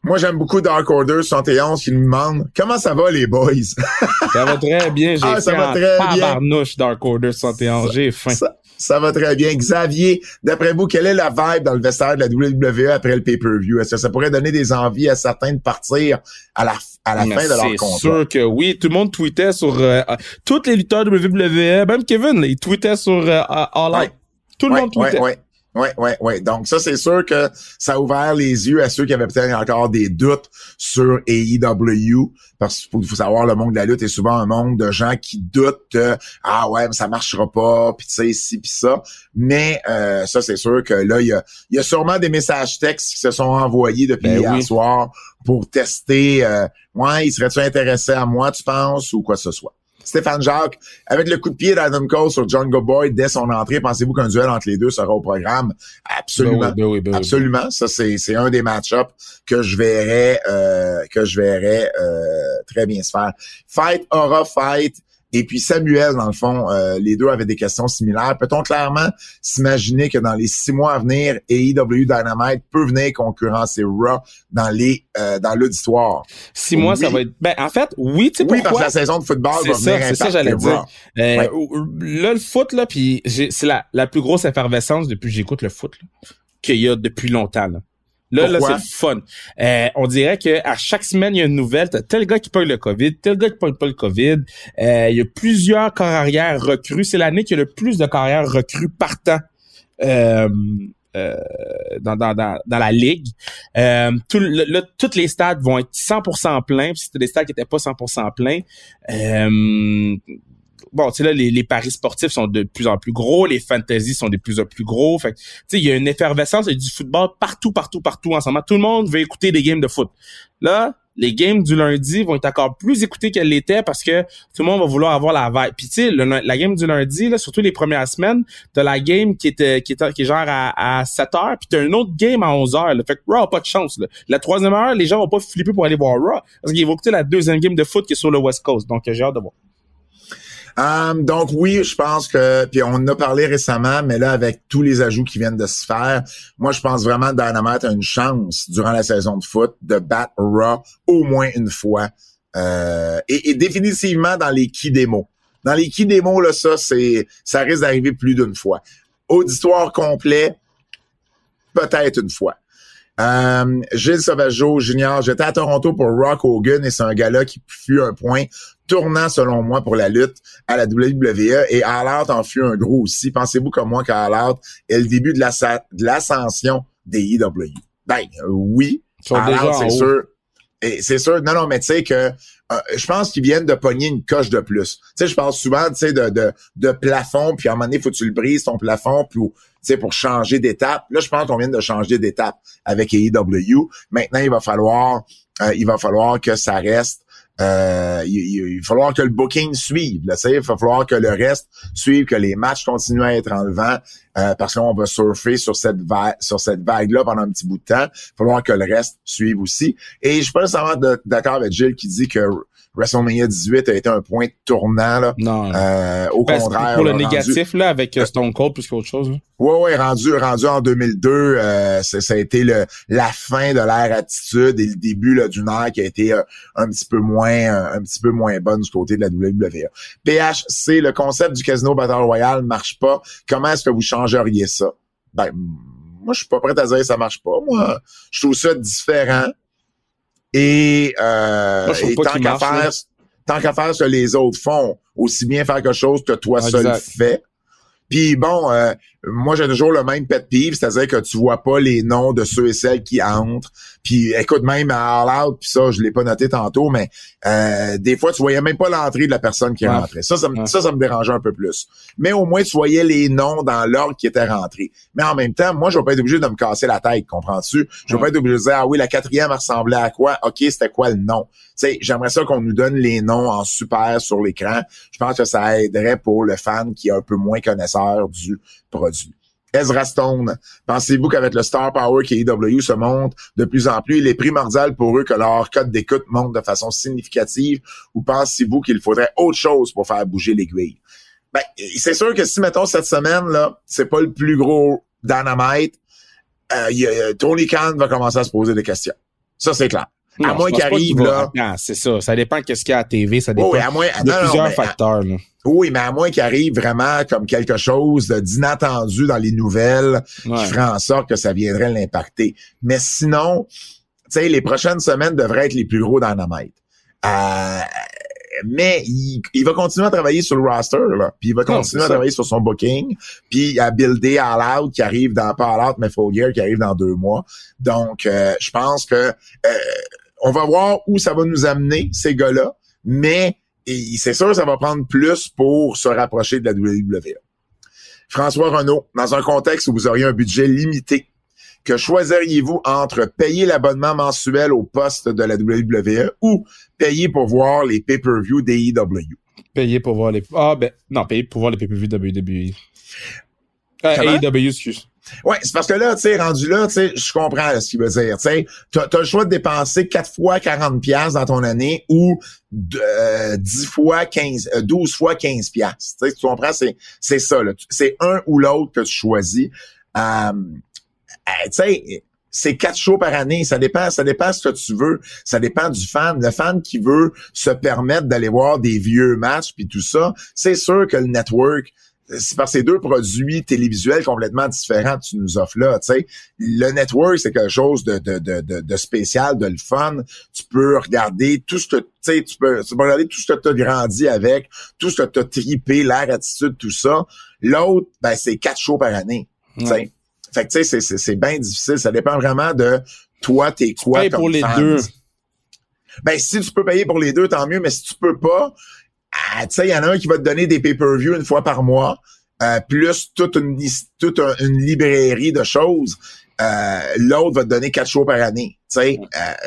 Speaker 2: Moi, j'aime beaucoup Dark Order 71 qui nous demande comment ça va les boys?
Speaker 3: ça va très bien. J'ai [LAUGHS]
Speaker 2: ah, ça va très bien.
Speaker 3: Dark Order 71. J'ai faim.
Speaker 2: Ça, va très bien. Xavier, d'après vous, quelle est la vibe dans le vestiaire de la WWE après le pay-per-view? Est-ce que ça pourrait donner des envies à certains de partir à la, à la fin de leur contrat?
Speaker 3: C'est sûr que oui. Tout le monde tweetait sur... Euh, toutes les lutteurs de WWE, même Kevin, il tweetait sur euh, All Out. Tout le monde tweetait.
Speaker 2: Oui, oui, oui. Donc ça, c'est sûr que ça a ouvert les yeux à ceux qui avaient peut-être encore des doutes sur AEW, parce qu'il faut savoir, le monde de la lutte est souvent un monde de gens qui doutent ah ouais, mais ça marchera pas, puis tu sais, ci, puis ça. Mais euh, ça, c'est sûr que là, il y a, y a sûrement des messages textes qui se sont envoyés depuis ben hier soir pour tester, euh, ouais, il serait-tu intéressé à moi, tu penses, ou quoi que ce soit. Stéphane Jacques, avec le coup de pied d'Adam Cole sur John Boy dès son entrée, pensez-vous qu'un duel entre les deux sera au programme? Absolument. Ben ben ben Absolument. Ça, c'est, un des match-ups que je verrais, euh, que je verrais euh, très bien se faire. Fight aura fight. Et puis Samuel, dans le fond, euh, les deux avaient des questions similaires. Peut-on clairement s'imaginer que dans les six mois à venir, AEW Dynamite peut venir concurrencer Raw dans les euh, dans l'auditoire?
Speaker 3: Six mois, ça va être. Ben en fait, oui, tu sais
Speaker 2: Oui, parce que la saison de football va venir
Speaker 3: C'est ça, j'allais dire. Euh, Là, le foot là, puis c'est la, la plus grosse effervescence depuis que j'écoute le foot qu'il y a depuis longtemps. Là. Là, là, c'est fun. Euh, on dirait que à chaque semaine, il y a une nouvelle. T'as tel gars qui pogne le COVID, tel gars qui pogne pas le COVID. Euh, il y a plusieurs carrières recrues. C'est l'année qu'il y a le plus de carrières recrues partant. Euh, euh, dans, dans, dans, dans, la ligue. Euh, tout, le, toutes les stades vont être 100% pleins. Puis c'était des stades qui étaient pas 100% pleins. Euh, bon, tu sais là, les, les, paris sportifs sont de plus en plus gros, les fantasy sont de plus en plus gros. Fait tu sais, il y a une effervescence du football partout, partout, partout en ce moment. Tout le monde veut écouter des games de foot. Là, les games du lundi vont être encore plus écoutés qu'elles l'étaient parce que tout le monde va vouloir avoir la vibe. Puis tu sais, la game du lundi, là, surtout les premières semaines, t'as la game qui est, qui est, qui est genre à, à 7 heures, puis t'as une autre game à 11 heures. Là. Fait que Raw a pas de chance. Là. La troisième heure, les gens vont pas flipper pour aller voir Raw parce qu'ils vont écouter la deuxième game de foot qui est sur le West Coast. Donc j'ai hâte de voir.
Speaker 2: Um, donc oui, je pense que, puis on en a parlé récemment, mais là, avec tous les ajouts qui viennent de se faire, moi, je pense vraiment que Dynamite a une chance durant la saison de foot de battre Raw au moins une fois. Euh, et, définitivement dans les key démos. Dans les key démos, là, ça, c'est ça risque d'arriver plus d'une fois. Auditoire complet, peut-être une fois. Euh, Gilles Sauvageau Junior, j'étais à Toronto pour Rock Hogan et c'est un gars-là qui fut un point tournant selon moi pour la lutte à la WWE et All Out en fut un gros aussi. Pensez-vous comme moi qu'All Out est le début de l'ascension des EW? Ben oui, c'est sûr. Et c'est sûr, non, non, mais tu sais que euh, je pense qu'ils viennent de pogner une coche de plus. Tu sais, je parle souvent, tu sais, de, de, de plafond, puis à un moment donné, faut que tu le brises, ton plafond, puis sais, pour changer d'étape. Là, je pense qu'on vient de changer d'étape avec AEW. Maintenant, il va falloir, euh, il va falloir que ça reste. Euh, il, va falloir que le booking suive. Là, il va falloir que le reste suive, que les matchs continuent à être enlevants, euh, parce qu'on va surfer sur cette vague, sur cette vague-là pendant un petit bout de temps. Il va falloir que le reste suive aussi. Et je suis pas nécessairement d'accord avec Gilles qui dit que WrestleMania 18 a été un point tournant. Là.
Speaker 3: Non. Euh, au ben, contraire. Pour le négatif, là, avec euh, Stone Cold plus qu'autre chose.
Speaker 2: Oui, oui, rendu, rendu en 2002, euh, ça a été le, la fin de l'ère attitude et le début là, d'une ère qui a été euh, un petit peu moins un, petit peu moins bonne du côté de la WWE. PHC, le concept du Casino Battle Royale marche pas. Comment est-ce que vous changeriez ça? Ben, moi, je suis pas prêt à dire que ça marche pas. Moi, je trouve ça différent. Et, euh, tant qu'à faire, tant qu'à faire ce que les autres font, aussi bien faire quelque chose que toi seul fais. Puis bon, euh, moi j'ai toujours le même pet peeve, c'est-à-dire que tu vois pas les noms de ceux et celles qui entrent. Puis écoute même à All Out, puis ça je l'ai pas noté tantôt, mais euh, des fois tu voyais même pas l'entrée de la personne qui est rentrée. Ça ça, me, ça, ça me dérangeait un peu plus. Mais au moins tu voyais les noms dans l'ordre qui était rentré. Mais en même temps, moi je vais pas être obligé de me casser la tête, comprends-tu? Je vais pas être obligé de dire ah oui la quatrième ressemblait à quoi? Ok c'était quoi le nom? Sais, j'aimerais ça qu'on nous donne les noms en super sur l'écran. Je pense que ça aiderait pour le fan qui est un peu moins connaisseur du produit. Ezra Stone, pensez-vous qu'avec le Star Power qui est EW se monte de plus en plus, il est primordial pour eux que leur code d'écoute monte de façon significative? Ou pensez-vous qu'il faudrait autre chose pour faire bouger l'aiguille? Ben, c'est sûr que si, mettons, cette semaine, là, c'est pas le plus gros dynamite, euh, Tony Khan va commencer à se poser des questions. Ça, c'est clair.
Speaker 3: Non,
Speaker 2: à moins qu'il arrive, là.
Speaker 3: Non, c'est ça. Ça dépend qu'est-ce qu'il y a à la TV. Ça dépend
Speaker 2: Oui, à moins,
Speaker 3: de
Speaker 2: non,
Speaker 3: plusieurs facteurs. là.
Speaker 2: oui, mais à moins qu'il arrive vraiment comme quelque chose de- d'inattendu dans les nouvelles
Speaker 3: Ouais.
Speaker 2: qui ferait en sorte que ça viendrait l'impacter. Mais sinon, tu sais, les prochaines semaines devraient être les plus gros dynamite. Euh, mais il, il va continuer à travailler sur le roster, là. Puis il va continuer à
Speaker 3: ça.
Speaker 2: travailler sur son booking. Puis à builder All Out qui arrive dans pas All Out, mais Full Gear qui arrive dans deux mois. Donc, euh, je pense que euh, on va voir où ça va nous amener, ces gars-là. Mais c'est sûr, ça va prendre plus pour se rapprocher de la WWE. François Renault, dans un contexte où vous auriez un budget limité, que choisiriez-vous entre payer l'abonnement mensuel au poste de la WWE ou payer pour voir les pay-per-view des E IW?
Speaker 3: Payer pour voir les. Ah, ben, non, payer pour voir les pay-per-view WWE. Euh,
Speaker 2: Comment?
Speaker 3: AEW, excuse.
Speaker 2: Ouais, c'est parce que là, tu sais, rendu là, tu sais, je comprends ce qu'il veut dire. Tu sais, t'as as le choix de dépenser 4 fois 40 pièces dans ton année ou euh, 10 fois 15, euh, 12 fois 15 pièces. Tu comprends, c'est c'est ça. là. C'est un ou l'autre que tu choisis. Euh, euh, tu sais, c'est quatre shows par année. Ça dépend, ça dépend de ce que tu veux. Ça dépend du fan. Le fan qui veut se permettre d'aller voir des vieux matchs puis tout ça, c'est sûr que le network, c'est par ces deux produits télévisuels complètement différents que tu nous offres là, tu sais. Le network, c'est quelque chose de, de, de, de, spécial, de le fun. Tu peux regarder tout ce que, tu sais, tu peux, tu peux regarder tout ce que tu as grandi avec, tout ce que tu as tripé, l'air, attitude, tout ça. L'autre, ben, c'est quatre shows par année, tu sais.
Speaker 3: Ouais.
Speaker 2: Fait que, tu sais, c'est- c'est c'est bien difficile. Ça dépend vraiment de toi, t'es quoi
Speaker 3: Paye
Speaker 2: comme
Speaker 3: pour les deux.
Speaker 2: Ben, si tu peux payer pour les deux, tant mieux, mais si tu peux pas, tu sais, il y en a un qui va te donner des pay-per-view une fois par mois, euh, plus toute une toute un- une librairie de choses. Euh, L'autre va te donner quatre shows par année. Euh,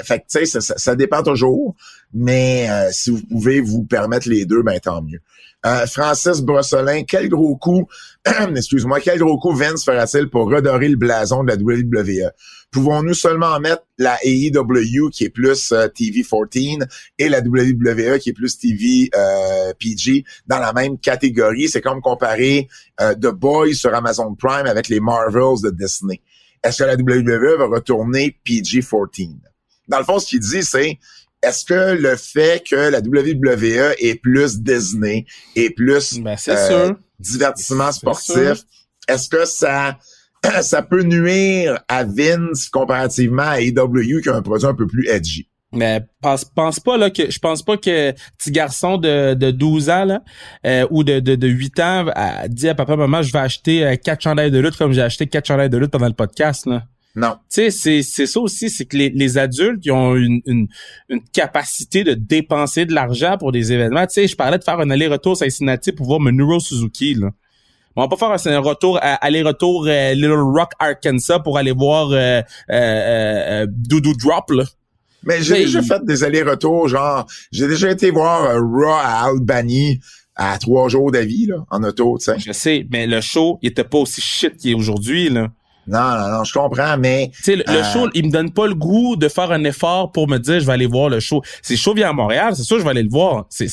Speaker 2: fait que ça, ça- ça dépend toujours. Mais euh, si vous pouvez vous permettre les deux, ben tant mieux. Euh, Francis Brosselin, quel gros coup, [CLEARS THROAT] excuse-moi, quel gros coup Vince fera-t-il pour redorer le blason de la WWE? Pouvons-nous seulement mettre la AEW qui est plus euh, TV14 et la WWE qui est plus TV euh, PG dans la même catégorie? C'est comme comparer euh, The Boys sur Amazon Prime avec les Marvels de Disney. Est-ce que la WWE va retourner PG-14? Dans le fond, ce qu'il dit, c'est est-ce que le fait que la WWE est plus Disney et plus
Speaker 3: Ben, c'est
Speaker 2: euh,
Speaker 3: sûr.
Speaker 2: divertissement sportif, est-ce que ça [CLEARS THROAT] ça peut nuire à Vince comparativement à AEW qui a un produit un peu plus edgy?
Speaker 3: Mais pense, pense pas là que je pense pas que petit garçon de, de 12 ans là euh, ou de, de, de 8 ans a dit à papa maman je vais acheter euh, quatre chandails de lutte comme j'ai acheté quatre chandails de lutte pendant le podcast là.
Speaker 2: Non.
Speaker 3: Tu sais, c'est, c'est ça aussi, c'est que les, les adultes, ils ont une, une, une capacité de dépenser de l'argent pour des événements. Tu sais, je parlais de faire un aller-retour à Cincinnati pour voir Minoru Suzuki, là. On va pas faire un, un retour, à- aller-retour euh, Little Rock, Arkansas pour aller voir euh, euh, euh, euh, Doudou Drop, là.
Speaker 2: Mais j'ai déjà fait des allers-retours, genre, j'ai déjà été voir euh, Raw à Albany à trois jours d'avis, là, en auto, tu sais.
Speaker 3: Je sais, mais le show, il était pas aussi shit qu'il est aujourd'hui, là.
Speaker 2: Non, non, non, je comprends, mais
Speaker 3: Tu sais, le, le
Speaker 2: Euh.
Speaker 3: show, il me donne pas le goût de faire un effort pour me dire je vais aller voir le show. Si le show vient à Montréal, c'est sûr je vais aller le voir. C'est,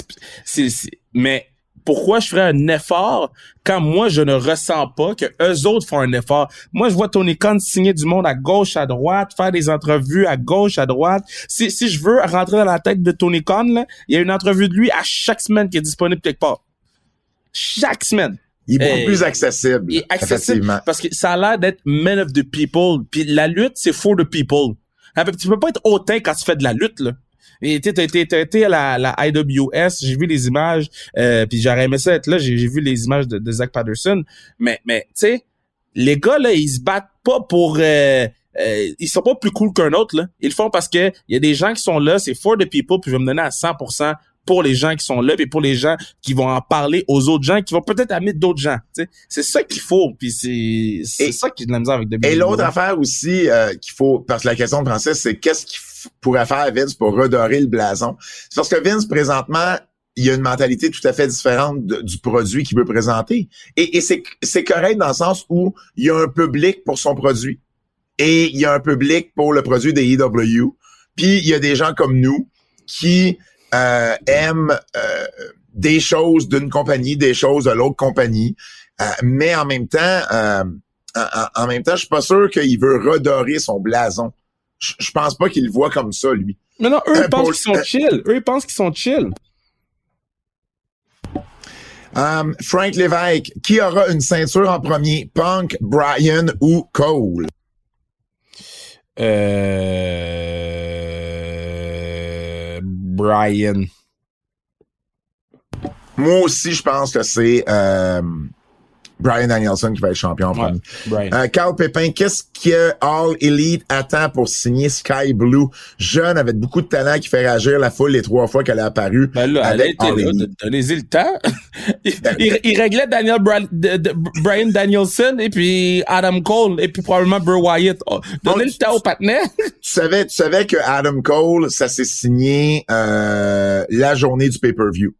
Speaker 3: c'est, c'est- mais pourquoi je ferais un effort quand moi je ne ressens pas que eux autres font un effort? Moi, je vois Tony Khan signer du monde à gauche, à droite, faire des entrevues à gauche, à droite. Si, si je veux rentrer dans la tête de Tony Khan, là, il y a une entrevue de lui à chaque semaine qui est disponible quelque part. Chaque semaine.
Speaker 2: il est beaucoup
Speaker 3: Hey.
Speaker 2: plus accessible.
Speaker 3: Il est accessible parce que ça a l'air d'être men of the people. Puis la lutte, c'est for the people. Tu peux pas être hautain quand tu fais de la lutte, là. Et tu été, à la, la IWS, j'ai vu les images, euh, puis j'aurais aimé ça être là, j'ai vu les images de, de Zach Patterson. Mais, mais tu sais, les gars, là, ils se battent pas pour... euh, euh, ils sont pas plus cool qu'un autre, là. Ils le font parce que il y a des gens qui sont là, c'est for the people, puis je vais me donner à 100% pour les gens qui sont là, puis pour les gens qui vont en parler aux autres gens, qui vont peut-être amener d'autres gens. tu sais. C'est ça qu'il faut, puis c'est ça qui est de la misère avec WWE.
Speaker 2: Et l'autre affaire aussi euh, qu'il faut, parce que la question de Francis, c'est qu'est-ce qu'il f- pourrait faire Vince pour redorer le blason? C'est parce que Vince, présentement, il a une mentalité tout à fait différente du produit qu'il veut présenter. Et, c'est correct dans le sens où il y a un public pour son produit. Et il y a un public pour le produit des EW. Puis il y a des gens comme nous qui euh, aiment euh, des choses d'une compagnie, des choses de l'autre compagnie. Euh, mais en même temps, en- en même temps, je suis pas sûr qu'il veut redorer son blason. Je, pense pas qu'il le voit comme ça, lui.
Speaker 3: Non, non, eux,
Speaker 2: Euh,
Speaker 3: ils pensent qu'ils sont chill. Eux, ils pensent qu'ils sont chill.
Speaker 2: Um, Frank Lévesque, qui aura une ceinture en premier? Punk, Brian ou Cole?
Speaker 3: Euh... Brian.
Speaker 2: Moi aussi, je pense que c'est euh, Brian Danielson qui va être champion en premier. Euh, Carl Pépin, qu'est-ce que All Elite attend pour signer Sky Blue? Jeune, avec beaucoup de talent qui fait réagir la foule les trois fois qu'elle est apparue.
Speaker 3: Ben là, elle a été là, le temps. [LAUGHS] il, il- il réglait Daniel Bra- de- de- Brian Danielson et puis Adam Cole et puis probablement Bray Wyatt. Oh, donnez le temps au partenaire. [LAUGHS]
Speaker 2: Tu savais, tu savais que Adam Cole, ça s'est signé euh, la journée du pay-per-view.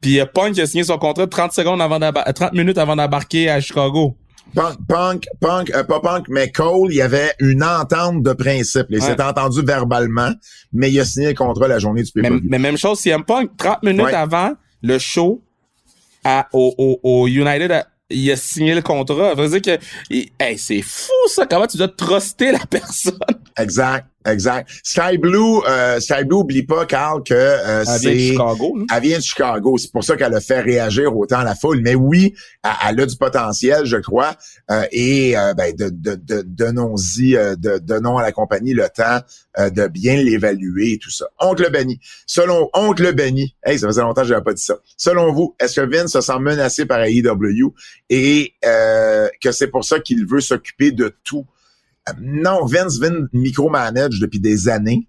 Speaker 3: Puis euh, Punk a signé son contrat 30 secondes avant d'embar- euh, 30 minutes avant d'embarquer à Chicago.
Speaker 2: Punk, Punk, Punk, euh, pas Punk, mais Cole, il y avait une entente de principe. Il
Speaker 3: Ouais.
Speaker 2: s'est entendu verbalement, mais il a signé le contrat la journée du
Speaker 3: Mais,
Speaker 2: pay-per-view.
Speaker 3: mais même chose, CM Punk, 30 minutes
Speaker 2: Ouais.
Speaker 3: avant le show à, au, au, au United, à- il a signé le contrat. Ça veut dire que, il- hey, c'est fou ça, comment tu dois truster la [LAUGHS] personne?
Speaker 2: Exact, exact. Sky Blue, euh, Sky Blue, oublie pas, Carl, que euh,
Speaker 3: Elle vient de
Speaker 2: c'est...
Speaker 3: Chicago. là.
Speaker 2: Elle vient de Chicago. C'est pour ça qu'elle a fait réagir autant la foule. Mais oui, elle, a du potentiel, je crois. Euh, et euh, ben, de, de, de, donnons-y, euh, de, donnons à la compagnie le temps euh, de bien l'évaluer et tout ça. Oncle Benny. Selon Oncle Benny, hey, ça faisait longtemps que j'avais pas dit ça. Selon vous, est-ce que Vince se sent menacé par AEW et que c'est pour ça qu'il veut s'occuper de tout? Non, Vince Vince micromanage depuis des années.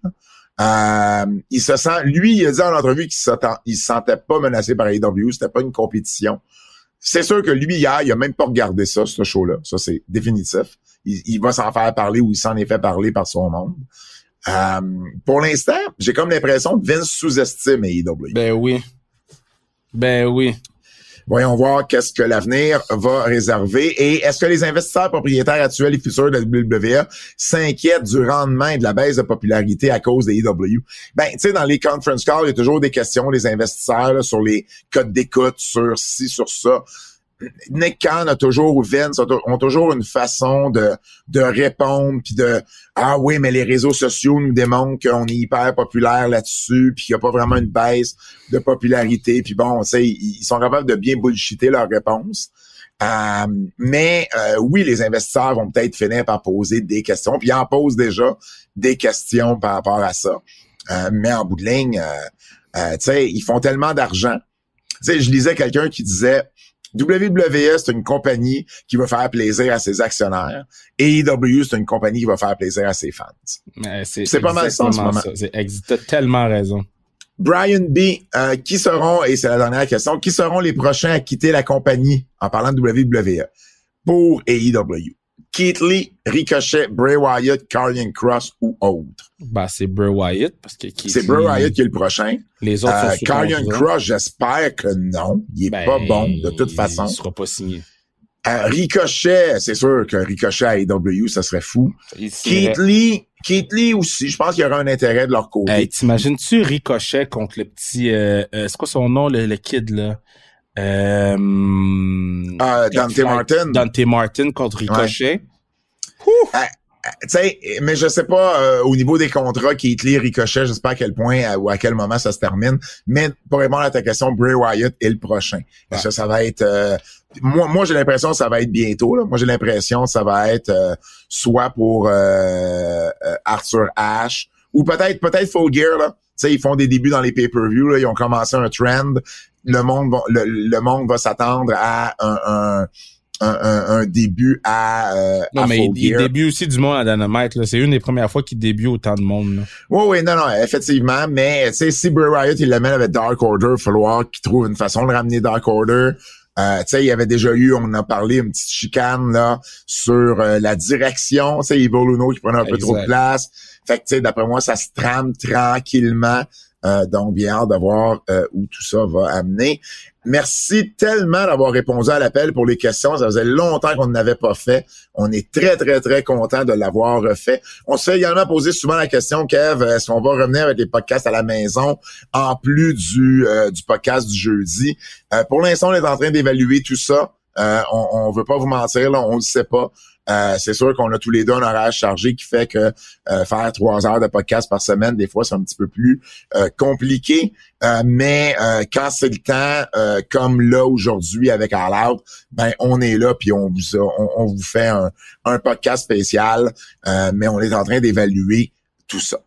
Speaker 2: Euh, il se sent, lui, il a dit en entrevue qu'il il se sentait pas menacé par AEW, c'était pas une compétition. C'est sûr que lui, hier, il a même pas regardé ça, ce show-là. Ça, c'est définitif. Il, il va s'en faire parler ou il s'en est fait parler par son monde. Euh, pour l'instant, j'ai comme l'impression que Vince sous-estime AEW.
Speaker 3: Ben oui. Ben oui.
Speaker 2: Voyons voir qu'est-ce que l'avenir va réserver. Et est-ce que les investisseurs propriétaires actuels et futurs de la WWE s'inquiètent du rendement et de la baisse de popularité à cause des EW? Ben, tu sais, dans les conference calls, il y a toujours des questions des investisseurs là, sur les codes d'écoute, sur ci, sur ça. Nick Khan a toujours, ou Vince ont, toujours une façon de, de répondre, puis de Ah oui, mais les réseaux sociaux nous démontrent qu'on est hyper populaire là-dessus, puis qu'il n'y a pas vraiment une baisse de popularité. Puis bon, tu ils sont capables de bien bullshiter leurs réponses. Euh, mais euh, oui, les investisseurs vont peut-être finir par poser des questions, puis ils en posent déjà des questions par rapport à ça. Euh, mais en bout de ligne, tu sais, ils font tellement d'argent. Tu sais, je lisais quelqu'un qui disait WWE, c'est une compagnie qui va faire plaisir à ses actionnaires. Et AEW, c'est une compagnie qui va faire plaisir à ses fans.
Speaker 3: C'est
Speaker 2: pas mal ça en ce moment.
Speaker 3: T'as tellement raison.
Speaker 2: Brian B, euh, qui seront, et c'est la dernière question, qui seront les prochains à quitter la compagnie en parlant de WWE pour AEW? Keith Lee, Ricochet, Bray Wyatt, Karlian Cross ou autre?
Speaker 3: Ben, c'est Bray Wyatt parce que
Speaker 2: C'est Bray Wyatt qui est le prochain.
Speaker 3: Les autres
Speaker 2: Euh,
Speaker 3: sont contrat.
Speaker 2: Cross, j'espère que non. Il est
Speaker 3: Ben,
Speaker 2: pas bon de toute façon.
Speaker 3: Il sera pas signé.
Speaker 2: Euh, Ricochet, c'est sûr que Ricochet à AEW, ça serait fou. Keith Lee, Keith Lee aussi, je pense qu'il y aura un intérêt de leur côté.
Speaker 3: Hey, t'imagines-tu Ricochet contre le petit, euh, euh, c'est quoi son nom, le, le kid, là? Euh,
Speaker 2: Euh, Dante Martin.
Speaker 3: Dante Martin contre Ricochet.
Speaker 2: tu sais, mais je sais pas euh, au niveau des contrats Keith Lee, Ricochet, je sais pas à quel point à- ou à quel moment ça se termine. Mais pour répondre à ta question, Bray Wyatt est le prochain. Est-ce que ça va être euh, moi, moi j'ai l'impression que ça va être bientôt. Là. Moi j'ai l'impression que ça va être euh, soit pour euh, euh, Arthur Ashe ou peut-être peut-être Full Gear là. Sais, ils font des débuts dans les pay-per-view. Ils ont commencé un trend. Le monde va, le, le monde va s'attendre à un, un, un, un- un début à, euh,
Speaker 3: Non,
Speaker 2: à
Speaker 3: mais il, débute aussi du monde à Dynamite, là. C'est une des premières fois qu'il débute autant de monde, là.
Speaker 2: Oui, oui, non, non, effectivement. Mais tu sais, si Bray Wyatt il l'amène avec Dark Order, il va falloir qu'il trouve une façon de ramener Dark Order. Euh, tu sais, il y avait déjà eu, on en a parlé, une petite chicane là sur euh, la direction. Tu sais, Evil Uno qui prenait un peu trop de place. Fait que d'après moi, ça se trame tranquillement. Euh, donc, bien hâte de voir euh, où tout ça va amener. Merci tellement d'avoir répondu à l'appel pour les questions. Ça faisait longtemps qu'on n'avait pas fait. On est très, très, très content de l'avoir fait. On se fait également poser souvent la question, Kev, est-ce qu'on va revenir avec les podcasts à la maison en plus du, euh, du podcast du jeudi? Euh, pour l'instant, on est en train d'évaluer tout ça. Euh, on, on veut pas vous mentir, là, on ne sait pas. Euh, c'est sûr qu'on a tous les deux un horaire chargé qui fait que euh, faire trois heures de podcast par semaine, des fois, c'est un petit peu plus compliqué. mais quand c'est le temps, comme là aujourd'hui avec All Out, ben on est là puis on vous on, vous fait un, un podcast spécial. mais on est en train d'évaluer tout ça.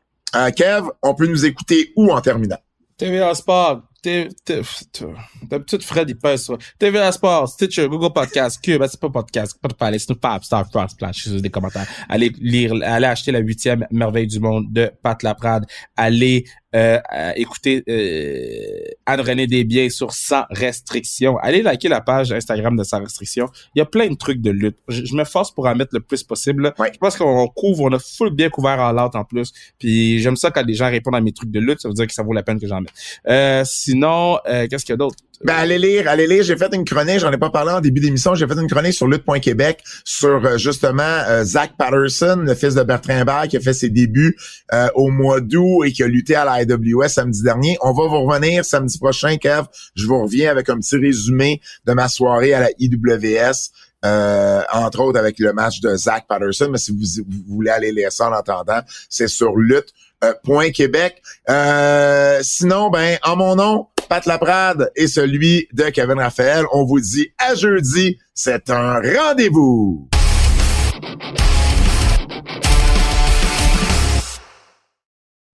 Speaker 2: Kev, on peut nous écouter où en terminant?
Speaker 3: TVA Sport, D'habitude, Fred, il pèse sur TVA Sport, Stitcher, Google Podcast, Cube, c'est pas podcast, pas de palais, Snoop Star Frost, Splash, des commentaires. Allez lire, allez acheter la huitième merveille du monde de Pat Laprade. Allez euh, écouter euh, Anne-Renée Desbiens sur Sans Restriction. Allez liker la page Instagram de Sans Restriction. Il y a plein de trucs de lutte. Je, me force pour en mettre le plus possible. Je pense qu'on couvre, on a full bien couvert en l'autre en plus. Puis j'aime ça quand les gens répondent à mes trucs de lutte. Ça veut dire que ça vaut la peine que j'en mette. Euh, sinon, euh, qu'est-ce qu'il y a d'autre?
Speaker 2: Ben, allez lire, allez lire. J'ai fait une chronique, j'en ai pas parlé en début d'émission, j'ai fait une chronique sur Lutte.Québec sur euh, justement euh, Zach Patterson, le fils de Bertrand Berg, qui a fait ses débuts euh, au mois d'août et qui a lutté à la IWS samedi dernier. On va vous revenir samedi prochain, Kev. Je vous reviens avec un petit résumé de ma soirée à la IWS. entre autres avec le match de Zach Patterson, mais si vous, voulez aller lire ça en attendant, c'est sur lutte.québec. sinon, ben, en mon nom, Pat Laprade et celui de Kevin Raphaël. On vous dit à jeudi. C'est un rendez-vous.